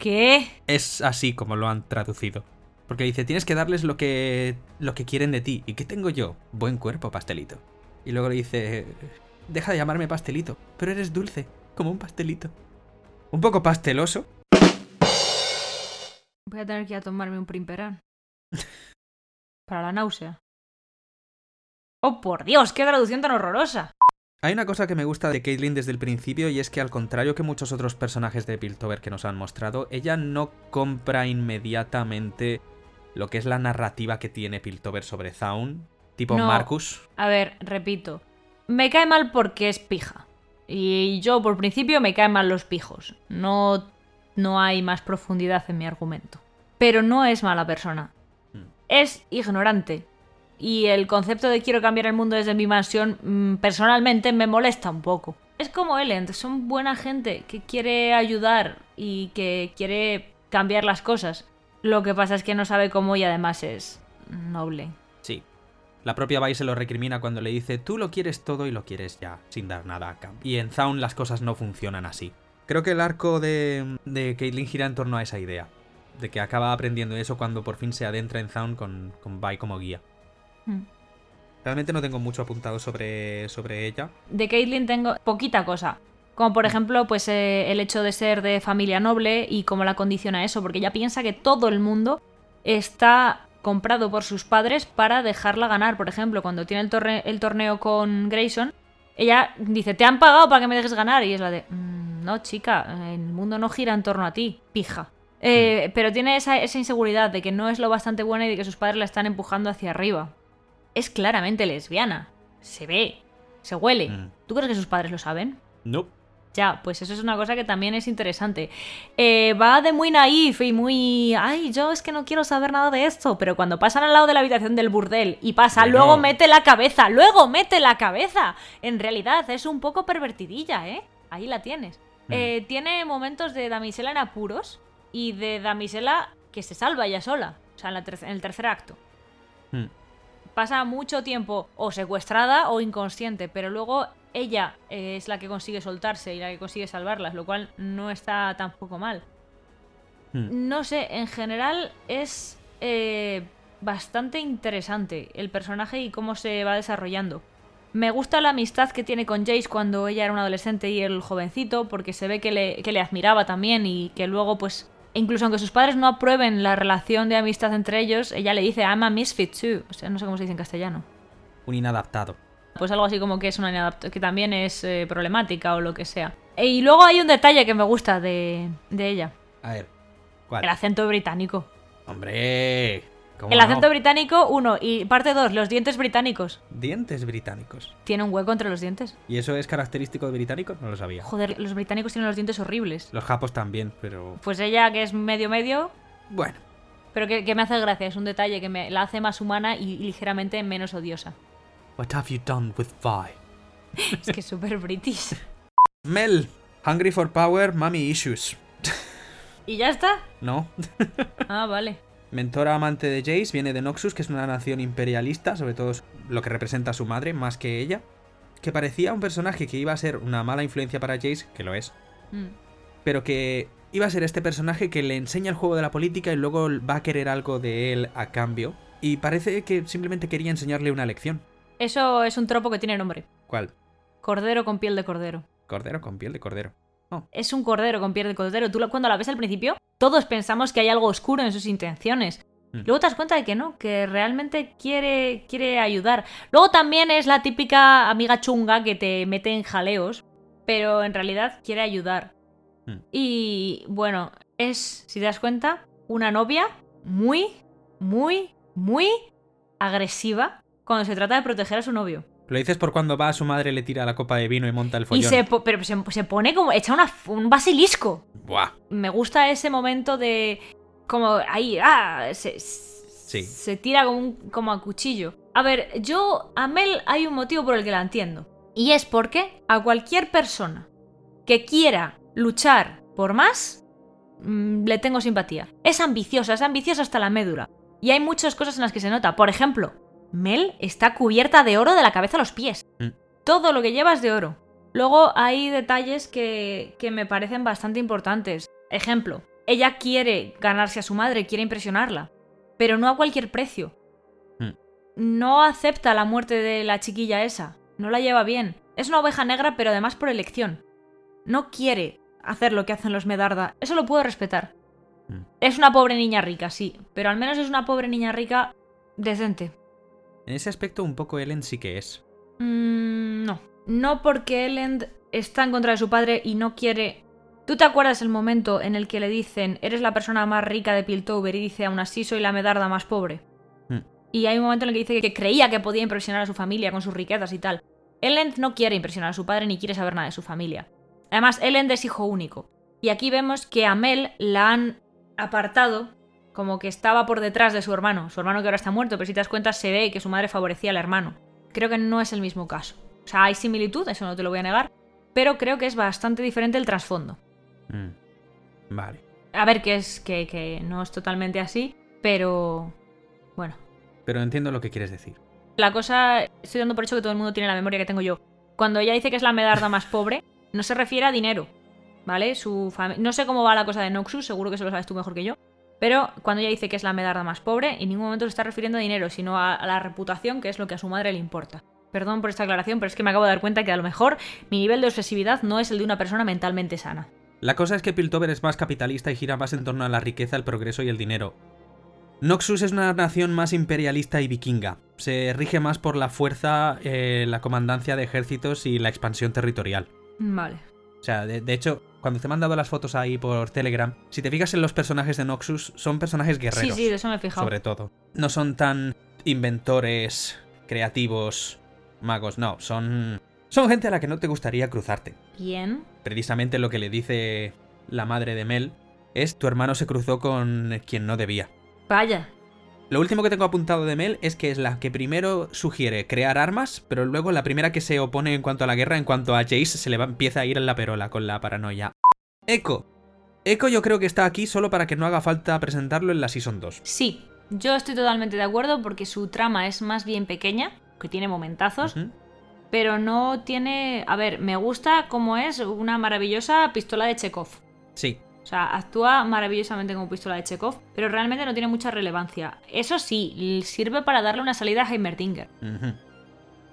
¿Qué? Es así como lo han traducido. Porque dice, tienes que darles lo que, lo que quieren de ti. ¿Y qué tengo yo? Buen cuerpo, pastelito. Y luego le dice, deja de llamarme pastelito, pero eres dulce, como un pastelito. Un poco pasteloso. Voy a tener que ir a tomarme un primperán. Para la náusea. ¡Oh, por Dios! ¡Qué traducción tan horrorosa! Hay una cosa que me gusta de Caitlyn desde el principio y es que al contrario que muchos otros personajes de Piltover que nos han mostrado, ella no compra inmediatamente lo que es la narrativa que tiene Piltover sobre Zaun, tipo No. Marcus. A ver, repito. Me cae mal porque es pija. Y yo, por principio, me caen mal los pijos. No, no hay más profundidad en mi argumento. Pero no es mala persona. Es ignorante. Y el concepto de quiero cambiar el mundo desde mi mansión, mm, personalmente, me molesta un poco. Es como Elend, son buena gente que quiere ayudar y que quiere cambiar las cosas. Lo que pasa es que no sabe cómo y además es noble. Sí. La propia Vi se lo recrimina cuando le dice, tú lo quieres todo y lo quieres ya, sin dar nada a cambio. Y en Zaun las cosas no funcionan así. Creo que el arco de, de Caitlyn gira en torno a esa idea. De que acaba aprendiendo eso cuando por fin se adentra en Zaun con, con como guía. Mm. Realmente no tengo mucho apuntado sobre, sobre ella. De Caitlyn tengo poquita cosa. Como por ejemplo, pues eh, el hecho de ser de familia noble y cómo la condiciona eso, porque ella piensa que todo el mundo está comprado por sus padres para dejarla ganar. Por ejemplo, cuando tiene el torneo con Grayson, ella dice, te han pagado para que me dejes ganar. Y es la de, "Mm, no, chica, el mundo no gira en torno a ti, pija. Eh, Pero tiene esa, esa inseguridad de que no es lo bastante buena y de que sus padres la están empujando hacia arriba. Es claramente lesbiana. Se ve, se huele. Mm. ¿Tú crees que sus padres lo saben? No. Ya, pues eso es una cosa que también es interesante. Eh, va de muy naif y muy... Ay, yo es que no quiero saber nada de esto. Pero cuando pasan al lado de la habitación del burdel y pasa, Bueno. luego mete la cabeza, luego mete la cabeza. En realidad es un poco pervertidilla, ¿eh? Ahí la tienes. Mm. Eh, tiene momentos de damisela en apuros y de damisela que se salva ella sola. O sea, en, la ter- en el tercer acto Hmm. Pasa mucho tiempo o secuestrada o inconsciente, pero luego ella eh, es la que consigue soltarse y la que consigue salvarlas, lo cual no está tampoco mal. Hmm. No sé, en general es eh, bastante interesante el personaje y cómo se va desarrollando. Me gusta la amistad que tiene con Jace cuando ella era una adolescente y él jovencito, porque se ve que le, que le admiraba también y que luego, pues, incluso aunque sus padres no aprueben la relación de amistad entre ellos, ella le dice, I'm a misfit too. O sea, no sé cómo se dice en castellano. Un inadaptado. Pues algo así como que es una inadapt- que también es eh, problemática o lo que sea. E- Y luego hay un detalle que me gusta de, de ella. A ver. ¿Cuál? El acento británico. Hombre. ¿Cómo El no? acento británico, uno. Y parte dos, los dientes británicos. Dientes británicos. Tiene un hueco entre los dientes. ¿Y eso es característico de británicos? No lo sabía. Joder, los británicos tienen los dientes horribles. Los japos también, pero... Pues ella, que es medio medio, Bueno. pero que, que me hace gracia, es un detalle que me la hace más humana y ligeramente menos odiosa. What have you done with Vi? Es que es súper british. Mel. Hungry for power, mommy issues. ¿Y ya está? ¿No? Ah, vale. Mentora amante de Jace, viene de Noxus, que es una nación imperialista, sobre todo lo que representa a su madre, más que ella. Que parecía un personaje que iba a ser una mala influencia para Jace, que lo es, Mm. pero que iba a ser este personaje que le enseña el juego de la política y luego va a querer algo de él a cambio. Y parece que simplemente quería enseñarle una lección. Eso es un tropo que tiene nombre. ¿Cuál? Cordero con piel de cordero. Cordero con piel de cordero. Es un cordero con piel de cordero. Tú lo- cuando la ves al principio, todos pensamos que hay algo oscuro en sus intenciones. Mm. Luego te das cuenta de que no, que realmente quiere, quiere ayudar. Luego también es la típica amiga chunga que te mete en jaleos, pero en realidad quiere ayudar. Mm. Y bueno, es, si te das cuenta, una novia muy, muy, muy agresiva cuando se trata de proteger a su novio. Lo dices por cuando va a su madre, le tira la copa de vino y monta el Y follón. se, po- pero se, se pone como, echa una, un basilisco. Buah. Me gusta ese momento de como ahí, ah, se, Sí. se tira como, un- como a cuchillo. A ver, yo a Mel hay un motivo por el que la entiendo. Y es porque a cualquier persona que quiera luchar por más, mm, le tengo simpatía. Es ambiciosa, es ambiciosa hasta la médula. Y hay muchas cosas en las que se nota. Por ejemplo, Mel está cubierta de oro de la cabeza a los pies. Mm. todo lo que lleva es de oro. Luego hay detalles que, que me parecen bastante importantes. Ejemplo, ella quiere ganarse a su madre, quiere impresionarla, pero no a cualquier precio. Hmm. No acepta la muerte de la chiquilla esa, no la lleva bien. Es una oveja negra, pero además por elección. No quiere hacer lo que hacen los Medarda, eso lo puedo respetar. Hmm. Es una pobre niña rica, sí, pero al menos es una pobre niña rica decente. En ese aspecto un poco Ellen sí que es. Mm, no. No porque Elend está en contra de su padre y no quiere... ¿Tú te acuerdas el momento en el que le dicen eres la persona más rica de Piltover y dice aún así soy la medarda más pobre? Hmm. Y hay un momento en el que dice que creía que podía impresionar a su familia con sus riquezas y tal. Elend no quiere impresionar a su padre ni quiere saber nada de su familia. Además, Elend es hijo único. Y aquí vemos que a Mel la han apartado como que estaba por detrás de su hermano. Su hermano que ahora está muerto, pero si te das cuenta se ve que su madre favorecía al hermano. Creo que no es el mismo caso. O sea, hay similitud, eso no te lo voy a negar, pero creo que es bastante diferente el trasfondo. Mm. Vale. A ver, que es que, que no es totalmente así, pero bueno. Pero entiendo lo que quieres decir. La cosa, estoy dando por hecho que todo el mundo tiene la memoria que tengo yo. Cuando ella dice que es la medarda más pobre, no se refiere a dinero, ¿vale? Su fami- no sé cómo va la cosa de Noxus, seguro que eso lo sabes tú mejor que yo. Pero cuando ella dice que es la medarda más pobre, en ningún momento se está refiriendo a dinero, sino a, a la reputación, que es lo que a su madre le importa. Perdón por esta aclaración, pero es que me acabo de dar cuenta que a lo mejor mi nivel de obsesividad no es el de una persona mentalmente sana. La cosa es que Piltover es más capitalista y gira más en torno a la riqueza, el progreso y el dinero. Noxus es una nación más imperialista y vikinga. Se rige más por la fuerza, eh, la comandancia de ejércitos y la expansión territorial. Vale. O sea, de, de hecho, cuando te he mandado las fotos ahí por Telegram, si te fijas en los personajes de Noxus, son personajes guerreros. Sí, sí, de eso me he fijado. Sobre todo. No son tan inventores, creativos, magos, no. Son. Son gente a la que no te gustaría cruzarte. Bien. Precisamente lo que le dice la madre de Mel es tu hermano se cruzó con quien no debía. Vaya. Lo último que tengo apuntado de Mel es que es la que primero sugiere crear armas, pero luego la primera que se opone en cuanto a la guerra, en cuanto a Jace, se le va, empieza a ir en la perola con la paranoia. Echo. Echo yo creo que está aquí solo para que no haga falta presentarlo en la Season 2. Sí, yo estoy totalmente de acuerdo porque su trama es más bien pequeña, que tiene momentazos, pero no tiene... A ver, me gusta como es una maravillosa pistola de Chekhov. Sí. O sea, actúa maravillosamente como pistola de Chekhov, pero realmente no tiene mucha relevancia. Eso sí, sirve para darle una salida a Heimerdinger.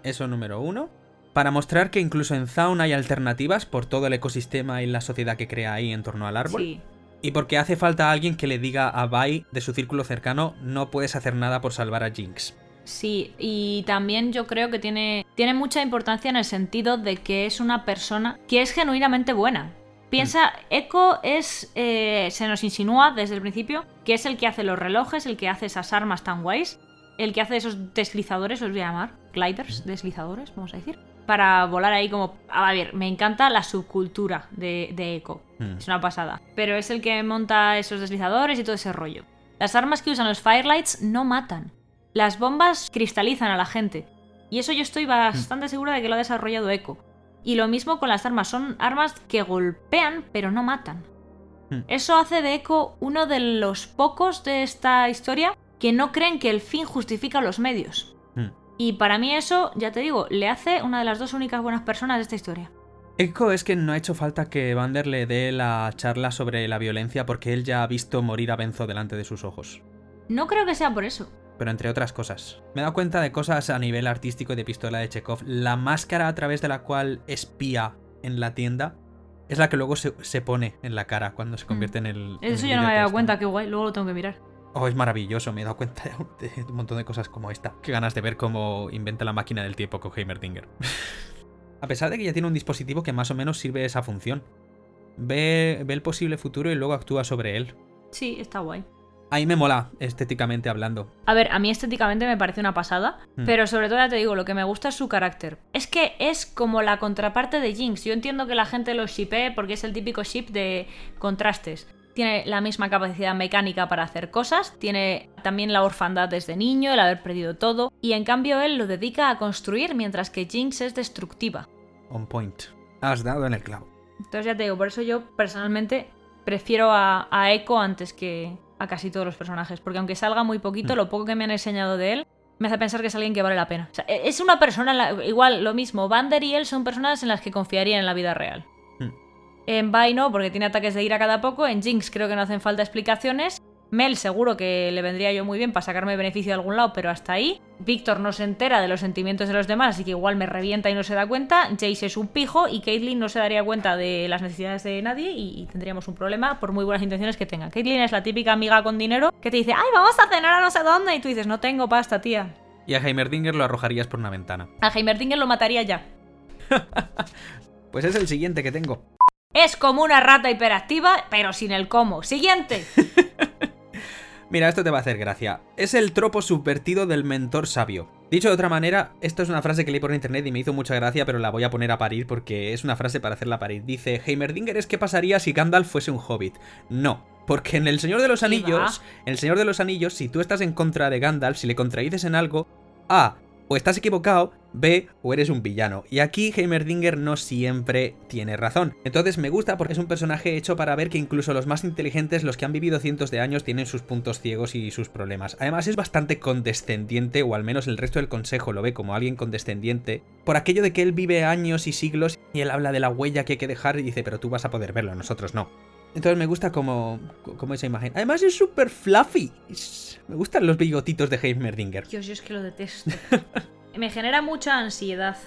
Eso número uno. Para mostrar que incluso en Zaun hay alternativas por todo el ecosistema y la sociedad que crea ahí en torno al árbol. Sí. Y porque hace falta alguien que le diga a Bai de su círculo cercano, no puedes hacer nada por salvar a Jinx. Sí, y también yo creo que tiene, tiene mucha importancia en el sentido de que es una persona que es genuinamente buena. Piensa, Echo es. eh, se nos insinúa desde el principio que es el que hace los relojes, el que hace esas armas tan guays, el que hace esos deslizadores, os voy a llamar, gliders, deslizadores, vamos a decir, para volar ahí como. A ver, me encanta la subcultura de, de Echo. Mm. Es una pasada. Pero es el que monta esos deslizadores y todo ese rollo. Las armas que usan los Firelights no matan. Las bombas cristalizan a la gente. Y eso yo estoy bastante segura de que lo ha desarrollado Echo. Y lo mismo con las armas. Son armas que golpean, pero no matan. Hmm. Eso hace de Echo uno de los pocos de esta historia que no creen que el fin justifica los medios. Hmm. Y para mí eso, ya te digo, le hace una de las dos únicas buenas personas de esta historia. Echo es que no ha hecho falta que Vander le dé la charla sobre la violencia porque él ya ha visto morir a Benzo delante de sus ojos. No creo que sea por eso. Pero entre otras cosas. Me he dado cuenta de cosas a nivel artístico y de pistola de Chekhov. La máscara a través de la cual espía en la tienda es la que luego se, se pone en la cara cuando se convierte en el. en Mm. Eso el yo no me había dado cuenta, qué guay, luego lo tengo que mirar. Oh, es maravilloso, me he dado cuenta de, de un montón de cosas como esta. Qué ganas de ver cómo inventa la máquina del tiempo con Heimerdinger. a pesar de que ya tiene un dispositivo que más o menos sirve esa función. Ve, ve el posible futuro y luego actúa sobre él. Sí, está guay. Ahí me mola, estéticamente hablando. A ver, a mí estéticamente me parece una pasada, Mm. pero sobre todo ya te digo, lo que me gusta es su carácter. Es que es como la contraparte de Jinx. Yo entiendo que la gente lo shipee porque es el típico ship de contrastes. Tiene la misma capacidad mecánica para hacer cosas, tiene también la orfandad desde niño, el haber perdido todo, y en cambio él lo dedica a construir mientras que Jinx es destructiva. On point. Has dado en el clavo. Entonces ya te digo, por eso yo personalmente prefiero a, a Echo antes que a casi todos los personajes, porque aunque salga muy poquito, lo poco que me han enseñado de él me hace pensar que es alguien que vale la pena. O sea, e- es una persona, la- igual lo mismo, Vander y él son personas en las que confiaría en la vida real. Hmm. En Vi no, porque tiene ataques de ira cada poco. En Jinx creo que no hacen falta explicaciones. Mel seguro que le vendría yo muy bien para sacarme beneficio de algún lado, pero hasta ahí. Víctor no se entera de los sentimientos de los demás, así que igual me revienta y no se da cuenta. Jace es un pijo y Caitlyn no se daría cuenta de las necesidades de nadie y, y tendríamos un problema por muy buenas intenciones que tenga. Caitlyn es la típica amiga con dinero que te dice, ay, vamos a cenar a no sé dónde, y tú dices, no tengo pasta, tía. Y a Heimerdinger lo arrojarías por una ventana. A Heimerdinger lo mataría ya. Pues es el siguiente que tengo. Es como una rata hiperactiva, pero sin el cómo. Siguiente. Mira, esto te va a hacer gracia. Es el tropo subvertido del mentor sabio. Dicho de otra manera, esto es una frase que leí por internet y me hizo mucha gracia, pero la voy a poner a parir porque es una frase para hacerla parir. Dice, Heimerdinger es qué pasaría si Gandalf fuese un hobbit. No, porque en El Señor de los. Anillos, en El Señor de los Anillos, si tú estás en contra de Gandalf, si le contradices en algo, A, o estás equivocado, B, o eres un villano. Y aquí Heimerdinger no siempre tiene razón. Entonces me gusta porque es un personaje hecho para ver que incluso los más inteligentes, los que han vivido cientos de años, tienen sus puntos ciegos y sus problemas. Además es bastante condescendiente, o al menos el resto del consejo lo ve como alguien condescendiente, por aquello de que él vive años y siglos y él habla de la huella que hay que dejar y dice, pero tú vas a poder verlo, nosotros no. Entonces me gusta como, como esa imagen. Además es súper fluffy. Me gustan los bigotitos de Heimerdinger. Dios, yo es que lo detesto. Me genera mucha ansiedad.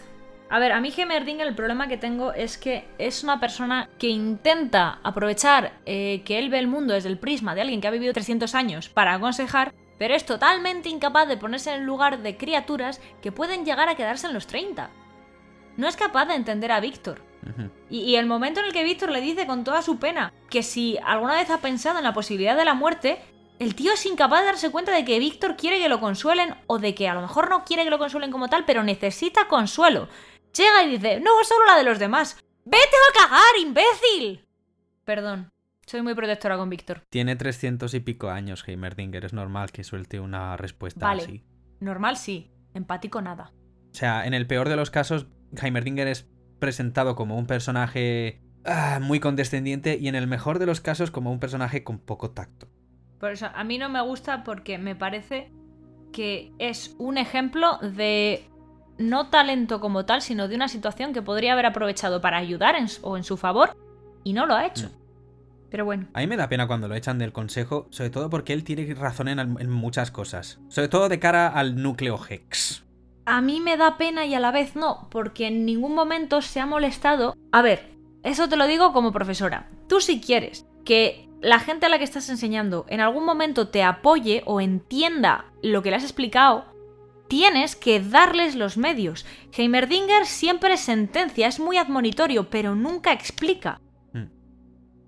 A ver, a mí Heimerdinger el problema que tengo es que es una persona que intenta aprovechar eh, que él ve el mundo desde el prisma de alguien que ha vivido 300 años para aconsejar, pero es totalmente incapaz de ponerse en el lugar de criaturas que pueden llegar a quedarse en los 30. No es capaz de entender a Víctor. Y, y el momento en el que Víctor le dice con toda su pena que si alguna vez ha pensado en la posibilidad de la muerte, el tío es incapaz de darse cuenta de que Víctor quiere que lo consuelen o de que a lo mejor no quiere que lo consuelen como tal, pero necesita consuelo. Llega y dice, no, solo la de los demás. ¡Vete a cagar, imbécil! Perdón, soy muy protectora con Víctor. Tiene 300 y pico años Heimerdinger, es normal que suelte una respuesta Vale, así. normal sí, empático nada. O sea, en el peor de los casos, Heimerdinger es presentado como un personaje ah, muy condescendiente y en el mejor de los casos como un personaje con poco tacto. Por eso, a mí no me gusta porque me parece que es un ejemplo de no talento como tal, sino de una situación que podría haber aprovechado para ayudar en o en su favor y no lo ha hecho. Pero bueno, A mí me da pena cuando lo echan del consejo, sobre todo porque él tiene razón en, en muchas cosas. Sobre todo de cara al núcleo Hex. A mí me da pena y a la vez no, porque en ningún momento se ha molestado. A ver, eso te lo digo como profesora. Tú si quieres que la gente a la que estás enseñando en algún momento te apoye o entienda lo que le has explicado, tienes que darles los medios. Heimerdinger siempre sentencia, es muy admonitorio, pero nunca explica.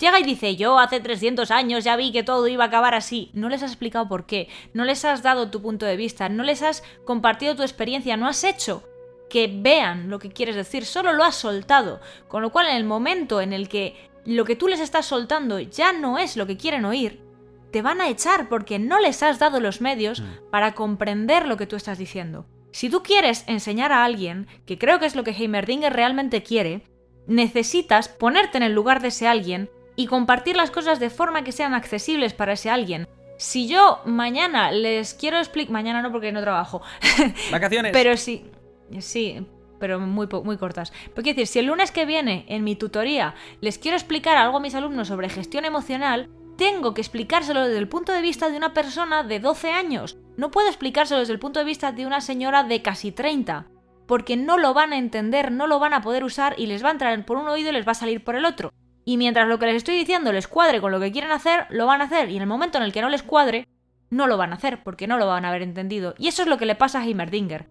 Llega y dice, yo hace 300 años ya vi que todo iba a acabar así. No les has explicado por qué, no les has dado tu punto de vista, no les has compartido tu experiencia, no has hecho que vean lo que quieres decir, solo lo has soltado. Con lo cual, en el momento en el que lo que tú les estás soltando ya no es lo que quieren oír, te van a echar porque no les has dado los medios para comprender lo que tú estás diciendo. Si tú quieres enseñar a alguien, que creo que es lo que Heimerdinger realmente quiere, necesitas ponerte en el lugar de ese alguien y compartir las cosas de forma que sean accesibles para ese alguien. Si yo mañana les quiero explicar... Mañana no porque no trabajo. Vacaciones. Pero sí... Sí, pero muy, muy cortas. Pero quiero decir, si el lunes que viene en mi tutoría les quiero explicar algo a mis alumnos sobre gestión emocional, tengo que explicárselo desde el punto de vista de una persona de 12 años. No puedo explicárselo desde el punto de vista de una señora de casi 30. Porque no lo van a entender, no lo van a poder usar y les va a entrar por un oído y les va a salir por el otro. Y mientras lo que les estoy diciendo les cuadre con lo que quieren hacer, lo van a hacer. Y en el momento en el que no les cuadre, no lo van a hacer porque no lo van a haber entendido. Y eso es lo que le pasa a Heimerdinger.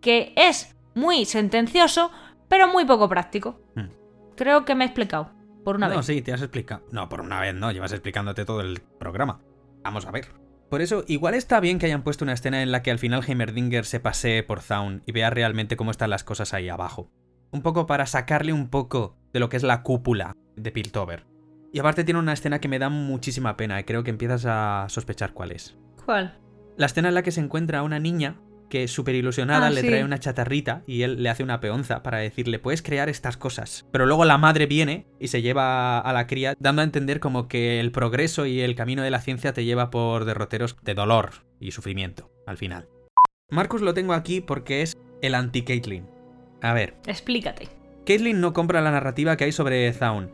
Que es muy sentencioso, pero muy poco práctico. Hmm. Creo que me he explicado. Por una no, vez. sí, te has explicado. No, por una vez no, llevas explicándote todo el programa. Vamos a ver. Por eso, igual está bien que hayan puesto una escena en la que al final Heimerdinger se pasee por Zaun y vea realmente cómo están las cosas ahí abajo. Un poco para sacarle un poco de lo que es la cúpula de Piltover. Y aparte tiene una escena que me da muchísima pena y creo que empiezas a sospechar cuál es. ¿Cuál? La escena en la que se encuentra a una niña que súper ilusionada Ah, le sí. trae una chatarrita y él le hace una peonza para decirle puedes crear estas cosas. Pero luego la madre viene y se lleva a la cría dando a entender como que el progreso y el camino de la ciencia te lleva por derroteros de dolor y sufrimiento al final. Marcus lo tengo aquí porque es el anti-Caitlyn. A ver, Explícate. Caitlyn no compra la narrativa que hay sobre Zaun.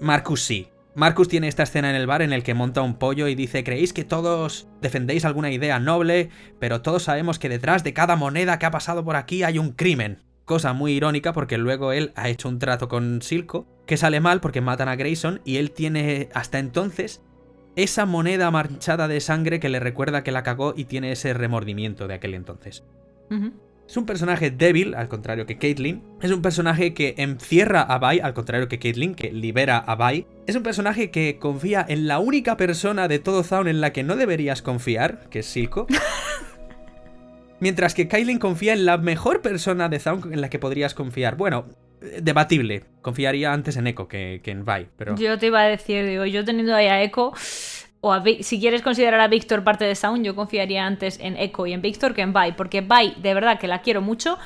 Marcus sí. Marcus tiene esta escena en el bar en el que monta un pollo y dice, creéis que todos defendéis alguna idea noble, pero todos sabemos que detrás de cada moneda que ha pasado por aquí hay un crimen. Cosa muy irónica porque luego él ha hecho un trato con Silco, que sale mal porque matan a Grayson y él tiene hasta entonces esa moneda manchada de sangre que le recuerda que la cagó y tiene ese remordimiento de aquel entonces. Es un personaje débil, al contrario que Caitlyn. Es un personaje que encierra a Vi, al contrario que Caitlyn, que libera a Vi. Es un personaje que confía en la única persona de todo Zaun en la que no deberías confiar, que es Silco. Mientras que Caitlyn confía en la mejor persona de Zaun en la que podrías confiar. Bueno, eh, debatible. Confiaría antes en Echo que, que en Vi, pero... Yo te iba a decir, digo, yo teniendo ahí a Echo, o a si quieres considerar a Víctor parte de Sound, yo confiaría antes en Echo y en Víctor que en Vi, porque Vi de verdad que la quiero mucho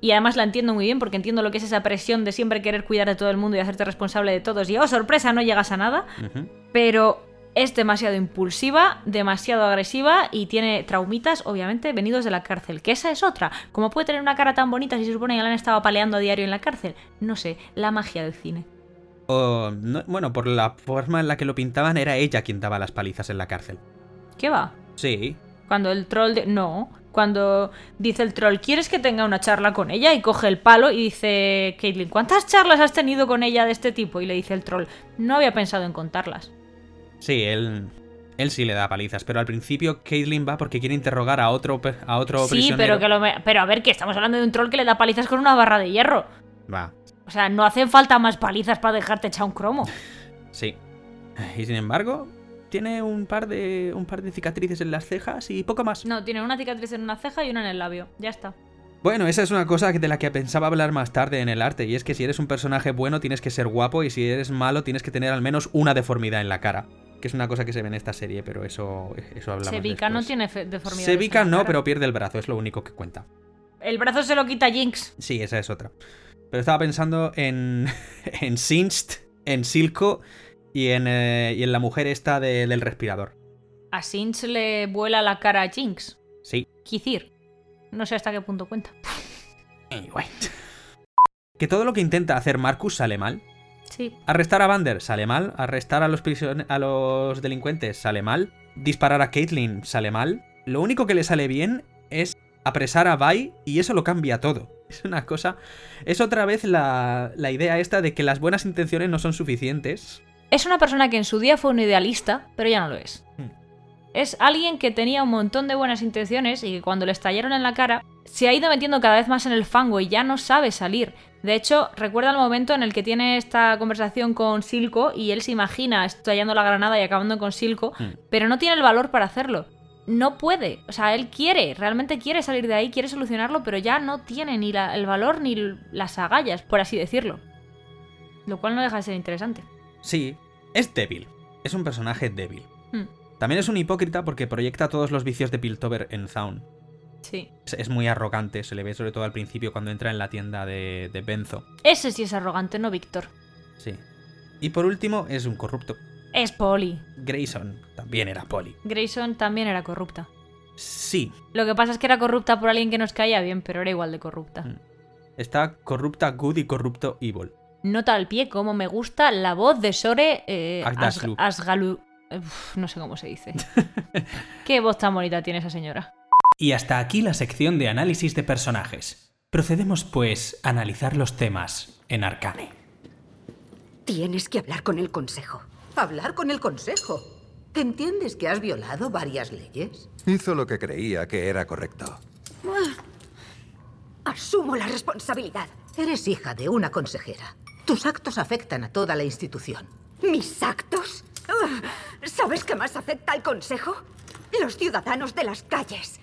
y además la entiendo muy bien porque entiendo lo que es esa presión de siempre querer cuidar de todo el mundo y hacerte responsable de todos y oh sorpresa no llegas a nada, pero es demasiado impulsiva, demasiado agresiva y tiene traumitas obviamente venidos de la cárcel, que esa es otra. ¿Cómo puede tener una cara tan bonita si se supone que la han estado apaleando a diario en la cárcel? No sé, la magia del cine. O, no- bueno, por la forma en la que lo pintaban, era ella quien daba las palizas en la cárcel. ¿Qué va? Sí. Cuando el troll de... No, cuando dice el troll, ¿quieres que tenga una charla con ella? Y coge el palo y dice, Caitlyn, ¿cuántas charlas has tenido con ella de este tipo? Y le dice el troll, no había pensado en contarlas. Sí, él, él sí le da palizas, pero al principio Caitlyn va porque quiere interrogar a otro, a otro sí, prisionero. pero que lo me- Pero a ver, que estamos hablando de un troll que le da palizas con una barra de hierro. Va, sea, no hacen falta más palizas para dejarte echar un cromo. sí. Y sin embargo, tiene un par de un par de cicatrices en las cejas y poco más. No, tiene una cicatriz en una ceja y una en el labio. Ya está. Bueno, esa es una cosa de la que pensaba hablar más tarde en el arte, y es que si eres un personaje bueno tienes que ser guapo y si eres malo tienes que tener al menos una deformidad en la cara. Que es una cosa que se ve en esta serie, pero eso, eso hablamos Sevica no tiene deformidades Sevica no, cara. pero pierde el brazo, es lo único que cuenta. El brazo se lo quita Jinx. Sí, esa es otra. Pero estaba pensando en, en Singed, en Silco y en, eh, y en la mujer esta de- del respirador. A Sinch le vuela la cara a Jinx. Sí. Kizir. No sé hasta qué punto cuenta. Anyway. Que todo lo que intenta hacer Marcus sale mal. Sí. Arrestar a Vander sale mal. Arrestar a los, a los delincuentes sale mal. Disparar a Caitlyn sale mal. Lo único que le sale bien es apresar a Vi y eso lo cambia todo. Es una cosa... Es otra vez la, la idea esta de que las buenas intenciones no son suficientes. Es una persona que en su día fue un idealista, pero ya no lo es. Hmm. Es alguien que tenía un montón de buenas intenciones y que cuando le estallaron en la cara se ha ido metiendo cada vez más en el fango y ya no sabe salir. De hecho, recuerda el momento en el que tiene esta conversación con Silco y él se imagina estallando la granada y acabando con Silco, Hmm. pero no tiene el valor para hacerlo. No puede, o sea, él quiere, realmente quiere salir de ahí, quiere solucionarlo, pero ya no tiene ni la- el valor ni las agallas, por así decirlo. Lo cual no deja de ser interesante. Sí, es débil. Es un personaje débil. Hmm. También es un hipócrita porque proyecta todos los vicios de Piltover en Zaun. Sí. Es, es muy arrogante, se le ve sobre todo al principio cuando entra en la tienda de, de Benzo. Ese sí es arrogante, no Víctor. Sí. Y por último, es un corrupto. Es Polly. Grayson también era poli. Grayson también era corrupta. Sí, Lo que pasa es que era corrupta por alguien que nos caía bien, pero era igual de corrupta. Mm. está corrupta good y corrupto evil. Nota al pie como me gusta la voz de Sore eh, Asgalu. Uf, no sé cómo se dice. Qué voz tan bonita tiene esa señora. Y hasta aquí la sección de análisis de personajes. Procedemos pues a analizar los temas en Arcane. Tienes que hablar con el consejo. ¿Hablar con el consejo? ¿Entiendes que has violado varias leyes? Hizo lo que creía que era correcto. Asumo la responsabilidad. Eres hija de una consejera. Tus actos afectan a toda la institución. ¿Mis actos? Ugh, ¿Sabes qué más afecta al Consejo? Los ciudadanos de las calles.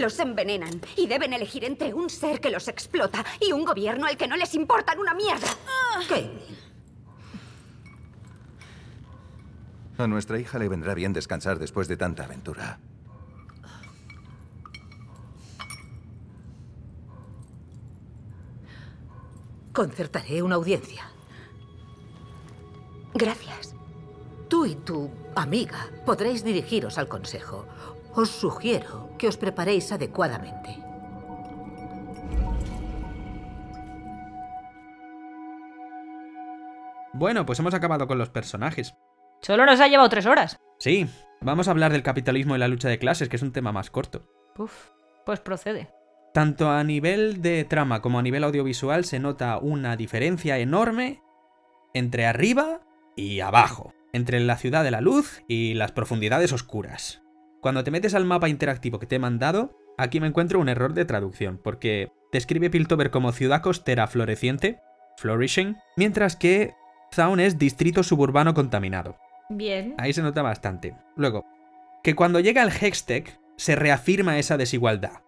Los envenenan y deben elegir entre un ser que los explota y un gobierno al que no les importan una mierda. Caitlin, A nuestra hija le vendrá bien descansar después de tanta aventura. Concertaré una audiencia. Gracias. Tú y tu amiga podréis dirigiros al consejo. Os sugiero que os preparéis adecuadamente. Bueno, pues hemos acabado con los personajes. Solo nos ha llevado tres horas. Sí, vamos a hablar del capitalismo y la lucha de clases, que es un tema más corto. Uf, pues procede. Tanto a nivel de trama como a nivel audiovisual se nota una diferencia enorme entre arriba y abajo, entre la ciudad de la luz y las profundidades oscuras. Cuando te metes al mapa interactivo que te he mandado, aquí me encuentro un error de traducción, porque describe Piltover como ciudad costera floreciente, flourishing, mientras que Zaun es distrito suburbano contaminado. Bien. Ahí se nota bastante. Luego, que cuando llega el Hextech se reafirma esa desigualdad.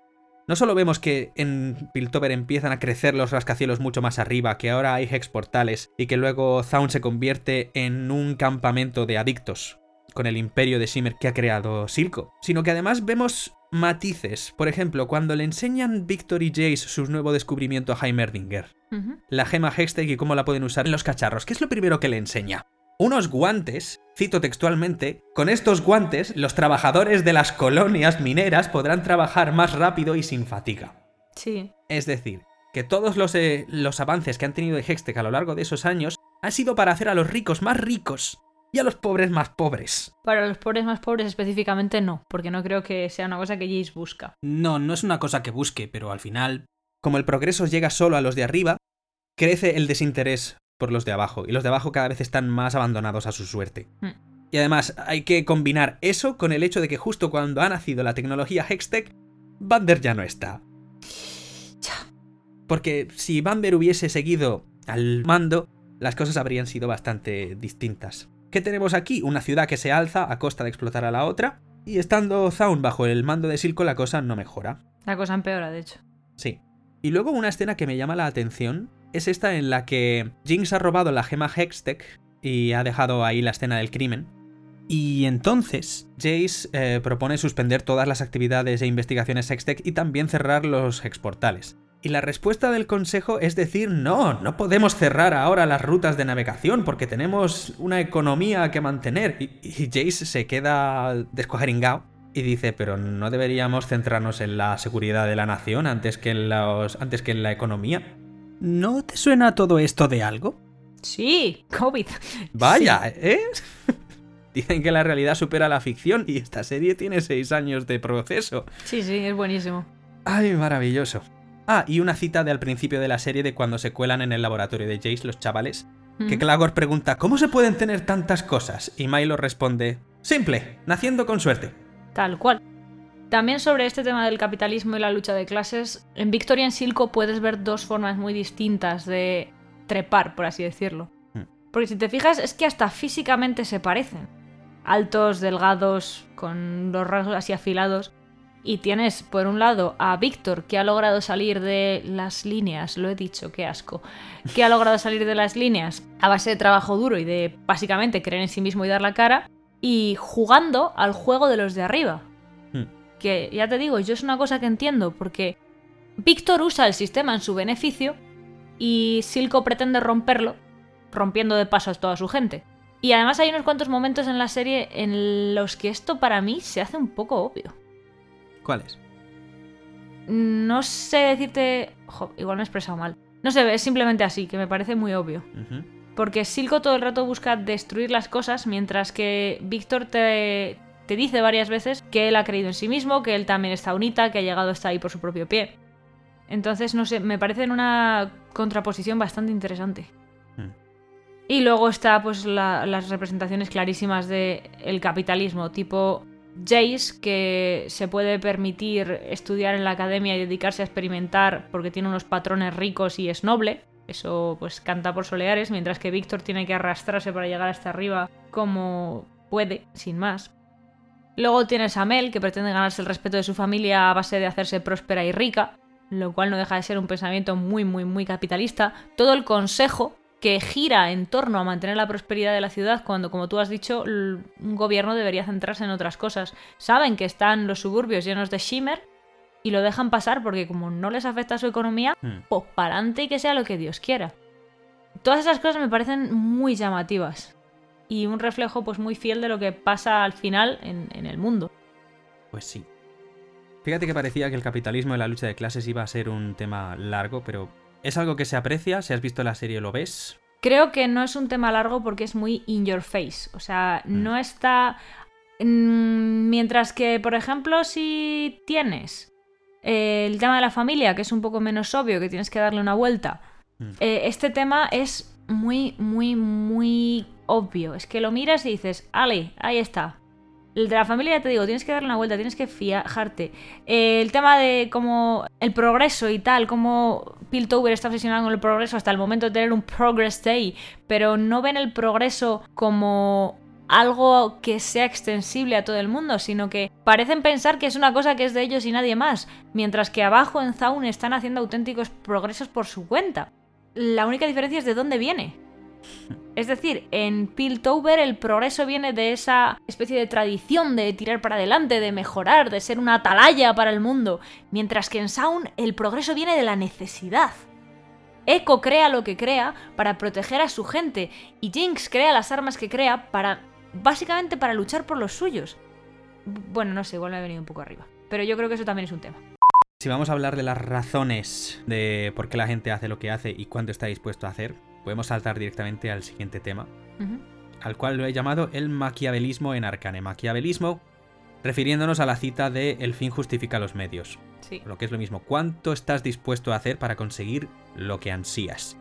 No solo vemos que en Piltover empiezan a crecer los rascacielos mucho más arriba, que ahora hay hex portales y que luego Zaun se convierte en un campamento de adictos con el imperio de Shimmer que ha creado Silco, sino que además vemos matices. Por ejemplo, cuando le enseñan Victor y Jace su nuevo descubrimiento a Heimerdinger, Ujú. la gema Hextech y cómo la pueden usar en los cacharros, ¿qué es lo primero que le enseña? Unos guantes, cito textualmente, con estos guantes los trabajadores de las colonias mineras podrán trabajar más rápido y sin fatiga. Sí. Es decir, que todos los, eh, los avances que han tenido de Hextech a lo largo de esos años han sido para hacer a los ricos más ricos y a los pobres más pobres. Para los pobres más pobres específicamente no, porque no creo que sea una cosa que Jace busca. No, no es una cosa que busque, pero al final, como el progreso llega solo a los de arriba, crece el desinterés por los de abajo, y los de abajo cada vez están más abandonados a su suerte. Hmm. Y además hay que combinar eso con el hecho de que justo cuando ha nacido la tecnología Hextech, Vander ya no está. Porque si Vander hubiese seguido al mando, las cosas habrían sido bastante distintas. ¿Qué tenemos aquí? Una ciudad que se alza a costa de explotar a la otra, y estando Zaun bajo el mando de Silco la cosa no mejora. La cosa empeora, de hecho. Sí. Y luego una escena que me llama la atención es esta en la que Jinx ha robado la gema Hextech y ha dejado ahí la escena del crimen. Y entonces Jace eh, propone suspender todas las actividades e investigaciones Hextech y también cerrar los hexportales. Y la respuesta del consejo es decir, no, no podemos cerrar ahora las rutas de navegación porque tenemos una economía que mantener. Y, y Jace se queda descuajeringao y dice, pero no deberíamos centrarnos en la seguridad de la nación antes que en, los, antes que en la economía. ¿No te suena todo esto de algo? Sí, COVID. Vaya, Sí. ¿eh? Dicen que la realidad supera la ficción y esta serie tiene seis años de proceso. Sí, sí, es buenísimo. Ay, maravilloso. Ah, y una cita de al principio de la serie de cuando se cuelan en el laboratorio de Jace los chavales, que. Clagor pregunta ¿Cómo se pueden tener tantas cosas? Y Milo responde Simple, naciendo con suerte. Tal cual. También sobre este tema del capitalismo y la lucha de clases, en Victoria en Silco puedes ver dos formas muy distintas de trepar, por así decirlo. Hmm. Porque si te fijas, es que hasta físicamente se parecen. Altos, delgados, con los rasgos así afilados. Y tienes, por un lado, a Víctor, que ha logrado salir de las líneas, lo he dicho, qué asco, que ha logrado salir de las líneas a base de trabajo duro y de básicamente creer en sí mismo y dar la cara, y jugando al juego de los de arriba. Que ya te digo, yo es una cosa que entiendo, porque Víctor usa el sistema en su beneficio y Silco pretende romperlo, rompiendo de paso a toda su gente. Y además hay unos cuantos momentos en la serie en los que esto para mí se hace un poco obvio. ¿Cuál es? No sé decirte... jo, igual me he expresado mal. No sé, es simplemente así, que me parece muy obvio. Porque Silco todo el rato busca destruir las cosas, mientras que Víctor te, te dice varias veces que él ha creído en sí mismo, que él también está unita, que ha llegado hasta ahí por su propio pie. Entonces, no sé, me parece una contraposición bastante interesante. Hmm. Y luego está pues la- las representaciones clarísimas del capitalismo, tipo Jace, que se puede permitir estudiar en la academia y dedicarse a experimentar porque tiene unos patrones ricos y es noble. Eso pues canta por soleares, mientras que Víctor tiene que arrastrarse para llegar hasta arriba como puede, sin más. Luego tienes a Mel, que pretende ganarse el respeto de su familia a base de hacerse próspera y rica, lo cual no deja de ser un pensamiento muy, muy, muy capitalista. Todo el consejo que gira en torno a mantener la prosperidad de la ciudad cuando, como tú has dicho, un gobierno debería centrarse en otras cosas. Saben que están los suburbios llenos de shimmer y lo dejan pasar porque como no les afecta su economía, Hmm. pues para adelante y que sea lo que Dios quiera. Todas esas cosas me parecen muy llamativas y un reflejo pues muy fiel de lo que pasa al final en, en el mundo. Pues sí. Fíjate que parecía que el capitalismo y la lucha de clases iba a ser un tema largo, pero es algo que se aprecia, si has visto la serie lo ves. Creo que no es un tema largo porque es muy in your face. O sea, no está. mm, Mientras que, por ejemplo, si tienes eh, el tema de la familia, que es un poco menos obvio, que tienes que darle una vuelta, eh, este tema es muy, muy, muy obvio. Es que lo miras y dices, Ale, ahí está. El de la familia, ya te digo, tienes que darle una vuelta, tienes que fijarte. Eh, el tema de cómo el progreso y tal, cómo Piltover está obsesionado con el progreso hasta el momento de tener un Progress Day, pero no ven el progreso como algo que sea extensible a todo el mundo, sino que parecen pensar que es una cosa que es de ellos y nadie más, mientras que abajo en Zaun están haciendo auténticos progresos por su cuenta. La única diferencia es de dónde viene. Es decir, en Piltover el progreso viene de esa especie de tradición de tirar para adelante, de mejorar, de ser una atalaya para el mundo, mientras que en Sound el progreso viene de la necesidad. Echo crea lo que crea para proteger a su gente y Jinx crea las armas que crea para básicamente para luchar por los suyos. Bueno, no sé, igual me he venido un poco arriba, pero yo creo que eso también es un tema. Si vamos a hablar de las razones de por qué la gente hace lo que hace y cuánto está dispuesto a hacer, podemos saltar directamente al siguiente tema, al cual lo he llamado el maquiavelismo en Arcane. Maquiavelismo refiriéndonos a la cita de el fin justifica los medios. Sí. Lo que es lo mismo, ¿cuánto estás dispuesto a hacer para conseguir lo que ansías?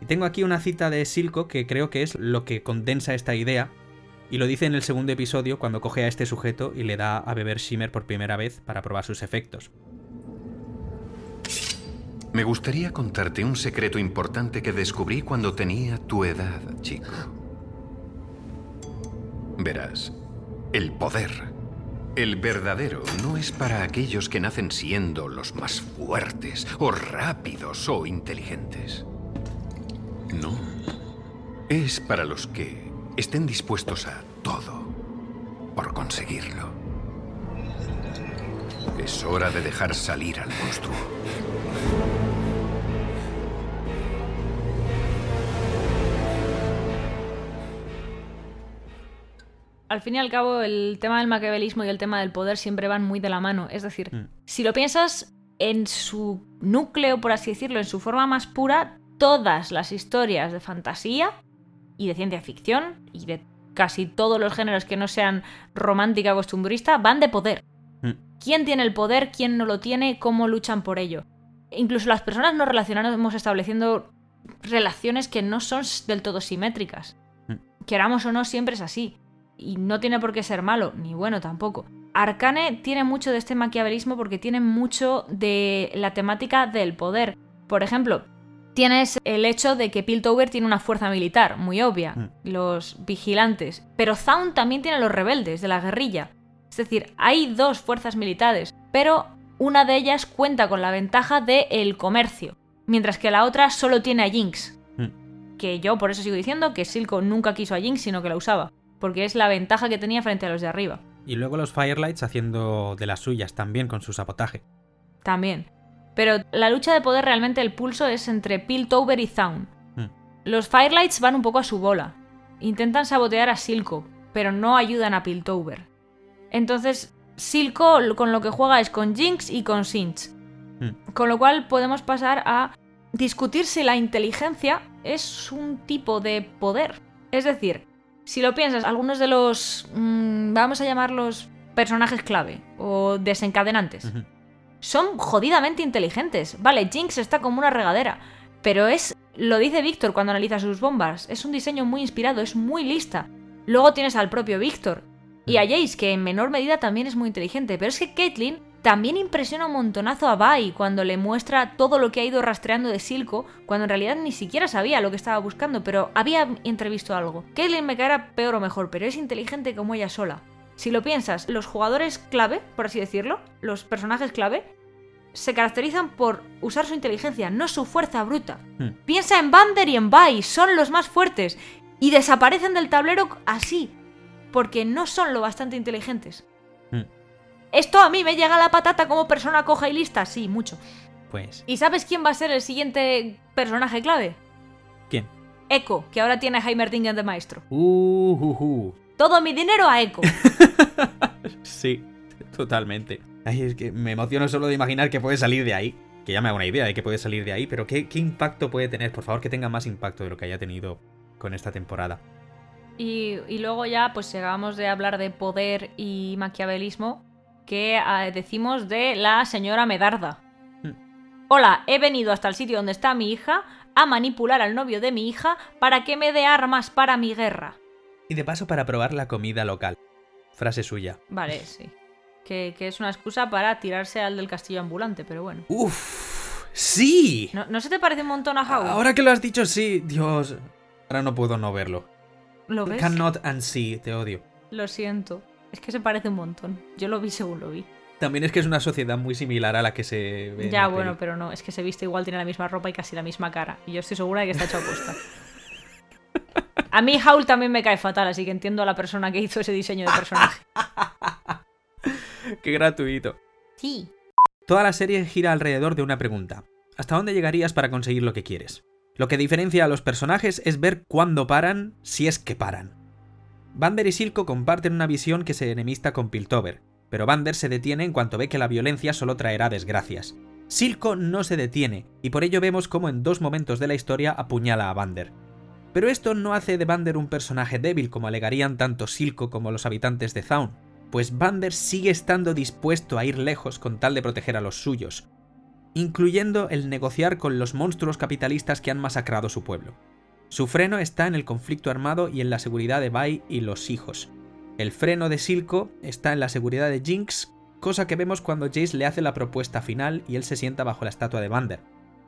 Y tengo aquí una cita de Silco que creo que es lo que condensa esta idea, y lo dice en el segundo episodio cuando coge a este sujeto y le da a beber Shimmer por primera vez para probar sus efectos. Me gustaría contarte un secreto importante que descubrí cuando tenía tu edad, chico. Verás, el poder, el verdadero, no es para aquellos que nacen siendo los más fuertes, o rápidos, o inteligentes. No. Es para los que estén dispuestos a todo por conseguirlo. Es hora de dejar salir al monstruo. Al fin y al cabo, el tema del maquiavelismo y el tema del poder siempre van muy de la mano. Es decir, si lo piensas en su núcleo, por así decirlo, en su forma más pura, todas las historias de fantasía y de ciencia ficción y de casi todos los géneros que no sean romántica o costumbrista van de poder. ¿Quién tiene el poder? ¿Quién no lo tiene? ¿Cómo luchan por ello? Incluso las personas no relacionamos estableciendo relaciones que no son del todo simétricas. Queramos o no, siempre es así. Y no tiene por qué ser malo, ni bueno tampoco. Arcane tiene mucho de este maquiavelismo porque tiene mucho de la temática del poder. Por ejemplo, tienes el hecho de que Piltover tiene una fuerza militar, muy obvia, los vigilantes. Pero Zaun también tiene los rebeldes de la guerrilla. Es decir, hay dos fuerzas militares, pero una de ellas cuenta con la ventaja del comercio, mientras que la otra solo tiene a Jinx. Que yo por eso sigo diciendo que Silco nunca quiso a Jinx, sino que la usaba, porque es la ventaja que tenía frente a los de arriba. Y luego los Firelights haciendo de las suyas también con su sabotaje. También. Pero la lucha de poder realmente el pulso es entre Piltover y Zaun. Hmm. Los Firelights van un poco a su bola. Intentan sabotear a Silco, pero no ayudan a Piltover. Entonces, Silco con lo que juega es con Jinx y con Sinch. Hmm. Con lo cual podemos pasar a discutir si la inteligencia es un tipo de poder. Es decir, si lo piensas, algunos de los, mm, vamos a llamarlos personajes clave o desencadenantes, son jodidamente inteligentes. Vale, Jinx está como una regadera, pero es, lo dice Víctor cuando analiza sus bombas, es un diseño muy inspirado, es muy lista. Luego tienes al propio Víctor y a Jace, que en menor medida también es muy inteligente, pero es que Caitlyn también impresiona un montonazo a Bai cuando le muestra todo lo que ha ido rastreando de Silco, cuando en realidad ni siquiera sabía lo que estaba buscando, pero había entrevisto algo. Caitlyn me caerá peor o mejor, pero es inteligente como ella sola. Si lo piensas, los jugadores clave, por así decirlo, los personajes clave, se caracterizan por usar su inteligencia, no su fuerza bruta. Piensa en Bander y en Bai, son los más fuertes, y desaparecen del tablero así, porque no son lo bastante inteligentes. Esto a mí me llega a la patata como persona coja y lista, sí, mucho. Pues, ¿Y sabes quién va a ser el siguiente personaje clave? ¿quién? Echo, que ahora tiene a Heimerdingen de maestro. Uh, uh, uh. Todo mi dinero a Echo. Sí, totalmente. Ay, es que me emociono solo de imaginar que puede salir de ahí. Que ya me hago una idea de que puede salir de ahí, pero ¿qué, qué impacto puede tener? Por favor, que tenga más impacto de lo que haya tenido con esta temporada. Y, y luego ya, pues llegamos de hablar de poder y maquiavelismo, que ah, decimos de la señora Medarda. Hola, he venido hasta el sitio donde está mi hija a manipular al novio de mi hija para que me dé armas para mi guerra. Y de paso para probar la comida local. Frase suya. Vale, sí. Que, que es una excusa para tirarse al del castillo ambulante, pero bueno. ¡Uf! ¡Sí! ¿No, ¿no se te parece un montón a Howl? Ahora que lo has dicho, sí. Dios. Ahora no puedo no verlo. ¿Lo ves? Cannot unsee, te odio. Lo siento. Es que se parece un montón. Yo lo vi según lo vi. También es que es una sociedad muy similar a la que se ve. Ya, bueno, peli. pero no. Es que se viste igual, tiene la misma ropa y casi la misma cara. Y yo estoy segura de que está hecho apuesta. A mí Howl también me cae fatal, así que entiendo a la persona que hizo ese diseño de personaje. Qué gratuito. Sí. Toda la serie gira alrededor de una pregunta. ¿Hasta dónde llegarías para conseguir lo que quieres? Lo que diferencia a los personajes es ver cuándo paran, si es que paran. Vander y Silco comparten una visión que se enemista con Piltover, pero Vander se detiene en cuanto ve que la violencia solo traerá desgracias. Silco no se detiene, y por ello vemos cómo en dos momentos de la historia apuñala a Vander. Pero esto no hace de Vander un personaje débil como alegarían tanto Silco como los habitantes de Zaun, pues Vander sigue estando dispuesto a ir lejos con tal de proteger a los suyos, incluyendo el negociar con los monstruos capitalistas que han masacrado su pueblo. Su freno está en el conflicto armado y en la seguridad de Bai y los hijos. El freno de Silco está en la seguridad de Jinx, cosa que vemos cuando Jace le hace la propuesta final y él se sienta bajo la estatua de Vander,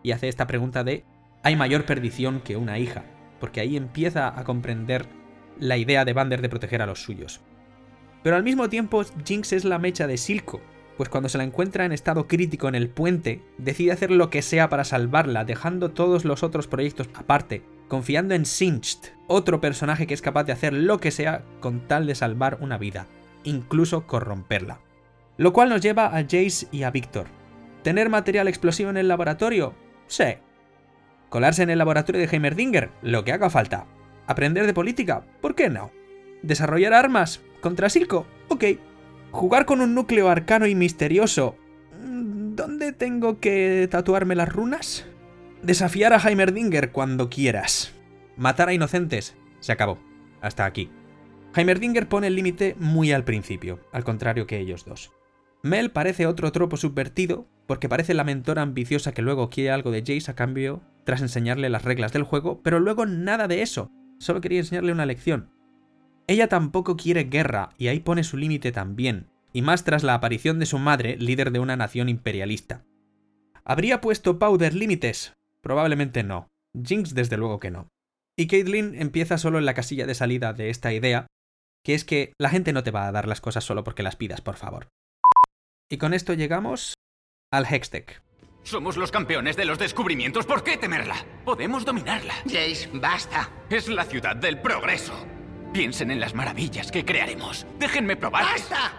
y hace esta pregunta de ¿hay mayor perdición que una hija? Porque ahí empieza a comprender la idea de Vander de proteger a los suyos. Pero al mismo tiempo, Jinx es la mecha de Silco, pues cuando se la encuentra en estado crítico en el puente, decide hacer lo que sea para salvarla, dejando todos los otros proyectos aparte, confiando en Singed, otro personaje que es capaz de hacer lo que sea con tal de salvar una vida, incluso corromperla. Lo cual nos lleva a Jace y a Victor. ¿Tener material explosivo en el laboratorio? Sí. ¿Colarse en el laboratorio de Heimerdinger? Lo que haga falta. ¿Aprender de política? ¿Por qué no? ¿Desarrollar armas? ¿Contra Silco? Ok. ¿Jugar con un núcleo arcano y misterioso? Mm, ¿Dónde tengo que tatuarme las runas? Desafiar a Heimerdinger cuando quieras. Matar a inocentes. Se acabó. Hasta aquí. Heimerdinger pone el límite muy al principio, al contrario que ellos dos. Mel parece otro tropo subvertido, porque parece la mentora ambiciosa que luego quiere algo de Jace a cambio tras enseñarle las reglas del juego, pero luego nada de eso. Solo quería enseñarle una lección. Ella tampoco quiere guerra, y ahí pone su límite también, y más tras la aparición de su madre, líder de una nación imperialista. ¿Habría puesto Powder límites? Probablemente no. Jinx desde luego que no. Y Caitlyn empieza solo en la casilla de salida de esta idea, que es que la gente no te va a dar las cosas solo porque las pidas, por favor. Y con esto llegamos al Hextech. Somos los campeones de los descubrimientos. ¿Por qué temerla? Podemos dominarla. Jace, basta. Es la ciudad del progreso. Piensen en las maravillas que crearemos. Déjenme probar. ¡Basta!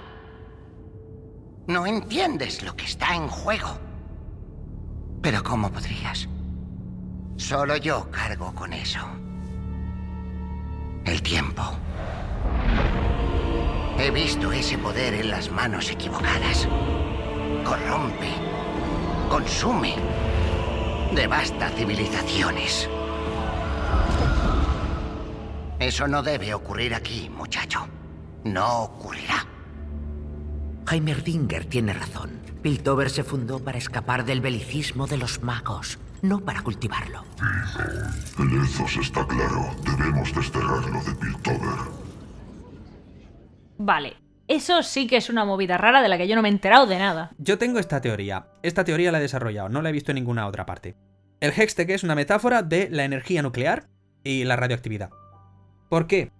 No entiendes lo que está en juego. Pero ¿cómo podrías? Solo yo cargo con eso. El tiempo. He visto ese poder en las manos equivocadas. Corrompe, consume, devasta civilizaciones. Eso no debe ocurrir aquí, muchacho. No ocurrirá. Heimerdinger tiene razón. Piltover se fundó para escapar del belicismo de los magos, no para cultivarlo. El ethos está claro. Debemos desterrarlo de Piltover. Vale. Eso sí que es una movida rara de la que yo no me he enterado de nada. Yo tengo esta teoría. Esta teoría la he desarrollado, no la he visto en ninguna otra parte. El Hextech es una metáfora de la energía nuclear y la radioactividad. ¿Por qué?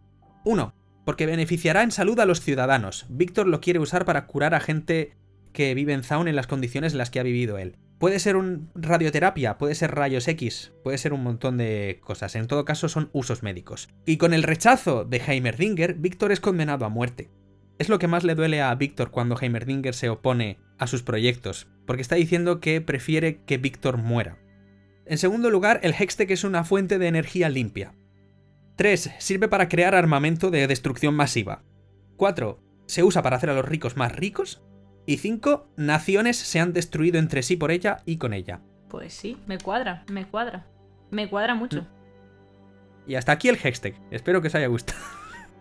Uno, porque beneficiará en salud a los ciudadanos. Víctor lo quiere usar para curar a gente que vive en Zaun en las condiciones en las que ha vivido él. Puede ser un radioterapia, puede ser rayos X, puede ser un montón de cosas. En todo caso son usos médicos. Y con el rechazo de Heimerdinger, Víctor es condenado a muerte. Es lo que más le duele a Víctor cuando Heimerdinger se opone a sus proyectos, porque está diciendo que prefiere que Víctor muera. En segundo lugar, el Hextech es una fuente de energía limpia. 3. Sirve para crear armamento de destrucción masiva. 4. Se usa para hacer a los ricos más ricos. Y 5. Naciones se han destruido entre sí por ella y con ella. Pues sí, me cuadra, me cuadra. Me cuadra mucho. Y hasta aquí el hashtag. Espero que os haya gustado.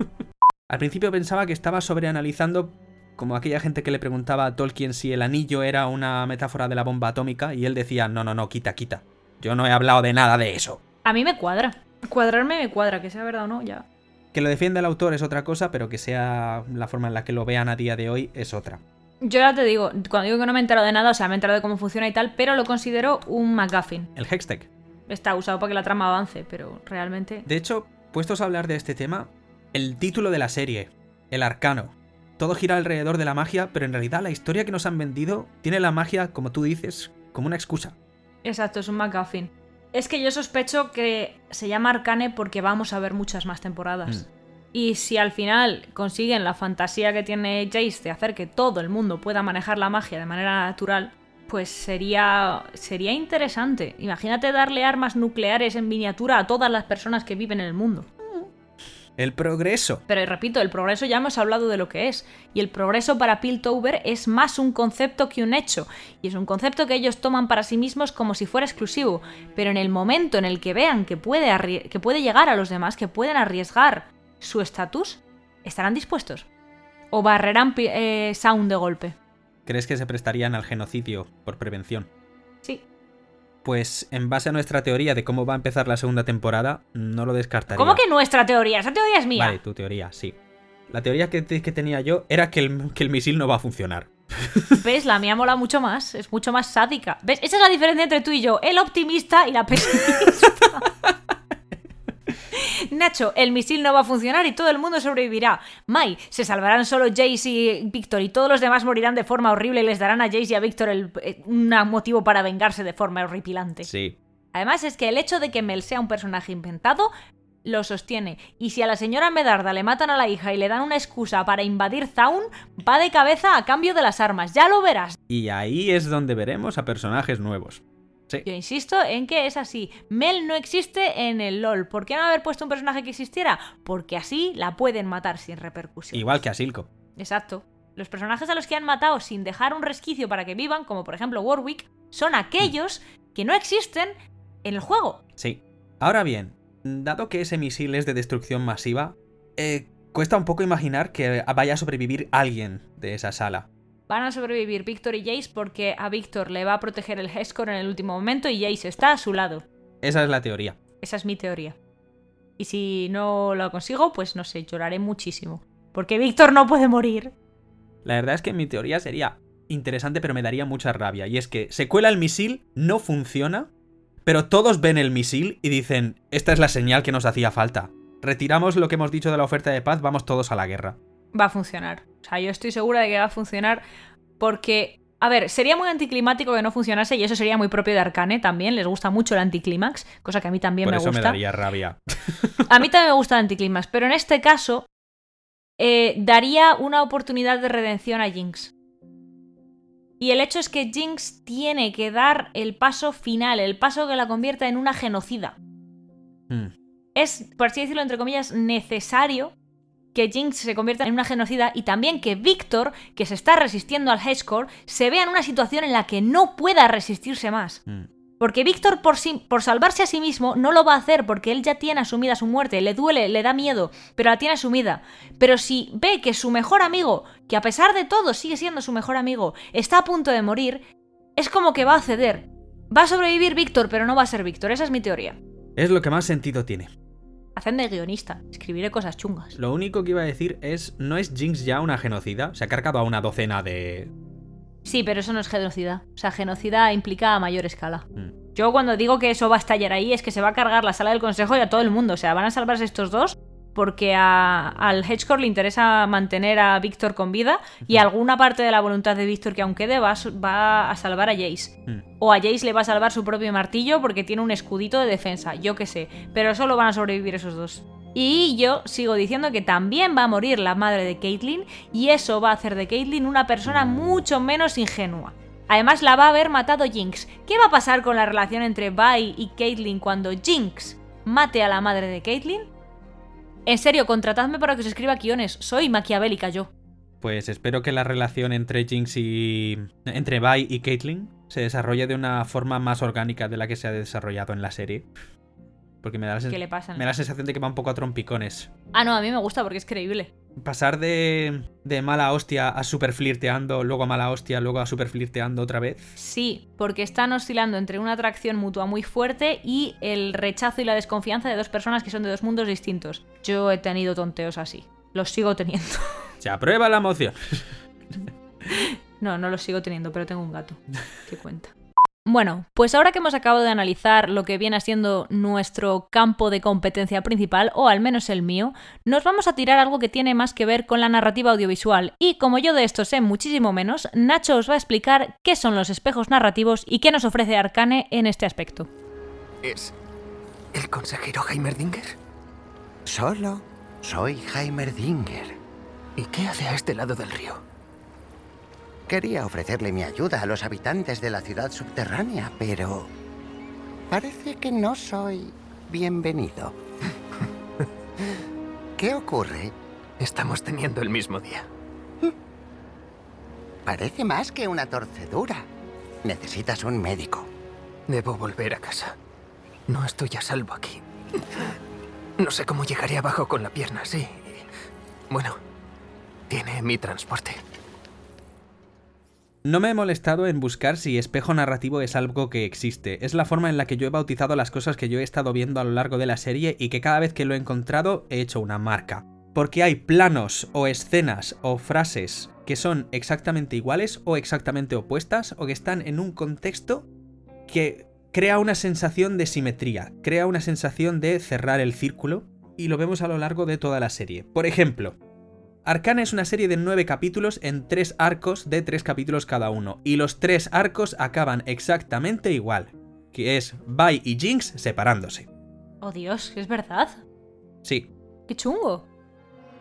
Al principio pensaba que estaba sobreanalizando como aquella gente que le preguntaba a Tolkien si el anillo era una metáfora de la bomba atómica y él decía, no, no, no, quita, quita. Yo no he hablado de nada de eso. A mí me cuadra. Cuadrarme me cuadra, que sea verdad o no, ya. Que lo defienda el autor es otra cosa, pero que sea la forma en la que lo vean a día de hoy es otra. Yo ya te digo, cuando digo que no me he enterado de nada, o sea, me he enterado de cómo funciona y tal, pero lo considero un MacGuffin. El hextech. Está usado para que la trama avance, pero realmente... De hecho, puestos a hablar de este tema, el título de la serie, El Arcano, todo gira alrededor de la magia, pero en realidad la historia que nos han vendido tiene la magia, como tú dices, como una excusa. Exacto, es un MacGuffin. Es que yo sospecho que se llama Arcane porque vamos a ver muchas más temporadas. Y si al final consiguen la fantasía que tiene Jace de hacer que todo el mundo pueda manejar la magia de manera natural, pues sería sería interesante. Imagínate darle armas nucleares en miniatura a todas las personas que viven en el mundo. El progreso. Pero repito, el progreso ya hemos hablado de lo que es. Y el progreso para Piltover es más un concepto que un hecho. Y es un concepto que ellos toman para sí mismos como si fuera exclusivo. Pero en el momento en el que vean que puede, que puede llegar a los demás, que pueden arriesgar su estatus, ¿estarán dispuestos? ¿O barrerán eh, Sound de golpe? ¿Crees que se prestarían al genocidio por prevención? Sí. Pues en base a nuestra teoría de cómo va a empezar la segunda temporada, no lo descartaría. ¿Cómo que nuestra teoría? Esa teoría es mía. Vale, tu teoría, sí. La teoría que, te- que tenía yo era que el, que el misil no va a funcionar. ¿Ves? La mía mola mucho más. Es mucho más sádica. ¿Ves? Esa es la diferencia entre tú y yo. El optimista y la pesimista. Nacho, el misil no va a funcionar y todo el mundo sobrevivirá. Mai, se salvarán solo Jace y Víctor y todos los demás morirán de forma horrible y les darán a Jace y a Víctor el- eh, un motivo para vengarse de forma horripilante. Sí. Además es que el hecho de que Mel sea un personaje inventado lo sostiene. Y si a la señora Medarda le matan a la hija y le dan una excusa para invadir Zaun, va de cabeza a cambio de las armas. Ya lo verás. Y ahí es donde veremos a personajes nuevos. Sí. Yo insisto en que es así. Mel no existe en el LOL. ¿Por qué no haber puesto un personaje que existiera? Porque así la pueden matar sin repercusión. Igual que a Silco. Exacto. Los personajes a los que han matado sin dejar un resquicio para que vivan, como por ejemplo Warwick, son aquellos que no existen en el juego. Sí. Ahora bien, dado que ese misil es de destrucción masiva, eh, cuesta un poco imaginar que vaya a sobrevivir alguien de esa sala. Van a sobrevivir Víctor y Jace porque a Víctor le va a proteger el Hescore en el último momento y Jace está a su lado. Esa es la teoría. Esa es mi teoría. Y si no lo consigo, pues no sé, lloraré muchísimo. Porque Víctor no puede morir. La verdad es que mi teoría sería interesante, pero me daría mucha rabia. Y es que se cuela el misil, no funciona, pero todos ven el misil y dicen, esta es la señal que nos hacía falta. Retiramos lo que hemos dicho de la oferta de paz, vamos todos a la guerra. Va a funcionar. O sea, yo estoy segura de que va a funcionar porque... A ver, sería muy anticlimático que no funcionase y eso sería muy propio de Arcane también. Les gusta mucho el anticlímax, cosa que a mí también Por me eso gusta. me daría rabia. A mí también me gusta el anticlímax, pero en este caso eh, daría una oportunidad de redención a Jinx. Y el hecho es que Jinx tiene que dar el paso final, el paso que la convierta en una genocida. Hmm. Es, por así decirlo, entre comillas, necesario que Jinx se convierta en una genocida y también que Víctor, que se está resistiendo al Hexcore, se vea en una situación en la que no pueda resistirse más. Porque Víctor, por, sí- por salvarse a sí mismo, no lo va a hacer porque él ya tiene asumida su muerte, le duele, le da miedo, pero la tiene asumida. Pero si ve que su mejor amigo, que a pesar de todo sigue siendo su mejor amigo, está a punto de morir, es como que va a ceder. Va a sobrevivir Víctor, pero no va a ser Víctor, esa es mi teoría. Es lo que más sentido tiene. Hacen de guionista, escribiré cosas chungas. Lo único que iba a decir es, ¿no es Jinx ya una genocida? Se ha cargado a una docena de... Sí, pero eso no es genocida. O sea, genocida implica a mayor escala. Mm. Yo cuando digo que eso va a estallar ahí es que se va a cargar la sala del consejo y a todo el mundo. O sea, van a salvarse estos dos porque a- al Hedgecore le interesa mantener a Víctor con vida y alguna parte de la voluntad de Víctor que aún quede va a, s- va a salvar a Jace. Mm. O a Jace le va a salvar su propio martillo porque tiene un escudito de defensa, yo qué sé. Pero solo van a sobrevivir esos dos. Y yo sigo diciendo que también va a morir la madre de Caitlyn y eso va a hacer de Caitlyn una persona mucho menos ingenua. Además la va a haber matado Jinx. ¿Qué va a pasar con la relación entre Vi y Caitlyn cuando Jinx mate a la madre de Caitlyn? En serio, contratadme para que os escriba guiones. Soy maquiavélica yo. Pues espero que la relación entre Jinx y. entre Vi y Caitlyn se desarrolle de una forma más orgánica de la que se ha desarrollado en la serie. Porque me da la, sen- ¿Qué le pasa? me da la sensación de que va un poco a trompicones. Ah, no, a mí me gusta porque es creíble. Pasar de, de mala hostia a super flirteando, luego a mala hostia, luego a super flirteando otra vez. Sí, porque están oscilando entre una atracción mutua muy fuerte y el rechazo y la desconfianza de dos personas que son de dos mundos distintos. Yo he tenido tonteos así. Los sigo teniendo. Se aprueba la moción. No, no los sigo teniendo, pero tengo un gato. que cuenta? Bueno, pues ahora que hemos acabado de analizar lo que viene siendo nuestro campo de competencia principal, o al menos el mío, nos vamos a tirar algo que tiene más que ver con la narrativa audiovisual. Y como yo de esto sé muchísimo menos, Nacho os va a explicar qué son los espejos narrativos y qué nos ofrece Arcane en este aspecto. ¿Es el consejero Heimerdinger? Solo soy Heimerdinger. ¿Y qué hace a este lado del río? Quería ofrecerle mi ayuda a los habitantes de la ciudad subterránea, pero parece que no soy bienvenido. ¿Qué ocurre? Estamos teniendo el mismo día. Parece más que una torcedura. Necesitas un médico. Debo volver a casa. No estoy a salvo aquí. No sé cómo llegaré abajo con la pierna así. Bueno, tiene mi transporte. No me he molestado en buscar si espejo narrativo es algo que existe. Es la forma en la que yo he bautizado las cosas que yo he estado viendo a lo largo de la serie y que cada vez que lo he encontrado he hecho una marca. Porque hay planos o escenas o frases que son exactamente iguales o exactamente opuestas o que están en un contexto que crea una sensación de simetría, crea una sensación de cerrar el círculo y lo vemos a lo largo de toda la serie. Por ejemplo, Arcana es una serie de nueve capítulos en tres arcos de tres capítulos cada uno, y los tres arcos acaban exactamente igual, que es Vi y Jinx separándose. Oh Dios, ¿es verdad? Sí. ¡Qué chungo!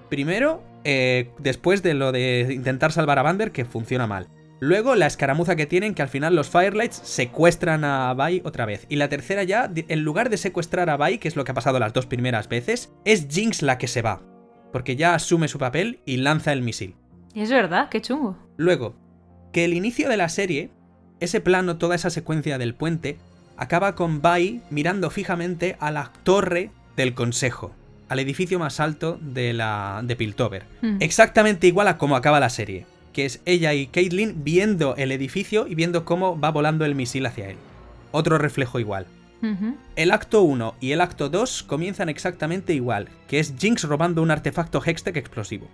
Primero, eh, después de lo de intentar salvar a Vander, que funciona mal. Luego la escaramuza que tienen, que al final los Firelights secuestran a Vi otra vez. Y la tercera ya, en lugar de secuestrar a Vi, que es lo que ha pasado las dos primeras veces, es Jinx la que se va. Porque ya asume su papel y lanza el misil. Es verdad, qué chungo. Luego, que el inicio de la serie, ese plano, toda esa secuencia del puente, acaba con Vi mirando fijamente a la torre del consejo, al edificio más alto de la de Piltover. Hmm. Exactamente igual a como acaba la serie, que es ella y Caitlyn viendo el edificio y viendo cómo va volando el misil hacia él. Otro reflejo igual. El acto 1 y el acto 2 comienzan exactamente igual, que es Jinx robando un artefacto Hextech explosivo.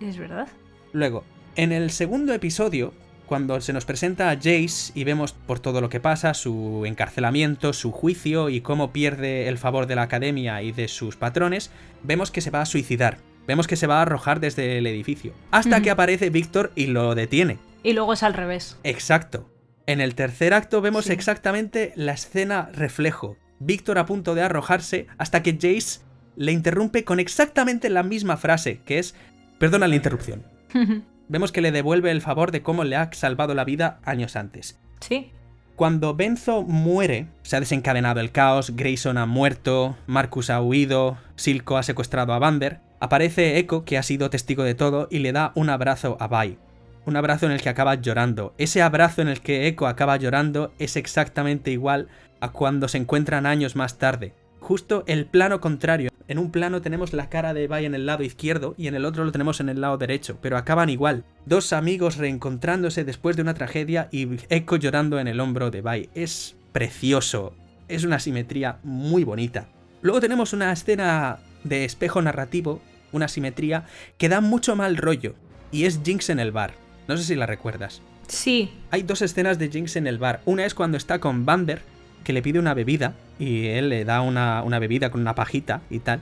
Es verdad. Luego, en el segundo episodio, cuando se nos presenta a Jace y vemos por todo lo que pasa, su encarcelamiento, su juicio y cómo pierde el favor de la academia y de sus patrones, vemos que se va a suicidar. Vemos que se va a arrojar desde el edificio. Hasta que aparece Víctor y lo detiene. Y luego es al revés. Exacto. En el tercer acto vemos exactamente la escena reflejo. Víctor a punto de arrojarse hasta que Jace le interrumpe con exactamente la misma frase, que es, perdona la interrupción. Vemos que le devuelve el favor de cómo le ha salvado la vida años antes. sí. Cuando Benzo muere, se ha desencadenado el caos, Grayson ha muerto, Marcus ha huido, Silco ha secuestrado a Vander, aparece Echo, que ha sido testigo de todo, y le da un abrazo a Vi. Un abrazo en el que acaba llorando. Ese abrazo en el que Echo acaba llorando es exactamente igual a cuando se encuentran años más tarde. Justo el plano contrario. En un plano tenemos la cara de Vi en el lado izquierdo y en el otro lo tenemos en el lado derecho, pero acaban igual. Dos amigos reencontrándose después de una tragedia y Echo llorando en el hombro de Vi. Es precioso. Es una simetría muy bonita. Luego tenemos una escena de espejo narrativo, una simetría, que da mucho mal rollo. Y es Jinx en el bar. No sé si la recuerdas. Sí. Hay dos escenas de Jinx en el bar. Una es cuando está con Vander, que le pide una bebida, y él le da una, una bebida con una pajita y tal.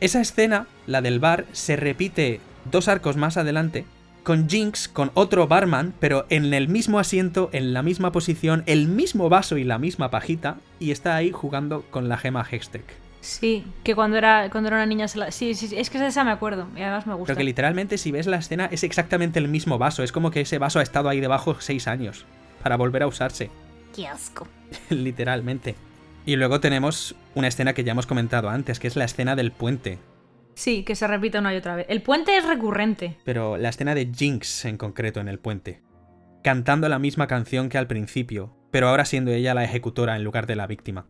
Esa escena, la del bar, se repite dos arcos más adelante, con Jinx, con otro barman, pero en el mismo asiento, en la misma posición, el mismo vaso y la misma pajita, y está ahí jugando con la gema Hextech. Sí, que cuando era, cuando era una niña se la... Sí, sí, sí, es que de esa me acuerdo. Y además me gusta. Pero que literalmente si ves la escena es exactamente el mismo vaso, es como que ese vaso ha estado ahí debajo seis años, para volver a usarse. Qué asco. literalmente. Y luego tenemos una escena que ya hemos comentado antes, que es la escena del puente. Sí, que se repite una y otra vez. El puente es recurrente. Pero la escena de Jinx en concreto en el puente. Cantando la misma canción que al principio, pero ahora siendo ella la ejecutora en lugar de la víctima.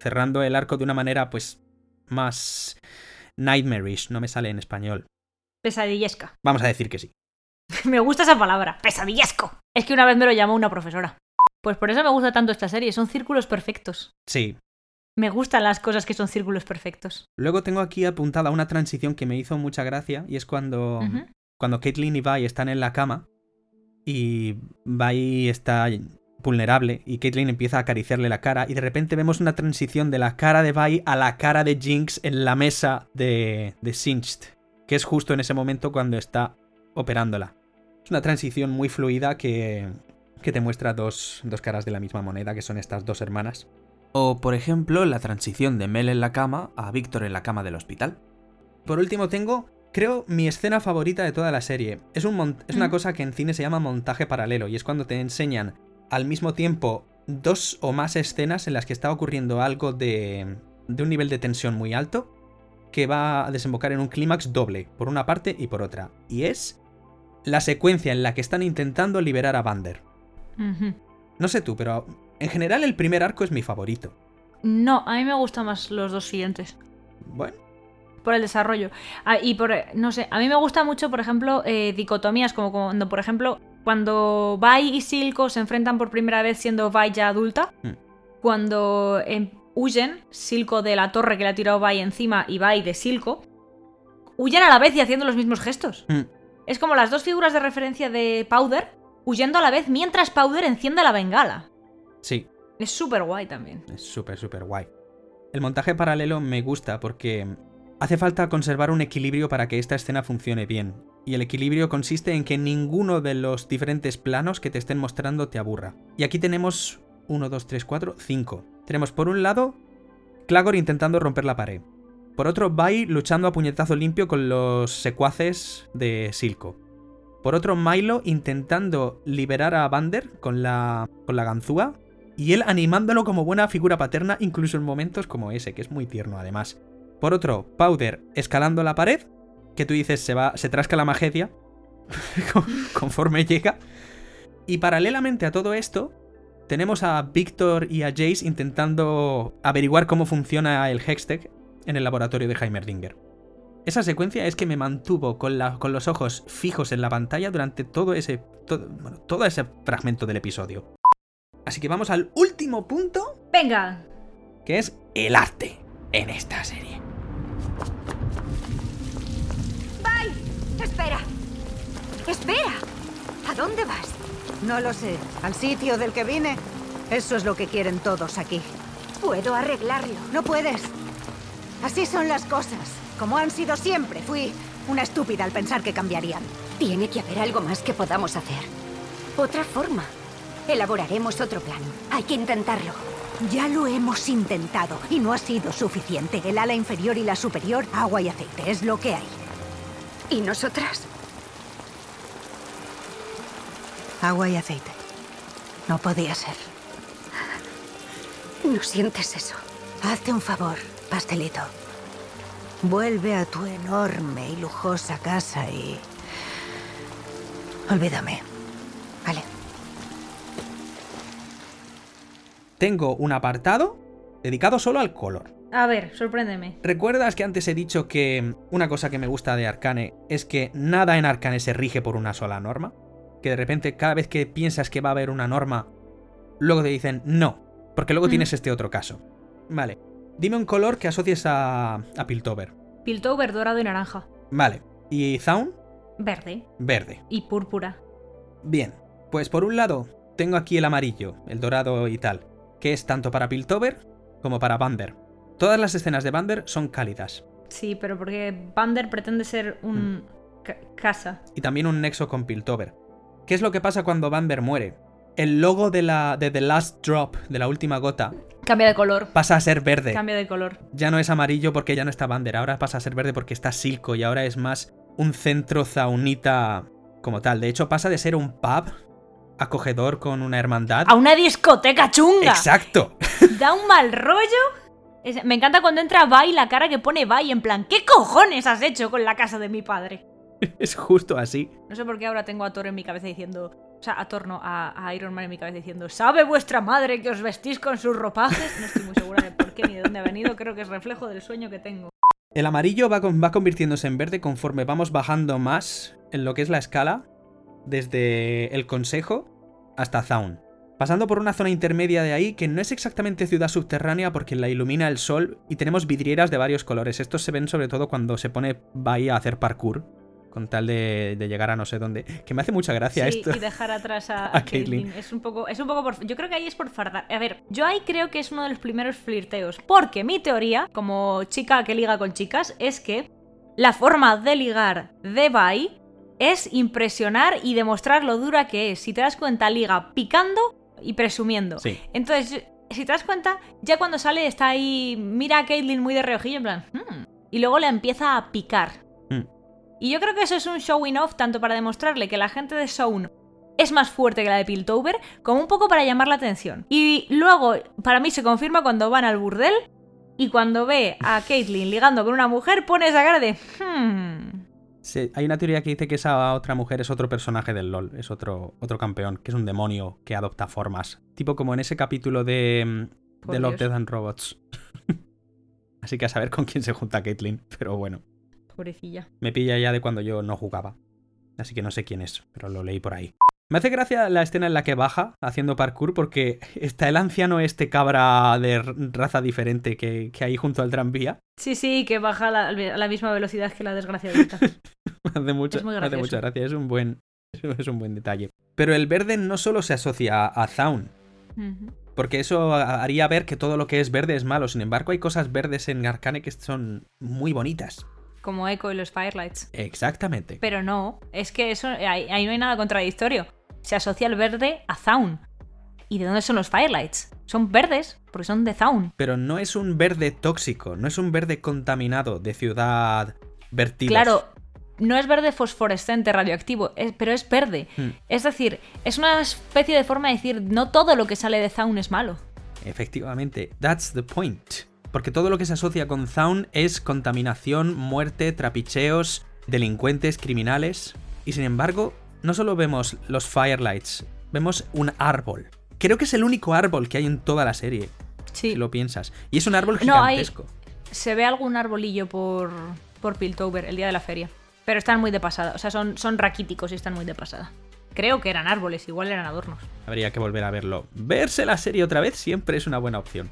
Cerrando el arco de una manera, pues, más nightmarish, no me sale en español. Pesadillesca. Vamos a decir que sí. me gusta esa palabra. Pesadillesco. Es que una vez me lo llamó una profesora. Pues por eso me gusta tanto esta serie. Son círculos perfectos. Sí. Me gustan las cosas que son círculos perfectos. Luego tengo aquí apuntada una transición que me hizo mucha gracia y es cuando, cuando Caitlyn y Vi están en la cama y Vi está vulnerable y Caitlyn empieza a acariciarle la cara y de repente vemos una transición de la cara de Vi a la cara de Jinx en la mesa de, de Singed, que es justo en ese momento cuando está operándola. Es una transición muy fluida que, que te muestra dos, dos caras de la misma moneda, que son estas dos hermanas. O, por ejemplo, la transición de Mel en la cama a Víctor en la cama del hospital. Por último, tengo, creo, mi escena favorita de toda la serie. Es, un es una Mm. cosa que en cine se llama montaje paralelo, y es cuando te enseñan al mismo tiempo dos o más escenas en las que está ocurriendo algo de, de un nivel de tensión muy alto, que va a desembocar en un clímax doble, por una parte y por otra. Y es la secuencia en la que están intentando liberar a Vander. No sé tú, pero en general el primer arco es mi favorito. No, a mí me gustan más los dos siguientes. Bueno, Por el desarrollo. Ah, y por, no sé, a mí me gusta mucho, por ejemplo, eh, dicotomías, como cuando, por ejemplo, cuando Vi y Silco se enfrentan por primera vez siendo Vi ya adulta. Mm. Cuando em, huyen, Silco de la torre que le ha tirado Vi encima y Vi de Silco, huyen a la vez y haciendo los mismos gestos. Mm. Es como las dos figuras de referencia de Powder huyendo a la vez mientras Powder enciende la bengala. sí, Es súper guay también. Es súper, súper guay. El montaje paralelo me gusta porque hace falta conservar un equilibrio para que esta escena funcione bien. Y el equilibrio consiste en que ninguno de los diferentes planos que te estén mostrando te aburra. Y aquí tenemos 1, 2, 3, 4, 5. Tenemos por un lado Clagor intentando romper la pared. Por otro, Bai luchando a puñetazo limpio con los secuaces de Silco. Por otro, Milo intentando liberar a Vander con la, con la ganzúa y él animándolo como buena figura paterna, incluso en momentos como ese, que es muy tierno además. Por otro, Powder escalando la pared, que tú dices se va, se trasca la magedia conforme llega. Y paralelamente a todo esto, tenemos a Víctor y a Jace intentando averiguar cómo funciona el Hextech en el laboratorio de Heimerdinger. Esa secuencia es que me mantuvo con, la- con los ojos fijos en la pantalla durante todo ese, todo, bueno, todo ese fragmento del episodio. Así que vamos al último punto, Venga, que es el arte en esta serie. ¡Espera! ¡Espera! ¿A dónde vas? No lo sé. ¿Al sitio del que vine? Eso es lo que quieren todos aquí. Puedo arreglarlo. No puedes. Así son las cosas. Como han sido siempre. Fui una estúpida al pensar que cambiarían. Tiene que haber algo más que podamos hacer. Otra forma. Elaboraremos otro plan. Hay que intentarlo. Ya lo hemos intentado y no ha sido suficiente. El ala inferior y la superior, agua y aceite. Es lo que hay. ¿Y nosotras? Agua y aceite. No podía ser. ¿No sientes eso? Hazte un favor, pastelito. Vuelve a tu enorme y lujosa casa y... Olvídame. Vale. Tengo un apartado dedicado solo al color. A ver, sorpréndeme. ¿Recuerdas que antes he dicho que una cosa que me gusta de Arcane es que nada en Arcane se rige por una sola norma? Que de repente cada vez que piensas que va a haber una norma, luego te dicen no, porque luego tienes este otro caso. Vale, dime un color que asocies a, a Piltover. Piltover dorado y naranja. Vale, ¿y Zaun? Verde. Verde. Y púrpura. Bien, pues por un lado tengo aquí el amarillo, el dorado y tal, que es tanto para Piltover como para Bander. Todas las escenas de Bander son cálidas, Sí, pero porque Bander pretende ser un ca- casa. y también un nexo con Piltover. ¿Qué es lo que pasa cuando Bander muere? El logo de la de The Last Drop, de la última gota, Cambia de color. pasa a ser verde. Cambia de color. Ya no es amarillo porque ya no está Bander, ahora pasa a ser verde porque está Silco y ahora es más un centro zaunita como tal. De hecho, pasa de ser un pub acogedor con una hermandad. A una discoteca chunga. Exacto. Da un mal rollo. Es- me encanta cuando entra Vi la cara que pone Vi en plan, ¿qué cojones has hecho con la casa de mi padre? Es justo así. No sé por qué ahora tengo a Thor en mi cabeza diciendo, o sea, a Thor no, a, a Iron Man en mi cabeza diciendo, ¿sabe vuestra madre que os vestís con sus ropajes? No estoy muy segura de por qué ni de dónde ha venido, creo que es reflejo del sueño que tengo. El amarillo va, con- va convirtiéndose en verde conforme vamos bajando más en lo que es la escala, desde el Consejo hasta Zaun. Pasando por una zona intermedia de ahí que no es exactamente ciudad subterránea porque la ilumina el sol y tenemos vidrieras de varios colores. Estos se ven sobre todo cuando se pone Bai a hacer parkour, con tal de, de llegar a no sé dónde. Que me hace mucha gracia Sí, esto. y dejar atrás a, A a Caitlyn. Caitlyn. Es un poco, es un poco por, yo creo que ahí es por fardar. A ver, yo ahí creo que es uno de los primeros flirteos, porque mi teoría, como chica que liga con chicas, es que la forma de ligar de Bai es impresionar y demostrar lo dura que es. Si te das cuenta, liga picando y presumiendo. Sí. Entonces, si te das cuenta, ya cuando sale está ahí, mira a Caitlyn muy de reojillo, en plan, "Hmm", y luego le empieza a picar. Hmm. Y yo creo que eso es un showing off tanto para demostrarle que la gente de Sound es más fuerte que la de Piltover, como un poco para llamar la atención. Y luego, para mí se confirma cuando van al burdel y cuando ve a Caitlyn ligando con una mujer, pone esa cara de... Hmm. Hay una teoría que dice que esa otra mujer es otro personaje del LOL, es otro, otro campeón, que es un demonio que adopta formas. Tipo como en ese capítulo de, mm, Por de Love. Death and Robots. Así que a saber con quién se junta Caitlyn, pero bueno. Pobrecilla. Me pilla ya de cuando yo no jugaba. Así que no sé quién es, pero lo leí por ahí. Me hace gracia la escena en la que baja haciendo parkour porque está el anciano este cabra de raza diferente que, que hay junto al tranvía. Sí, sí, que baja a la, misma velocidad que la desgraciadita. Me hace, mucho, Es muy me hace mucha gracia, es un buen, es un buen detalle. Pero el verde no solo se asocia a, a Zaun, porque eso haría ver que todo lo que es verde es malo. Sin embargo, hay cosas verdes en Arcane que son muy bonitas. Como Echo y los Firelights. Exactamente. Pero no, es que eso ahí, ahí no hay nada contradictorio. Se asocia el verde a Zaun. ¿Y de dónde son los Firelights? Son verdes, porque son de Zaun. Pero no es un verde tóxico, no es un verde contaminado de ciudad vertidos. Claro, no es verde fosforescente radioactivo, es- pero es verde. Hmm. Es decir, es una especie de forma de decir, no todo lo que sale de Zaun es malo. Efectivamente, that's the point. Porque todo lo que se asocia con Zaun es contaminación, muerte, trapicheos, delincuentes, criminales. Y sin embargo, no solo vemos los Firelights, vemos un árbol. Creo que es el único árbol que hay en toda la serie. Sí. Si lo piensas. Y es un árbol No, hay- gigantesco. Se ve algún arbolillo por, por Piltover el día de la feria. Pero están muy de pasada. O sea, son, son raquíticos y están muy de pasada. Creo que eran árboles, igual eran adornos. Habría que volver a verlo. Verse la serie otra vez siempre es una buena opción.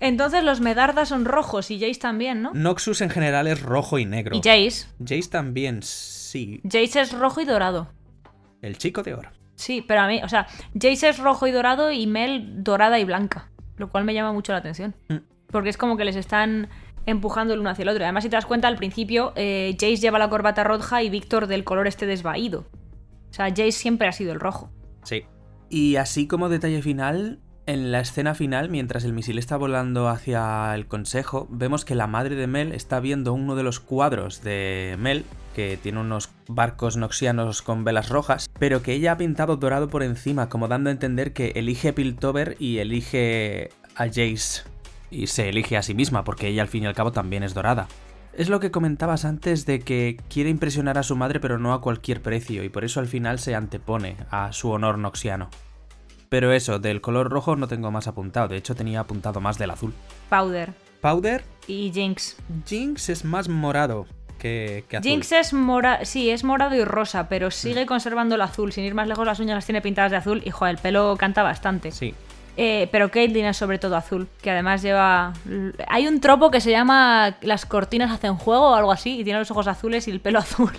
Entonces los Medardas son rojos y Jace también, ¿no? Noxus en general es rojo y negro. Y Jace. Jace también, sí. Jace es rojo y dorado. El chico de oro. Sí, pero a mí, o sea, Jace es rojo y dorado y Mel dorada y blanca. Lo cual me llama mucho la atención. Mm. Porque es como que les están empujando el uno hacia el otro. Además, si te das cuenta, al principio eh, Jace lleva la corbata roja y Víctor del color este desvaído. O sea, Jace siempre ha sido el rojo. Sí. Y así como detalle final, en la escena final, mientras el misil está volando hacia el consejo, vemos que la madre de Mel está viendo uno de los cuadros de Mel, que tiene unos barcos noxianos con velas rojas, pero que ella ha pintado dorado por encima, como dando a entender que elige Piltover y elige a Jace. Y se elige a sí misma, porque ella al fin y al cabo también es dorada. Es lo que comentabas antes de que quiere impresionar a su madre pero no a cualquier precio y por eso al final se antepone a su honor noxiano. Pero eso, del color rojo no tengo más apuntado, de hecho tenía apuntado más del azul. Powder Powder, y Jinx. Jinx es más morado que, que azul. Jinx es mora sí, es morado y rosa, pero sigue conservando el azul. Sin ir más lejos, las uñas las tiene pintadas de azul y, joder, el pelo canta bastante. Sí. Eh, pero Caitlyn es sobre todo azul, que además lleva... Hay un tropo que se llama las cortinas hacen juego o algo así, y tiene los ojos azules y el pelo azul.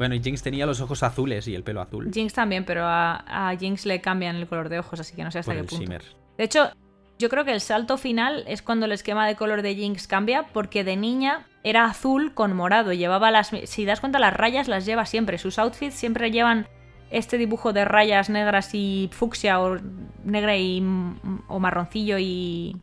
Bueno, y Jinx tenía los ojos azules y el pelo azul. Jinx también, pero a, a Jinx le cambian el color de ojos, así que no sé hasta por qué el punto. shimmer. De hecho, yo creo que el salto final es cuando el esquema de color de Jinx cambia, porque de niña era azul con morado. Llevaba las. Si das cuenta, las rayas las lleva siempre. Sus outfits siempre llevan este dibujo de rayas negras y fucsia o negra y o marroncillo y.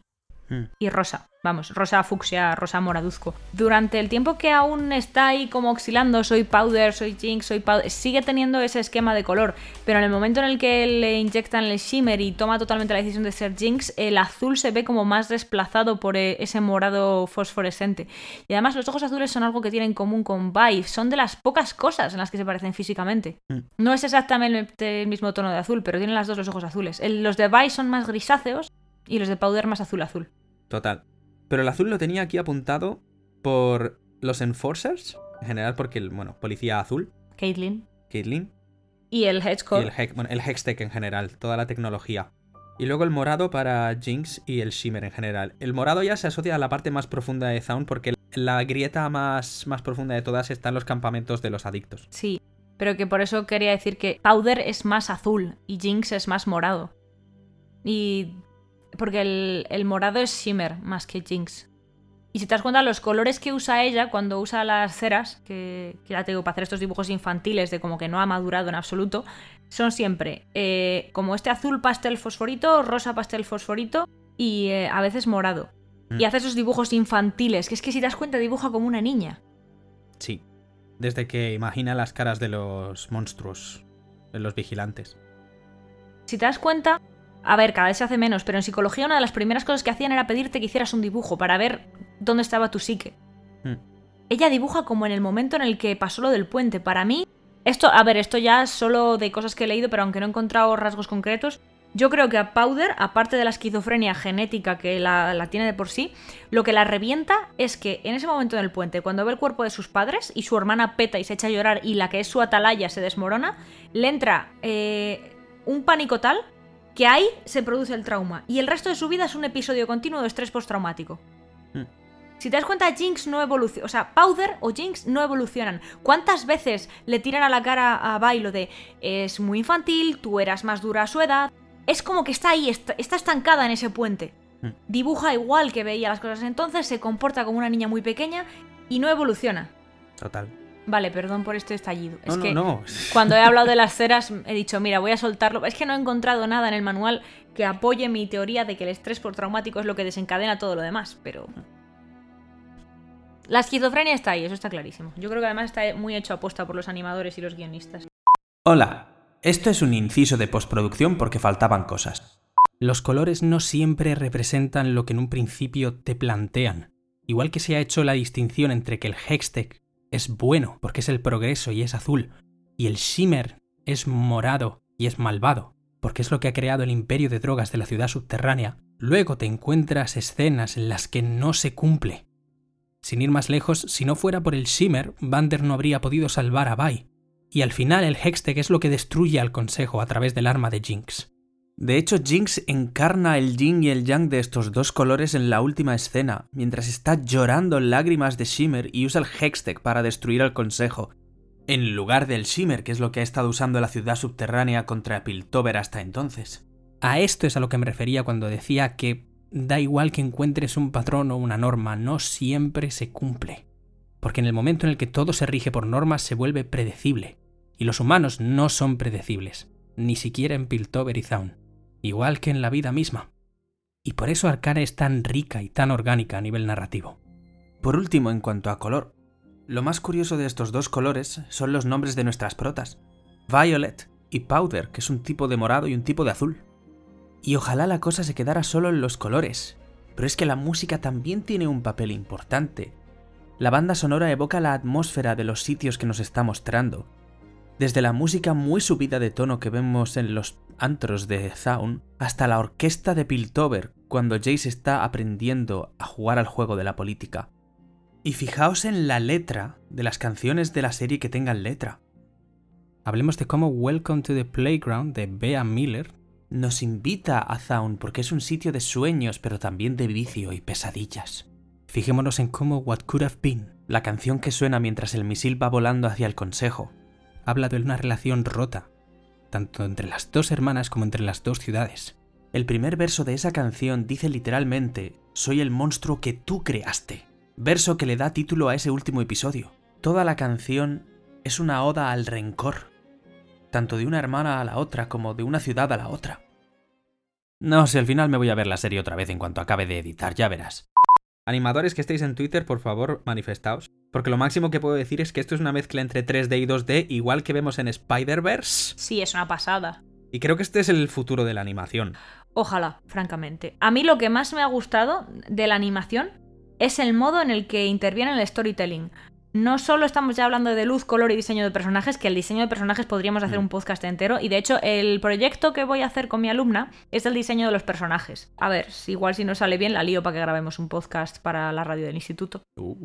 Mm. y rosa. Vamos, rosa fucsia, rosa moraduzco. Durante el tiempo que aún está ahí como oscilando, soy Powder, soy Jinx, soy Powder, sigue teniendo ese esquema de color, pero en el momento en el que le inyectan el shimmer y toma totalmente la decisión de ser Jinx, el azul se ve como más desplazado por eh, ese morado fosforescente. Y además los ojos azules son algo que tienen en común con Vi, son de las pocas cosas en las que se parecen físicamente. Mm. No es exactamente el mismo tono de azul, pero tienen las dos los ojos azules. El- los de Vi son más grisáceos y los de Powder más azul azul. Total. Pero el azul lo tenía aquí apuntado por los Enforcers, en general porque, el, bueno, policía azul, Caitlyn. Caitlyn, Y el y Hedgehog. el, Hex- bueno, el Hextech en general, toda la tecnología. Y luego el morado para Jinx y el Shimmer en general. El morado ya se asocia a la parte más profunda de Zaun porque la grieta más, más profunda de todas está en los campamentos de los adictos. Sí, pero que por eso quería decir que Powder es más azul y Jinx es más morado. Y. Porque el, el morado es Shimmer más que Jinx. Y si te das cuenta, los colores que usa ella cuando usa las ceras, que, que ya te digo, para hacer estos dibujos infantiles de como que no ha madurado en absoluto, son siempre eh, como este azul pastel fosforito, rosa pastel fosforito y eh, a veces morado. Mm. Y hace esos dibujos infantiles, que es que si te das cuenta, dibuja como una niña. Sí. Desde que imagina las caras de los monstruos, de los vigilantes. Si te das cuenta, a ver, cada vez se hace menos, pero en psicología una de las primeras cosas que hacían era pedirte que hicieras un dibujo para ver dónde estaba tu psique. Mm. Ella dibuja como en el momento en el que pasó lo del puente. Para mí, esto, a ver, esto ya es solo de cosas que he leído, pero aunque no he encontrado rasgos concretos, yo creo que a Powder, aparte de la esquizofrenia genética que la, la tiene de por sí, lo que la revienta es que en ese momento en el puente, cuando ve el cuerpo de sus padres y su hermana peta y se echa a llorar y la que es su atalaya se desmorona, le entra eh, un pánico tal que ahí se produce el trauma y el resto de su vida es un episodio continuo de estrés postraumático. Mm. Si te das cuenta, Jinx no evoluciona. O sea, Powder o Jinx no evolucionan. ¿Cuántas veces le tiran a la cara a Vi lo de es muy infantil, tú eras más dura a su edad? Es como que está ahí, está, está estancada en ese puente. Mm. Dibuja igual que veía las cosas entonces, se comporta como una niña muy pequeña y no evoluciona. Total. Vale, perdón por este estallido. No, es no, que no. cuando he hablado de las ceras he dicho, mira, voy a soltarlo. Es que no he encontrado nada en el manual que apoye mi teoría de que el estrés postraumático es lo que desencadena todo lo demás, pero... La esquizofrenia está ahí, eso está clarísimo. Yo creo que además está muy hecho aposta por los animadores y los guionistas. Hola, esto es un inciso de postproducción porque faltaban cosas. Los colores no siempre representan lo que en un principio te plantean. Igual que se ha hecho la distinción entre que el Hextech es bueno porque es el progreso y es azul, y el Shimmer es morado y es malvado porque es lo que ha creado el imperio de drogas de la ciudad subterránea, luego te encuentras escenas en las que no se cumple. Sin ir más lejos, si no fuera por el Shimmer, Vander no habría podido salvar a Vi, y al final el Hextech es lo que destruye al Consejo a través del arma de Jinx. De hecho, Jinx encarna el yin y el yang de estos dos colores en la última escena, mientras está llorando lágrimas de Shimmer y usa el Hextech para destruir al Consejo, en lugar del Shimmer, que es lo que ha estado usando la ciudad subterránea contra Piltover hasta entonces. A esto es a lo que me refería cuando decía que da igual que encuentres un patrón o una norma, no siempre se cumple. Porque en el momento en el que todo se rige por normas se vuelve predecible. Y los humanos no son predecibles, ni siquiera en Piltover y Zaun, igual que en la vida misma. Y por eso Arcane es tan rica y tan orgánica a nivel narrativo. Por último, en cuanto a color, lo más curioso de estos dos colores son los nombres de nuestras protas, Violet y Powder, que es un tipo de morado y un tipo de azul. Y ojalá la cosa se quedara solo en los colores, pero es que la música también tiene un papel importante. La banda sonora evoca la atmósfera de los sitios que nos está mostrando. Desde la música muy subida de tono que vemos en los antros de Zaun, hasta la orquesta de Piltover, cuando Jace está aprendiendo a jugar al juego de la política. Y fijaos en la letra de las canciones de la serie que tengan letra. Hablemos de cómo Welcome to the Playground de Bea Miller nos invita a Zaun porque es un sitio de sueños, pero también de vicio y pesadillas. Fijémonos en cómo What Could Have Been, la canción que suena mientras el misil va volando hacia el consejo, habla de una relación rota, tanto entre las dos hermanas como entre las dos ciudades. El primer verso de esa canción dice literalmente, soy el monstruo que tú creaste, verso que le da título a ese último episodio. Toda la canción es una oda al rencor, tanto de una hermana a la otra como de una ciudad a la otra. No sé, al final me voy a ver la serie otra vez en cuanto acabe de editar, ya verás. Animadores que estéis en Twitter, por favor, manifestaos. Porque lo máximo que puedo decir es que esto es una mezcla entre 3D y 2D, igual que vemos en Spider-Verse. Sí, es una pasada. Y creo que este es el futuro de la animación. Ojalá, francamente. A mí lo que más me ha gustado de la animación es el modo en el que interviene el storytelling. No solo estamos ya hablando de luz, color y diseño de personajes, que el diseño de personajes podríamos hacer un podcast entero. Y de hecho, el proyecto que voy a hacer con mi alumna es el diseño de los personajes. A ver, igual si no sale bien, la lío para que grabemos un podcast para la radio del instituto.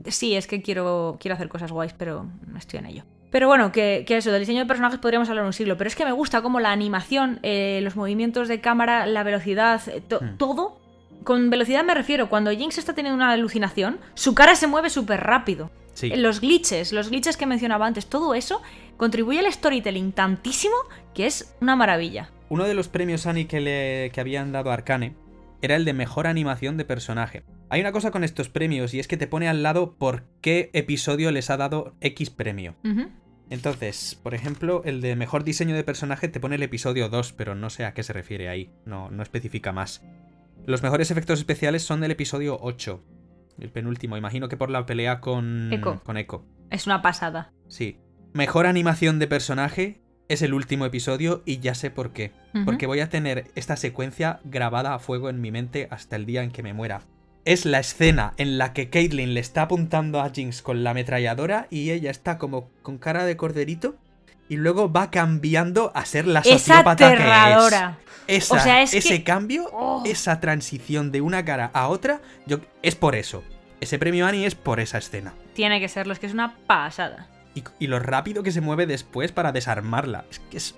Sí, es que quiero, quiero hacer cosas guays, pero estoy en ello. Pero bueno, que, que eso, del diseño de personajes podríamos hablar un siglo. Pero es que me gusta como la animación, eh, los movimientos de cámara, la velocidad, eh, to- todo. Con velocidad me refiero, cuando Jinx está teniendo una alucinación, su cara se mueve súper rápido. Sí. Los glitches, los glitches que mencionaba antes, todo eso contribuye al storytelling tantísimo que es una maravilla. Uno de los premios Annie que, le, que habían dado a Arcane era el de mejor animación de personaje. Hay una cosa con estos premios y es que te pone al lado por qué episodio les ha dado X premio. Entonces, por ejemplo, el de mejor diseño de personaje te pone el episodio 2, pero no sé a qué se refiere ahí, no, no especifica más. Los mejores efectos especiales son del episodio 8, el penúltimo, imagino que por la pelea con Echo. Con Echo. Es una pasada. Sí. Mejor animación de personaje es el último episodio y ya sé por qué. Porque voy a tener esta secuencia grabada a fuego en mi mente hasta el día en que me muera. Es la escena en la que Caitlyn le está apuntando a Jinx con la ametralladora y ella está como con cara de corderito y luego va cambiando a ser la Es sociópata que aterradora. es. Esa- O sea, es ese que- cambio, Oh. esa transición de una cara a otra, yo, es por eso. Ese premio Annie es por esa escena. Tiene que serlo, es que es una pasada. Y, y lo rápido que se mueve después para desarmarla. Es que es.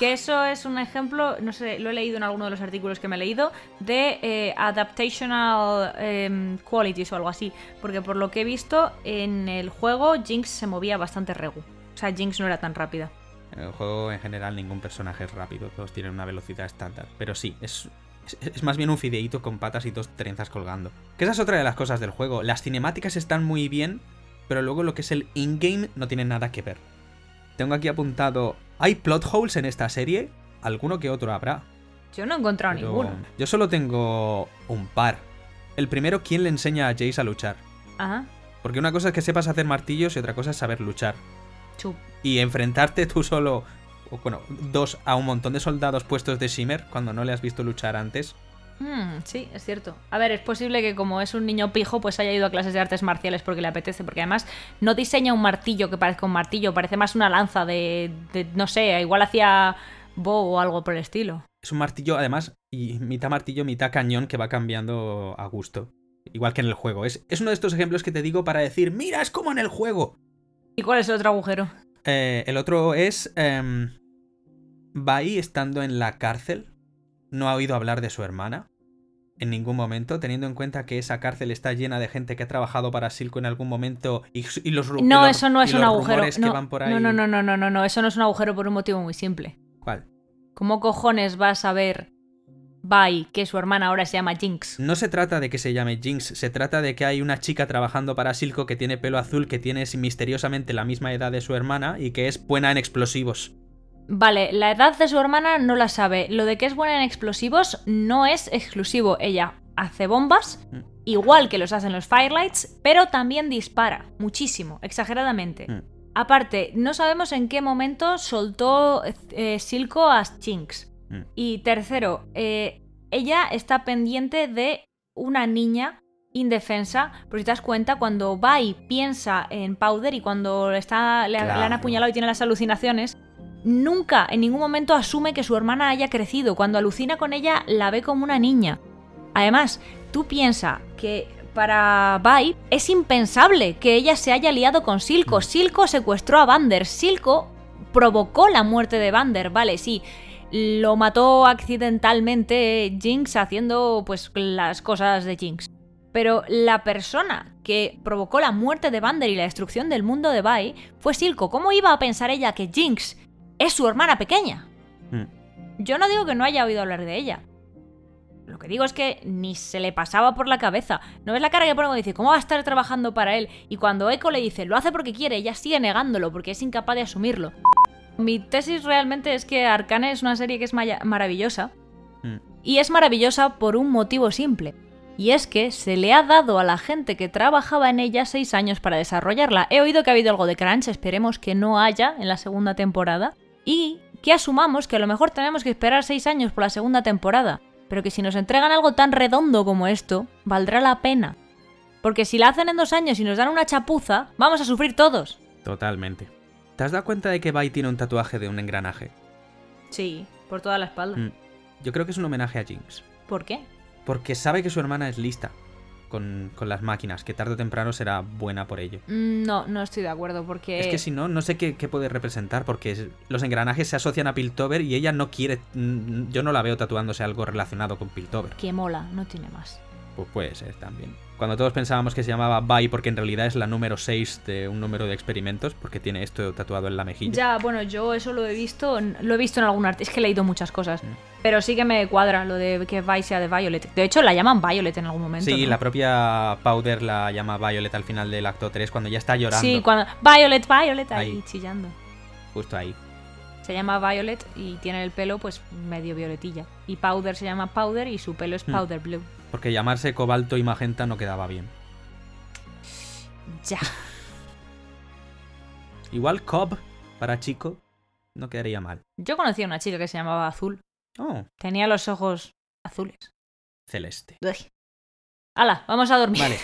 Que eso es un ejemplo, no sé, lo he leído en alguno de los artículos que me he leído, de eh, adaptational em, qualities o algo así. Porque por lo que he visto, en el juego Jinx se movía bastante regu. O sea, Jinx no era tan rápida. En el juego en general ningún personaje es rápido, todos tienen una velocidad estándar. Pero sí, es, es, es más bien un fideíto con patas y dos trenzas colgando. Que esa es otra de las cosas del juego. Las cinemáticas están muy bien, pero luego lo que es el in-game no tiene nada que ver. Tengo aquí apuntado, ¿hay plot holes en esta serie? Alguno que otro habrá. Yo no he encontrado pero ninguno. Yo solo tengo un par. El primero, ¿quién le enseña a Jace a luchar? Ajá. Porque una cosa es que sepas hacer martillos y otra cosa es saber luchar. Chup. Y enfrentarte tú solo, o bueno, dos a un montón de soldados puestos de Shimmer cuando no le has visto luchar antes. Mm, sí, es cierto. A ver, es posible que como es un niño pijo, pues haya ido a clases de artes marciales porque le apetece, porque además no diseña un martillo que parezca un martillo, parece más una lanza de, de no sé, igual hacía bow o algo por el estilo. Es un martillo, además, y mitad martillo, mitad cañón que va cambiando a gusto. Igual que en el juego. Es, es uno de estos ejemplos que te digo para decir, mira, es como en el juego. ¿Y cuál es el otro agujero? Eh, el otro es... Eh, Bai estando en la cárcel. No ha oído hablar de su hermana. En ningún momento, teniendo en cuenta que esa cárcel está llena de gente que ha trabajado para Silco en algún momento y, y los ru- y No, los- eso no es un agujero. rumores No, van por ahí. no, no, no, no, no, no, no, eso no es un agujero por un motivo muy simple. ¿Cuál? ¿Cómo cojones vas a ver Bai que su hermana ahora se llama Jinx? No se trata de que se llame Jinx, se trata de que hay una chica trabajando para Silco que tiene pelo azul, que tiene misteriosamente la misma edad de su hermana y que es buena en explosivos. Vale, la edad de su hermana no la sabe. Lo de que es buena en explosivos no es exclusivo. Ella hace bombas, Mm. igual que los hacen los Firelights, pero también dispara, muchísimo, exageradamente. Mm. Aparte, no sabemos en qué momento soltó eh, Silco a Jinx. Mm. Y tercero, eh, ella está pendiente de una niña indefensa, porque si te das cuenta, cuando va y piensa en Powder y cuando le, está, le, le han Claro. apuñalado y tiene las alucinaciones, nunca, en ningún momento asume que su hermana haya crecido. Cuando alucina con ella, la ve como una niña. Además, tú piensas que para Bai es impensable que ella se haya liado con Silco. Silco secuestró a Vander. Silco provocó la muerte de Vander, vale, sí. Lo mató accidentalmente Jinx haciendo pues las cosas de Jinx. Pero la persona que provocó la muerte de Vander y la destrucción del mundo de Bai fue Silco. ¿Cómo iba a pensar ella que Jinx es su hermana pequeña? Mm. Yo no digo que no haya oído hablar de ella. Lo que digo es que ni se le pasaba por la cabeza. ¿No ves la cara que pone cuando dice, ¿cómo va a estar trabajando para él? Y cuando Echo le dice, lo hace porque quiere, ella sigue negándolo porque es incapaz de asumirlo. Mi tesis realmente es que Arcane es una serie que es maravillosa. Mm. Y es maravillosa por un motivo simple. Y es que se le ha dado a la gente que trabajaba en ella seis años para desarrollarla. He oído que ha habido algo de crunch, esperemos que no haya en la segunda temporada. Y que asumamos que a lo mejor tenemos que esperar seis años por la segunda temporada. Pero que si nos entregan algo tan redondo como esto, valdrá la pena. Porque si la hacen en dos años y nos dan una chapuza, vamos a sufrir todos. Totalmente. ¿Te has dado cuenta de que Bai tiene un tatuaje de un engranaje? Sí, por toda la espalda. Mm, Yo creo que es un homenaje a Jinx. ¿Por qué? Porque sabe que su hermana es lista con, con las máquinas, que tarde o temprano será buena por ello. Mm, No, no estoy de acuerdo porque... Es que si no, no sé qué, qué puede representar, porque es- los engranajes se asocian a Piltover y ella no quiere. mm, Yo no la veo tatuándose algo relacionado con Piltover. Que mola, no tiene más. Pues puede ser también. Cuando todos pensábamos que se llamaba Bai porque en realidad es la número 6 de un número de experimentos, porque tiene esto tatuado en la mejilla. Ya, bueno, yo eso lo he visto, lo he visto en algún arte, es que he leído muchas cosas, Mm. pero sí que me cuadra lo de que Vi sea de Violet. De hecho, la llaman Violet en algún momento. Sí, ¿no? la propia Powder la llama Violet al final del acto 3 cuando ya está llorando. Sí, cuando Violet, Violet ahí, Ahí. chillando. Justo ahí. Se llama Violet y tiene el pelo pues medio violetilla. Y Powder se llama Powder y su pelo es Hmm. Powder Blue. Porque llamarse cobalto y magenta no quedaba bien. Ya. Igual Cobb para chico no quedaría mal. Yo conocí a una chica que se llamaba Azul. Oh, Tenía los ojos azules. celeste. Uy. Hala, vamos a dormir. Vale.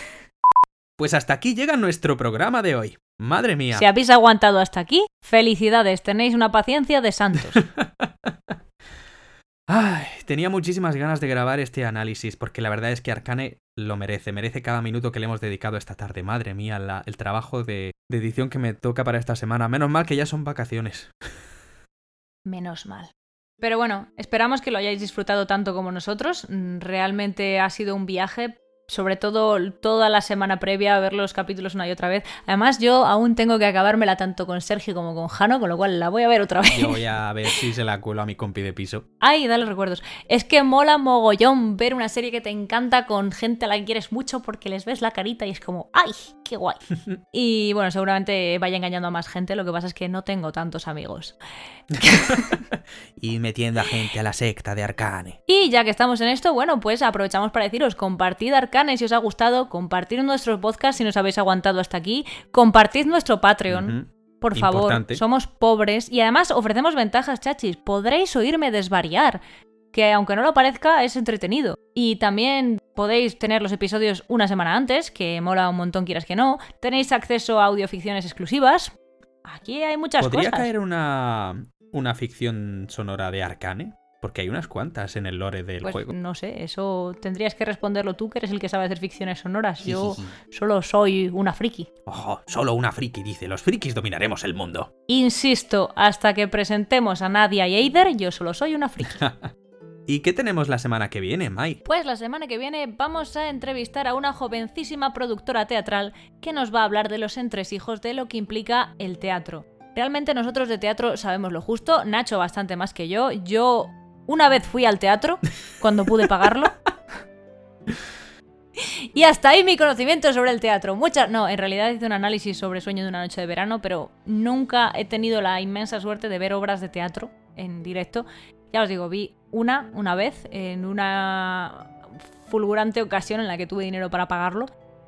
Pues hasta aquí llega nuestro programa de hoy. Madre mía. Si habéis aguantado hasta aquí, felicidades, tenéis una paciencia de santos. Ay, tenía muchísimas ganas de grabar este análisis porque la verdad es que Arcane lo merece, merece cada minuto que le hemos dedicado esta tarde. Madre mía, el trabajo de, de edición que me toca para esta semana. Menos mal que ya son vacaciones. Menos mal. Pero bueno, esperamos que lo hayáis disfrutado tanto como nosotros. Mm, Realmente ha sido un viaje, sobre todo toda la semana previa a ver los capítulos una y otra vez. Además, yo aún tengo que acabármela tanto con Sergio como con Jano, con lo cual la voy a ver otra vez. Yo voy a ver si se la cuelo a mi compi de piso. Ay, dale recuerdos. Es que mola mogollón ver una serie que te encanta con gente a la que quieres mucho porque les ves la carita y es como, ¡ay, qué guay! y bueno, seguramente vaya engañando a más gente, lo que pasa es que no tengo tantos amigos. Y metiendo a gente a la secta de Arcane. Y ya que estamos en esto, bueno, pues aprovechamos para deciros, compartid Arcane si os ha gustado, compartid nuestros podcasts si nos habéis aguantado hasta aquí, compartid nuestro Patreon. Por favor, Importante. somos pobres y además ofrecemos ventajas, chachis. Podréis oírme desvariar, que aunque no lo parezca, es entretenido. Y también podéis tener los episodios una semana antes, que mola un montón quieras que no. Tenéis acceso a audioficciones exclusivas. Aquí hay muchas ¿Podría cosas. caer una, una ficción sonora de Arcane? Porque hay unas cuantas en el lore del Pues juego. no sé, eso tendrías que responderlo tú, que eres el que sabe hacer ficciones sonoras. Yo solo soy una friki. Ojo, solo una friki dice, los frikis dominaremos el mundo. Insisto, hasta que presentemos a Nadia y Eider, yo solo soy una friki. ¿Y qué tenemos la semana que viene, Mai? Pues la semana que viene vamos a entrevistar a una jovencísima productora teatral que nos va a hablar de los entresijos de lo que implica el teatro. Realmente nosotros de teatro sabemos lo justo, Nacho bastante más que yo. Yo una vez fui al teatro cuando pude pagarlo. Y hasta ahí mi conocimiento sobre el teatro. Muchas, no, en realidad hice un análisis sobre Sueño de una noche de verano, pero nunca he tenido la inmensa suerte de ver obras de teatro en directo. Ya os digo, vi una, una vez, en una fulgurante ocasión en la que tuve dinero para pagarlo.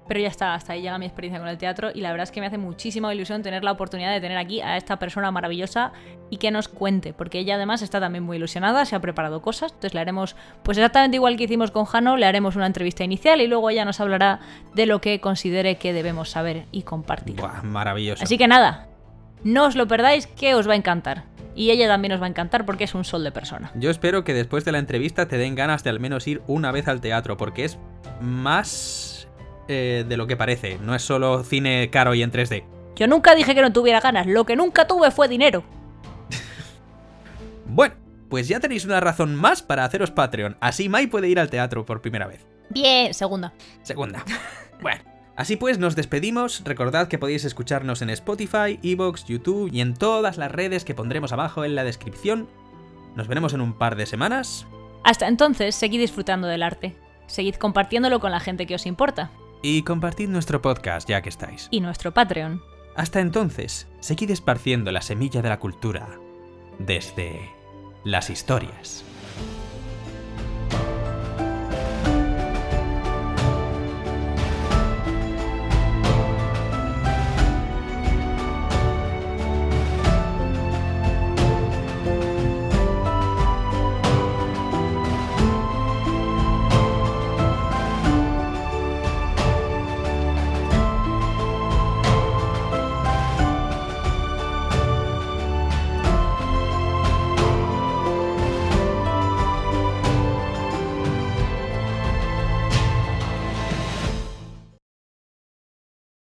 Pero ya está, hasta ahí llega mi experiencia con el teatro y la verdad es que me hace muchísima ilusión tener la oportunidad de tener aquí a esta persona maravillosa y que nos cuente, porque ella además está también muy ilusionada, se ha preparado cosas, entonces le haremos, pues exactamente igual que hicimos con Jano, le haremos una entrevista inicial y luego ella nos hablará de lo que considere que debemos saber y compartir. Buah, maravilloso. Así que nada, no os lo perdáis, que os va a encantar. Y ella también os va a encantar porque es un sol de persona. Yo espero que después de la entrevista te den ganas de al menos ir una vez al teatro, porque es más eh, de lo que parece. No es solo cine caro y en 3D. Yo nunca dije que no tuviera ganas, lo que nunca tuve fue dinero. Bueno, pues ya tenéis una razón más para haceros Patreon. Así Mai puede ir al teatro por primera vez. Bien, segunda. Segunda. Bueno. Así pues, nos despedimos. Recordad que podéis escucharnos en Spotify, Evox, YouTube y en todas las redes que pondremos abajo en la descripción. Nos veremos en un par de semanas. Hasta entonces, seguid disfrutando del arte. Seguid compartiéndolo con la gente que os importa. Y compartid nuestro podcast ya que estáis. Y nuestro Patreon. Hasta entonces, seguid esparciendo la semilla de la cultura desde las historias.